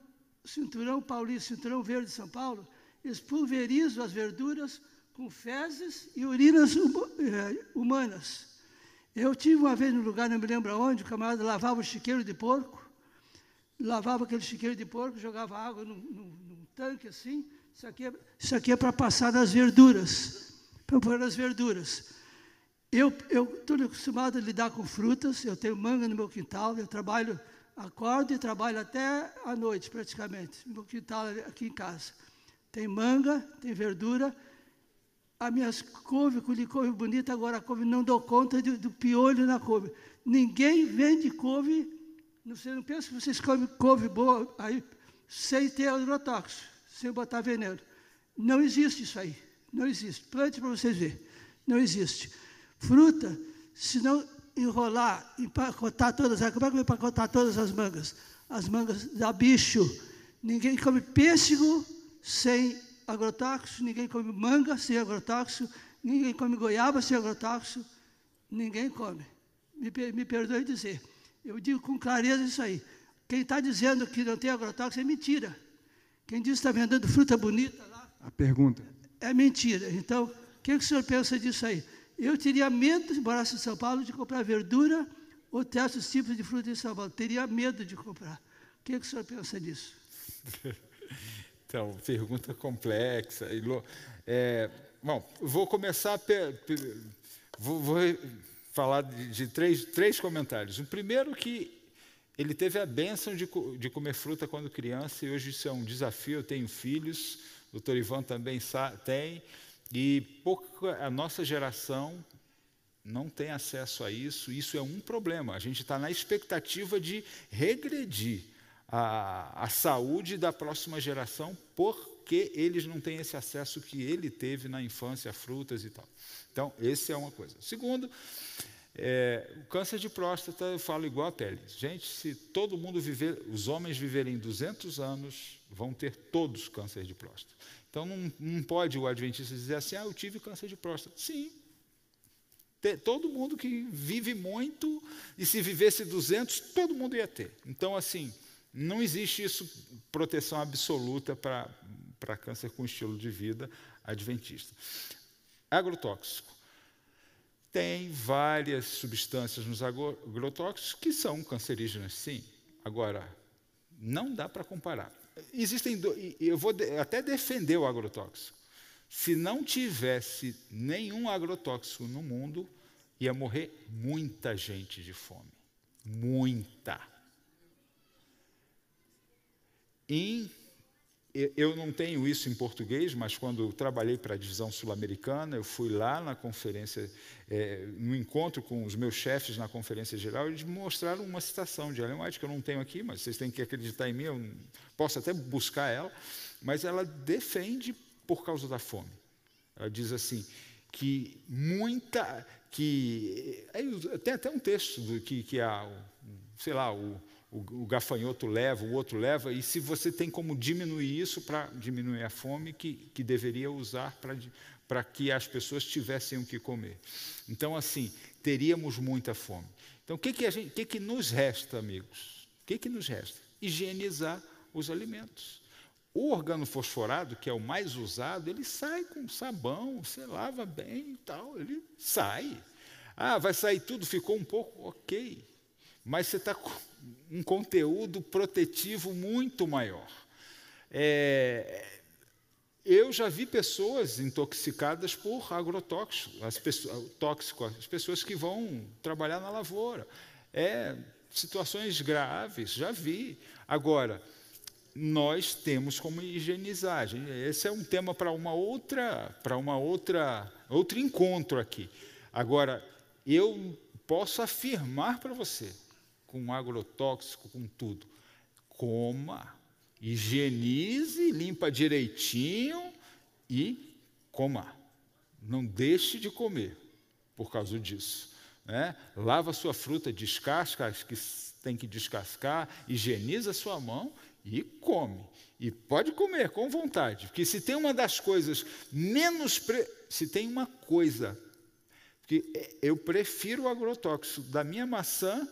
cinturão paulista, cinturão verde de São Paulo, eles pulverizam as verduras com fezes e urinas eh, humanas. Eu tive uma vez no lugar, não me lembro aonde, o camarada lavava o chiqueiro de porco, lavava aquele chiqueiro de porco, jogava água num, num, num tanque assim. Isso aqui é, isso aqui é para passar nas verduras, para pôr nas verduras. Eu estou acostumado a lidar com frutas, eu tenho manga no meu quintal, eu trabalho, acordo e trabalho até à noite praticamente, no meu quintal aqui em casa. Tem manga, tem verdura, as minhas couve, colhi couve bonita, agora a couve não dou conta do, do piolho na couve. Ninguém vende couve, não penso que vocês comem couve boa aí, sem ter agrotóxico, sem botar veneno. Não existe isso aí, não existe. Plante para vocês verem, não existe. Fruta, se não enrolar, empacotar todas, como é que vai empacotar todas as mangas? As mangas dá bicho. Ninguém come pêssego sem agrotóxico, ninguém come manga sem agrotóxico, ninguém come goiaba sem agrotóxico, ninguém come. Me, me perdoe dizer. Eu digo com clareza isso aí. Quem está dizendo que não tem agrotóxico é mentira. Quem diz que está vendendo fruta bonita lá. A pergunta. É mentira. Então, o que, que o senhor pensa disso aí? Eu teria medo, se morasse em São Paulo, de comprar verdura ou certos tipos de fruta em São Paulo. Teria medo de comprar. O que, é que o senhor pensa disso? [laughs] então, pergunta complexa. É, bom, vou começar. Vou, vou falar de, de, três, três comentários. O primeiro que ele teve a bênção de, de comer fruta quando criança e hoje isso é um desafio. Eu tenho filhos, o doutor Ivan também tem. E pouca, a nossa geração não tem acesso a isso, isso é um problema. A gente está na expectativa de regredir, a, a saúde da próxima geração, porque eles não têm esse acesso que ele teve na infância frutas e tal. Então, esse é uma coisa. Segundo, é, o câncer de próstata, eu falo igual a pele. Gente, se todo mundo viver, os homens viverem 200 anos, vão ter todos câncer de próstata. Então, não, não pode o adventista dizer assim, ah, eu tive câncer de próstata. Sim. Todo mundo que vive muito, e se vivesse 200, todo mundo ia ter. Então, assim, não existe isso, proteção absoluta para câncer com estilo de vida adventista. Agrotóxico. Tem várias substâncias nos agrotóxicos que são cancerígenas, sim. Agora, não dá para comparar. Existem, eu vou até defender o agrotóxico. Se não tivesse nenhum agrotóxico no mundo, ia morrer muita gente de fome. Muita. Em eu não tenho isso em português, mas quando trabalhei para a divisão sul-americana, eu fui lá na conferência, é, no encontro com os meus chefes na conferência geral, eles mostraram uma citação de Ellen White, que eu não tenho aqui, mas vocês têm que acreditar em mim, eu posso até buscar ela, mas ela defende por causa da fome. Ela diz assim, que muita, que, tem até um texto do, que, que a, sei lá, o o, o gafanhoto leva, o outro leva, e se você tem como diminuir isso para diminuir a fome que, que deveria usar para que as pessoas tivessem o que comer. Então, assim, teríamos muita fome. Então, o que, que, que, que nos resta, amigos? O que, que nos resta? Higienizar os alimentos. O organofosforado, que é o mais usado, ele sai com sabão, você lava bem e tal, ele sai. Ah, vai sair tudo, ficou um pouco, ok. Mas você está um conteúdo protetivo muito maior. É, eu já vi pessoas intoxicadas por agrotóxico, as pessoas, tóxico, as pessoas que vão trabalhar na lavoura. É, situações graves, já vi. Agora, nós temos como higienizar. Esse é um tema para uma outra, para uma outra, outro encontro aqui. Agora, eu posso afirmar para você com agrotóxico, com tudo. Coma, higienize, limpa direitinho e coma. Não deixe de comer por causa disso. Né? Lava sua fruta, descasca as que tem que descascar, higieniza sua mão e come. E pode comer com vontade, porque se tem uma das coisas menos. Pre... Se tem uma coisa. Porque eu prefiro o agrotóxico da minha maçã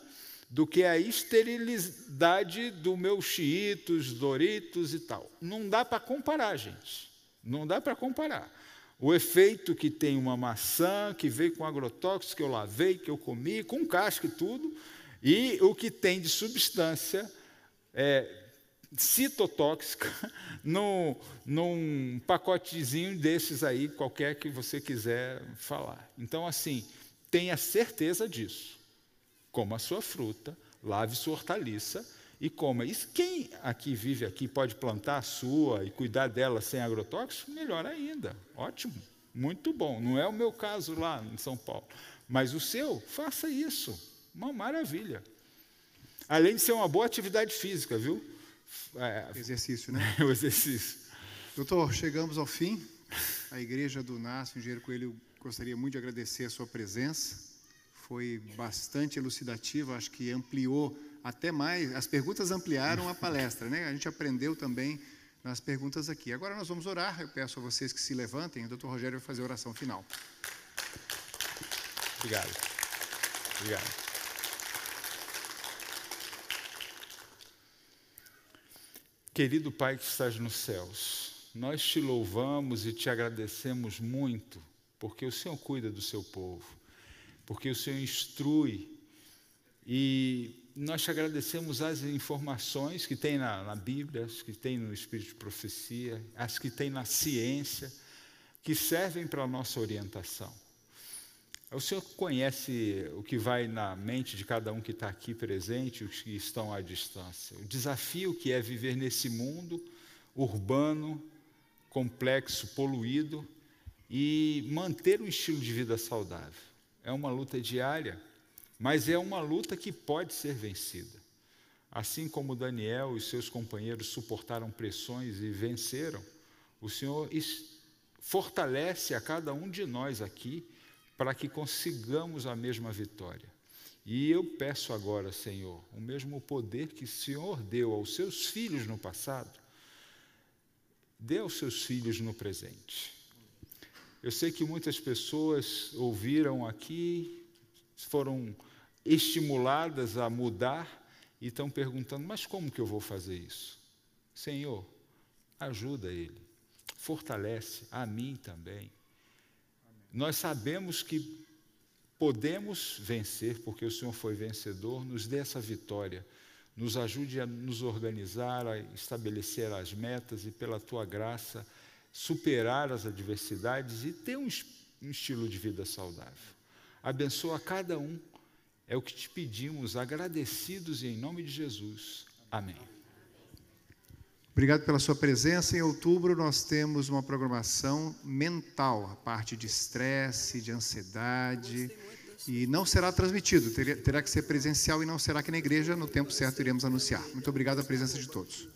do que a esterilidade do meu chiitos, doritos e tal. Não dá para comparar, gente. Não dá para comparar. O efeito que tem uma maçã que veio com agrotóxicos, que eu lavei, que eu comi, com casca e tudo, e o que tem de substância é, citotóxica [laughs] no, num pacotezinho desses aí, qualquer que você quiser falar. Então, assim, tenha certeza disso coma a sua fruta, lave sua hortaliça e coma. E quem aqui vive aqui pode plantar a sua e cuidar dela sem agrotóxico, melhor ainda. Ótimo, muito bom. Não é o meu caso lá em São Paulo. Mas o seu, faça isso. Uma maravilha. Além de ser uma boa atividade física, viu? É, exercício, né? [laughs] o exercício. Doutor, chegamos ao fim. A igreja do Nácio Engenheiro Coelho gostaria muito de agradecer a sua presença foi bastante elucidativa, acho que ampliou até mais, as perguntas ampliaram a palestra, né? A gente aprendeu também nas perguntas aqui. Agora nós vamos orar, eu peço a vocês que se levantem, o doutor Rogério vai fazer a oração final. Obrigado. Obrigado. Querido Pai que estás nos céus, nós te louvamos e te agradecemos muito, porque o Senhor cuida do seu povo porque o Senhor instrui. E nós te agradecemos as informações que tem na, na Bíblia, as que tem no Espírito de Profecia, as que tem na ciência, que servem para a nossa orientação. O Senhor conhece o que vai na mente de cada um que está aqui presente, os que estão à distância. O desafio que é viver nesse mundo urbano, complexo, poluído e manter um estilo de vida saudável é uma luta diária, mas é uma luta que pode ser vencida. Assim como Daniel e seus companheiros suportaram pressões e venceram, o Senhor fortalece a cada um de nós aqui para que consigamos a mesma vitória. E eu peço agora, Senhor, o mesmo poder que o Senhor deu aos seus filhos no passado, dê aos seus filhos no presente. Eu sei que muitas pessoas ouviram aqui, foram estimuladas a mudar e estão perguntando: mas como que eu vou fazer isso? Senhor, ajuda ele, fortalece a mim também. Nós sabemos que podemos vencer, porque o Senhor foi vencedor, nos dê essa vitória, nos ajude a nos organizar, a estabelecer as metas e, pela tua graça, superar as adversidades e ter um, um estilo de vida saudável. Abençoa cada um, é o que te pedimos, agradecidos e em nome de Jesus. Amém. Obrigado pela sua presença. Em outubro nós temos uma programação mental, a parte de estresse, de ansiedade, e não será transmitido, terá que ser presencial e não será aqui na igreja. No tempo certo iremos anunciar. Muito obrigado a presença de todos.